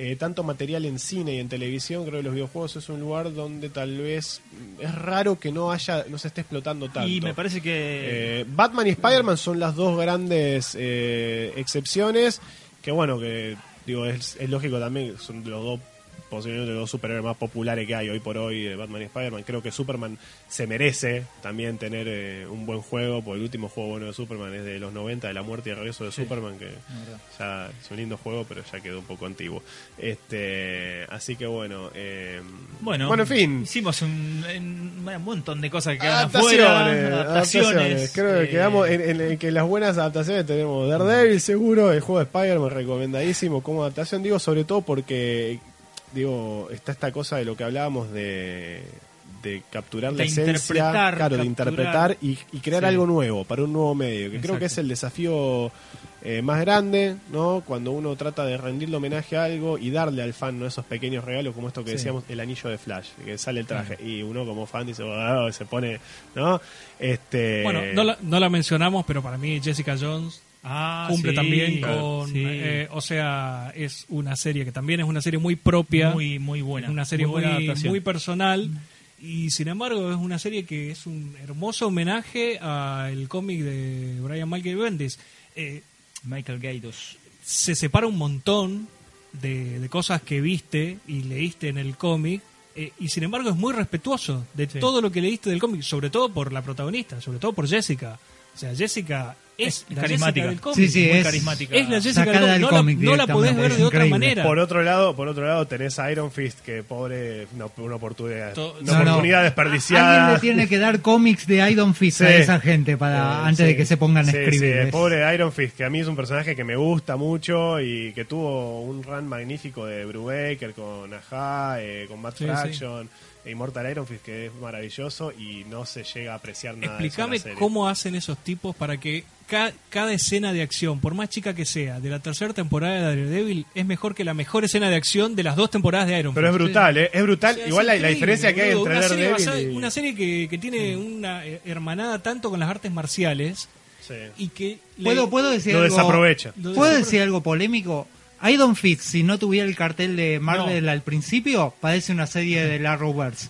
eh, tanto material en cine y en televisión, creo que los videojuegos es un lugar donde tal vez es raro que no haya, no se esté explotando tanto. Y me parece que. Eh, Batman y Spider-Man son las dos grandes eh, excepciones. Que bueno, que digo, es, es lógico también, son los dos posiblemente los dos superhéroes más populares que hay hoy por hoy, eh, Batman y Spider-Man. Creo que Superman se merece también tener eh, un buen juego, porque el último juego bueno de Superman es de los 90, de la muerte y el regreso de Superman, que ya es un lindo juego, pero ya quedó un poco antiguo. Este, así que bueno, eh, bueno, bueno, en fin. Hicimos un, un- montón de cosas que quedan Adaptaciones, afuera. adaptaciones. Creo que eh, quedamos en, en- en que las buenas adaptaciones tenemos Daredevil seguro, el juego de Spider-Man recomendadísimo como adaptación, digo sobre todo porque digo está esta cosa de lo que hablábamos de de capturar la esencia, claro, de interpretar y, y crear Sí. algo nuevo para un nuevo medio, que creo que es el desafío eh, más grande, ¿no? Cuando uno trata de rendirle homenaje a algo y darle al fan ¿no? esos pequeños regalos, como esto que Sí. decíamos, el anillo de Flash, que sale el traje, y uno como fan dice, "Wow", se pone, ¿no? Este, Bueno, no la, no la mencionamos, pero para mí Jessica Jones ah, cumple sí, también con... sí. eh, o sea, es una serie que también es una serie muy propia. muy, muy buena. Una serie muy, muy personal y sin embargo es una serie que es un hermoso homenaje al cómic de Brian Michael Bendis. Eh, Michael Gaidos. se separa un montón de, de cosas que viste y leíste en el cómic eh, y sin embargo es muy respetuoso de Sí. todo lo que leíste del cómic, sobre todo por la protagonista, sobre todo por Jessica. O sea, Jessica es, la carismática. Jessica del cómic. Sí, sí, muy es- carismática. Es la Jessica Sacada del cómic. No, la- no la podés directamente, ver de otra manera. Por otro lado, por otro lado tenés a Iron Fist que pobre una, una oportunidad, To- una No, no. oportunidad Alguien desperdiciada. le tiene que dar cómics de Iron Fist a Sí. esa gente para Eh, antes sí. de que se pongan a escribir. sí, pobre Iron Fist, que a mí es un personaje que me gusta mucho y que tuvo un run magnífico de Brubaker con Aja, eh, con Matt Sí, Fraction, Immortal Iron Fist, que es maravilloso y no se llega a apreciar nada. la Explícame serie. cómo hacen esos tipos para que ca- cada escena de acción, por más chica que sea, de la tercera temporada de Daredevil, es mejor que la mejor escena de acción de las dos temporadas de Iron Pero es brutal, ¿eh? Es brutal. O sea, es Igual la, la increíble, diferencia que hay entre una serie, Daredevil basada- y... una serie que, que tiene una eh, hermanada tanto con las artes marciales Sí. y que le- ¿Puedo, puedo decir Lo algo? desaprovecha. Lo ¿Puedo decir algo polémico? Iron Fist, si no tuviera el cartel de Marvel al principio, parece una serie de la Arrowverse.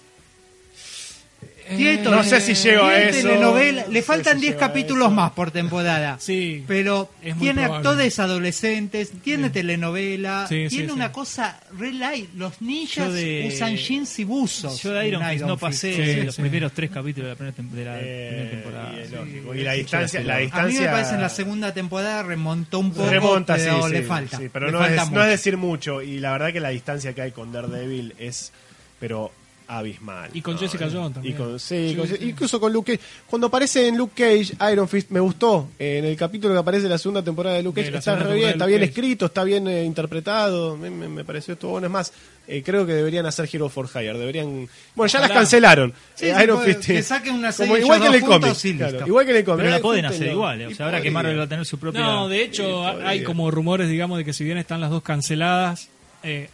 No sé si llego a eso. telenovela, No le sé faltan si 10 llego a capítulos más por temporada. Sí. Pero tiene probable. actores adolescentes, tiene telenovela, Sí, sí, tiene sí. una cosa re light. Los ninjas de- usan jeans y buzos. Yo de Iron Fist no pasé Sí, los sí. primeros tres capítulos de la primera, tem- de la Eh, primera temporada. y Y la distancia, la distancia... A mí me parece en la segunda temporada remontó un poco, Remonta, sí, pero sí, le falta. sí, pero le no falta es, no es decir mucho. Y la verdad que la distancia que hay con Daredevil es, pero abismal. Y con ¿no? Jessica Jones y también. con- sí, Sí, con- sí. incluso con Luke Cage. Cuando aparece en Luke Cage, Iron Fist, me gustó. Eh, en el capítulo que aparece en la segunda temporada de Luke De Cage, está re bien, de está bien Cage. escrito, está bien eh, interpretado. Me, me- me pareció esto bueno. Es más, eh, creo que deberían hacer Hero for Hire. Deberían. Bueno, ya las cancelaron. Sí, Eh, Iron puede- Fist. que saquen una como serie igual que sí, claro, listo. igual que en el cómic. Pero la pueden hacer igual, eh. Y o sea, ahora que. Marvel va a tener su propia... No, de hecho, hay como rumores, digamos, de que si bien están las dos canceladas,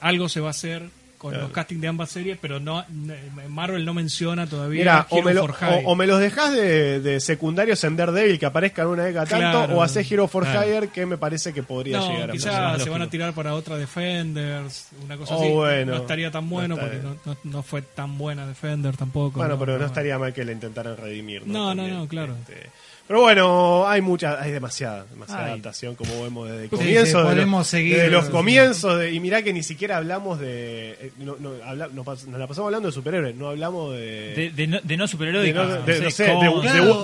algo se va a hacer con Claro. los castings de ambas series, pero no Marvel no menciona todavía Mira, o me, lo- for Hire. o- o me los dejas de, de secundarios en Daredevil que aparezcan una vez tanto, Claro. o haces Hero for Claro. Hire que me parece que podría no, llegar a quizás se van a tirar para otra Defenders, una cosa Oh, así. bueno. no estaría tan bueno No porque no, fue tan buena Defender tampoco. Bueno, pero no estaría mal que le intentaran redimir. No, no, no, claro. este, pero bueno, hay mucha, hay demasiada, demasiada Ay. adaptación como vemos desde el Sí, comienzo. sí, de los- seguir. Desde los comienzos, de- y mirá que ni siquiera hablamos de... eh, no- no, habla- nos, pas- nos la pasamos hablando de superhéroes, no hablamos de... De, de no, de no de, superheroicas. no- no de- no sé,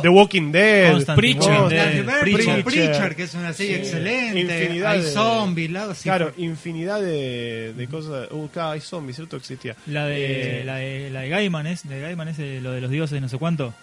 de- Walking Dead, Preacher. Dead, Preacher. Preacher, que es una serie Sí. excelente. Infinidad hay zombies, la- Claro, infinidad de, de cosas. Uh, claro, hay zombies, ¿cierto? Existía. La de, Eh, la de la de Gaiman es, de Gaiman es de lo de los dioses de no sé cuánto.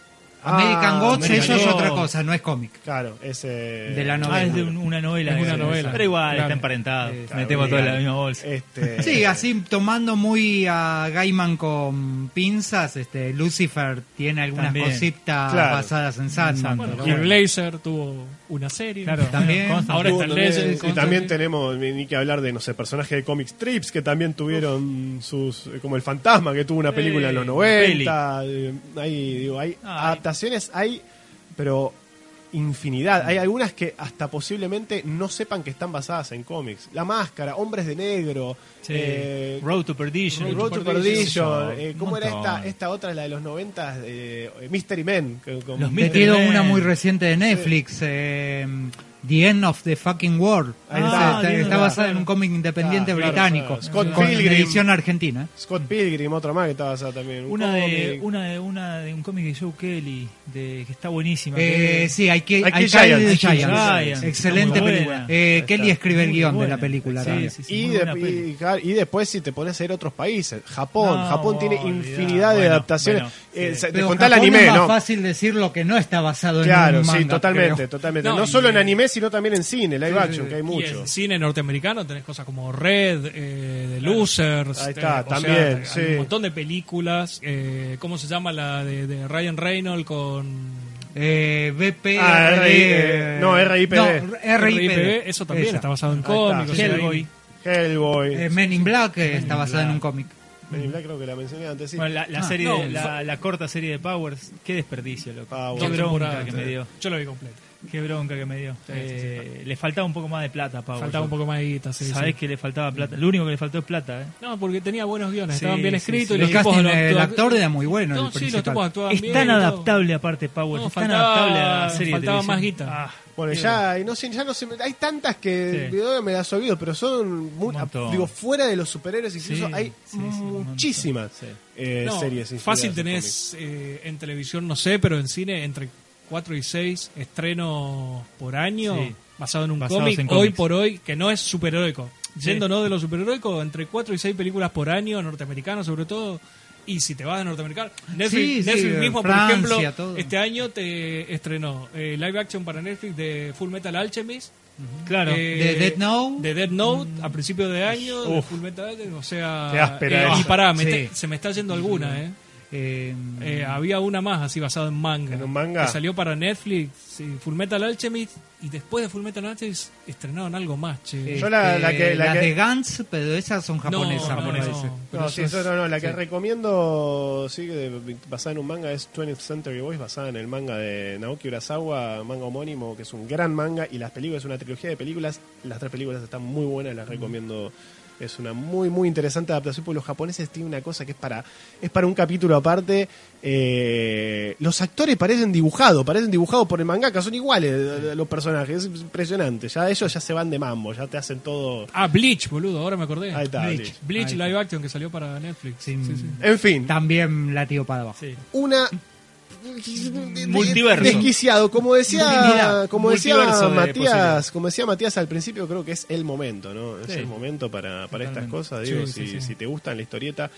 American Ah, Gods, American eso es otra cosa, no es cómic. Claro, ese. De la novela. Ah, es de un- una novela. Es una eh, novela. Pero igual, Claro. está emparentado. Sí, Metemos todo en la misma bolsa. Este, Sí, así tomando muy a Gaiman con pinzas, este Lucifer tiene algunas También. cositas Claro. basadas en Sandman. Pero Y bueno. Blazer tuvo una serie. Claro, También. Ahora está también- Legend, y también tenemos ni que hablar de no sé personajes de comic strips que también tuvieron sus como el fantasma que tuvo una película en los Sí, 90 eh, hay digo hay Ah, adaptaciones hay pero infinidad hay algunas que hasta posiblemente no sepan que están basadas en cómics la máscara hombres de negro Sí. eh, Road to Perdition. Road to Perdition, eh, ¿cómo era esta? Esta otra, la de los 90, eh, Mystery Men. con- Los Mystery una muy reciente de Netflix, eh, The End of the Fucking World. Ese está. está, basada en un cómic independiente Claro, británico, claro. Scott con Pilgrim. edición argentina. Scott Pilgrim, otra más que está basada también. un Una de, una de una de un cómic de Joe Kelly de que está buenísima. Eh, que- sí, hay que, Hay Giants. Giants. Giants. Excelente película. Eh, Kelly escribe el guion de la película. Sí, sí, sí, y, de- y, claro, y después si te pones a ir a otros países, Japón, No, Japón tiene infinidad de Bueno, adaptaciones. bueno, Eh, sí. se- te Pero contá el anime, es más ¿no? fácil decir lo que no está basado Claro, en un sí, manga, totalmente, totalmente. No, solo en anime, sino también en cine, live action, sí, que hay Y mucho. en cine norteamericano tenés cosas como Red, eh, The Losers. Ahí eh, está, también, sea, sí. Hay un montón de películas. Eh, ¿Cómo se llama la de, de Ryan Reynolds con. Eh, BP. Ah, RI, eh, no, RIPD. No, RIPD? RIPD. Eso también Esa. está basado en cómics. Hellboy. Hellboy. Eh, Men in Black está basada en Black. un cómic. Men in Black creo que la mencioné antes, sí. Bueno, la, la Ah, serie no, de- la, la corta serie de Powers, qué desperdicio, loco. Powers. Qué dos bronca temporadas, que me dio. Yo lo vi completo. Qué bronca que me dio. Eh, Le faltaba un poco más de plata a Powers. Faltaba un poco más de guita, sí, Sabés sí. que le faltaba plata. Lo único que le faltó es plata, ¿eh? No, porque tenía buenos guiones, Sí, estaban bien sí, escritos sí. y los El tipos actor era muy bueno. No, el sí, los tipos actuaban Es bien. tan adaptable aparte Powers. No, es tan adaptable a la serie de faltaba más televisión. guita. Ah, Bueno, ya, y no sé, ya no sé, hay tantas que me las olvido, pero son muy, digo, fuera de los superhéroes incluso Sí, hay muchísimas Sí. eh, No, series. fácil en tenés eh, en televisión, no sé, pero en cine entre 4 y 6 estrenos por año Sí. basado en un cómic, hoy por hoy, que no es superheroico. Sí. Yéndonos de lo superheroico, entre 4 y 6 películas por año, norteamericanos sobre todo. Y si te vas de norteamericano, Netflix, Sí, sí, Netflix mismo, Francia, por ejemplo, todo. este año te estrenó eh, live action para Netflix de Full Metal Alchemist. Claro. eh, De Death Note. De Death Note a principios de año, de. Full Metal o sea... Eh, y pará, me Sí. te- se me está yendo alguna, ¿eh? Eh, Eh, había una más así basada en manga. ¿En un manga? Que salió para Netflix, sí, Full Metal Alchemist. Y después de Full Metal Alchemist estrenaron algo más, che. Yo la- la que- la las que- de Gantz, pero esas son japonesas. no, pero sí, eso eso es- no, no, la que sí. recomiendo, sí, de- basada en un manga, es 20th Century Boys, basada en el manga de Naoki Urasawa, manga homónimo, que es un gran manga, y las películas, es una trilogía de películas, las tres películas están muy buenas, las recomiendo. Es una muy, muy interesante adaptación, porque los japoneses tienen una cosa que es para, es para un capítulo aparte. eh, los actores parecen dibujados, parecen dibujados por el mangaka, son iguales eh, los personajes, es impresionante. Ya ellos ya se van de mambo, ya te hacen todo. Ah, Bleach, boludo, ahora me acordé. Ahí está, Bleach, Bleach. Bleach Ahí live action que salió para Netflix. Sí. Sí, sí. En fin, También la tiro para abajo. Sí. una Multiverso. desquiciado como decía como decía de Matías como decía Matías al principio creo que es el momento no es Sí. el momento para, para estas cosas digo Sí, si, sí, sí. si te gusta la historieta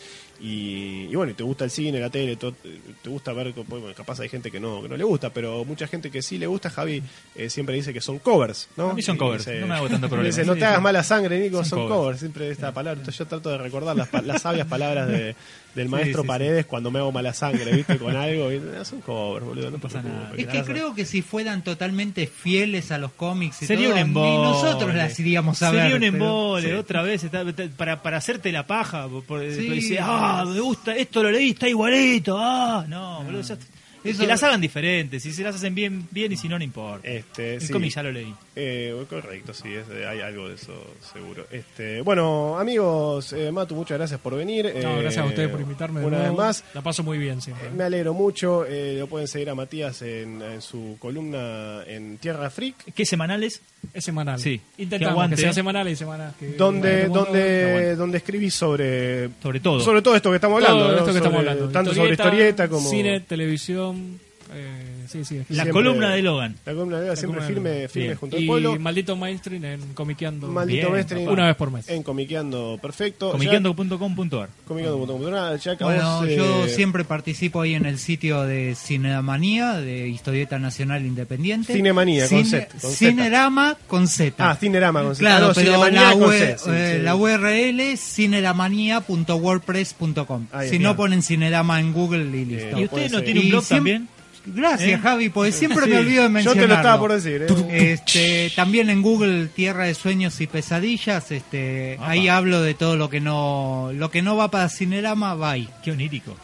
y, y bueno y te gusta el cine la tele todo, te gusta ver bueno, capaz hay gente que no que no le gusta pero mucha gente que sí le gusta Javi eh, siempre dice que son covers no A mí son Y covers, no me hago tanto problema. dice no Sí, te hagas sí. mala sangre Nico son, Son covers. covers. siempre esta palabra Entonces yo trato de recordar las, las sabias palabras de, del maestro sí, sí. Paredes cuando me hago mala sangre viste con algo y, "Ah, son covers boludo no, pasa nada. Es la que creo que si fueran totalmente fieles a los cómics y Sería todo, un ni embole. nosotros las iríamos a Sería ver. un pero- embole, sí. otra vez, está- para, para hacerte la paja. Por, por- Sí. por decir, ah, me gusta, esto lo leí, está igualito. Ah, no, boludo. ya- Eso- que las hagan diferentes. Si se las hacen bien, bien y si no, no importa. Este, El sí. cómic ya lo leí. Eh, correcto, sí, es de- hay algo de eso seguro. Este, bueno, amigos, eh, Matu, muchas gracias por venir. No, Eh, gracias a ustedes por invitarme. de Una vez nuevo. más, La paso muy bien siempre. me alegro mucho. eh, lo pueden seguir a Matías en, en su columna en Tierra Freak. ¿Qué semanales? Es semanal. Sí. Que Intentamos que, aguante. sea semanal y semanas que... Donde, Bueno, donde, donde escribís sobre, Sobre todo. sobre todo esto que estamos todo hablando. ¿no? esto que Sobre- estamos hablando. Tanto sobre historieta como. Cine, televisión, eh, sí, sí. La Siempre- columna de Logan. La columna de Logan siempre firme, de- firme Bien. junto al Y pueblo. Maldito Mainstream en Comiqueando. Maldito Bien, Mestre Una vez por mes. en Comiqueando Perfecto. Comiqueando.com.ar. Comiqueando.com.ar. Ya que a Bueno, vos, yo eh, siempre participo ahí en el sitio de Cinemanía, de Historieta Nacional Independiente. Cinemanía, con Cine- Z, con Z. Cinerama con Z. Ah, Cinerama con Z. Claro, Ah, no, pero la, con ue- Z, sí, eh, sí. la URL es cineramania.wordpress.com. Ahí Si no ponen Cinerama en Google y listo. ¿Y No, usted no tiene un Y blog también? Gracias, ¿Eh? Javi, porque siempre Sí, me olvido de Yo mencionarlo. te lo estaba por decir. ¿eh? Este, también en Google Tierra de Sueños y Pesadillas, este, ahí hablo de todo lo que no lo que no va para Cinerama, va ahí. Qué onírico.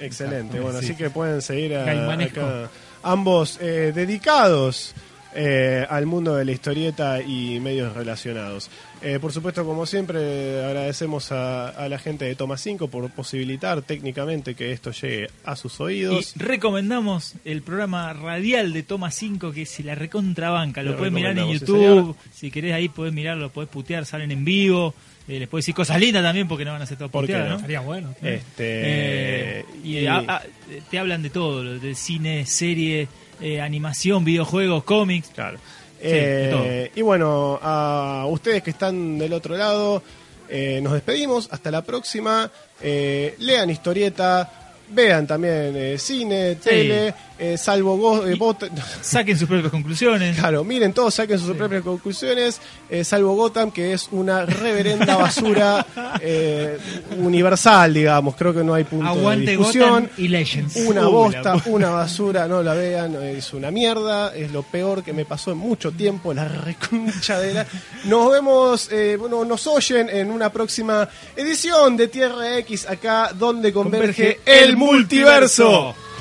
Excelente. Bueno, Sí. así que pueden seguir a, acá ambos eh, dedicados eh, al mundo de la historieta y medios relacionados. Eh, por supuesto, como siempre, agradecemos a, a la gente de Toma 5 por posibilitar técnicamente que esto llegue a sus oídos. Y recomendamos el programa radial de Toma 5 que se la recontrabanca. Lo Lo puedes mirar en sí, YouTube. si querés ahí podés mirarlo, podés putear, salen en vivo. Eh, les podés decir cosas lindas también porque no van a ser todo ¿Por qué puteadas, no? ¿no? Estaría bueno. Este, Eh, y y- a- a- te hablan de todo, lo de cine, serie, eh, animación, videojuegos, cómics. Claro. Sí, Eh, y bueno, a ustedes que están del otro lado, eh, nos despedimos. Hasta la próxima. Eh, lean historieta. Vean también cine, tele, eh, salvo go- eh, bot- Saquen sus propias conclusiones. Claro, miren todos, saquen sus propias conclusiones, eh, salvo Gotham, que es una reverenda basura eh, universal, digamos. Creo que no hay punto de Aguante discusión. Gotham y Legends. Una Uy, bosta, la- una basura, no la vean, es una mierda, es lo peor que me pasó en mucho tiempo, la reconcha de la... Nos vemos, eh, bueno, nos oyen en una próxima edición de Tierra X, acá donde converge, Converge el el multiverso. multiverso.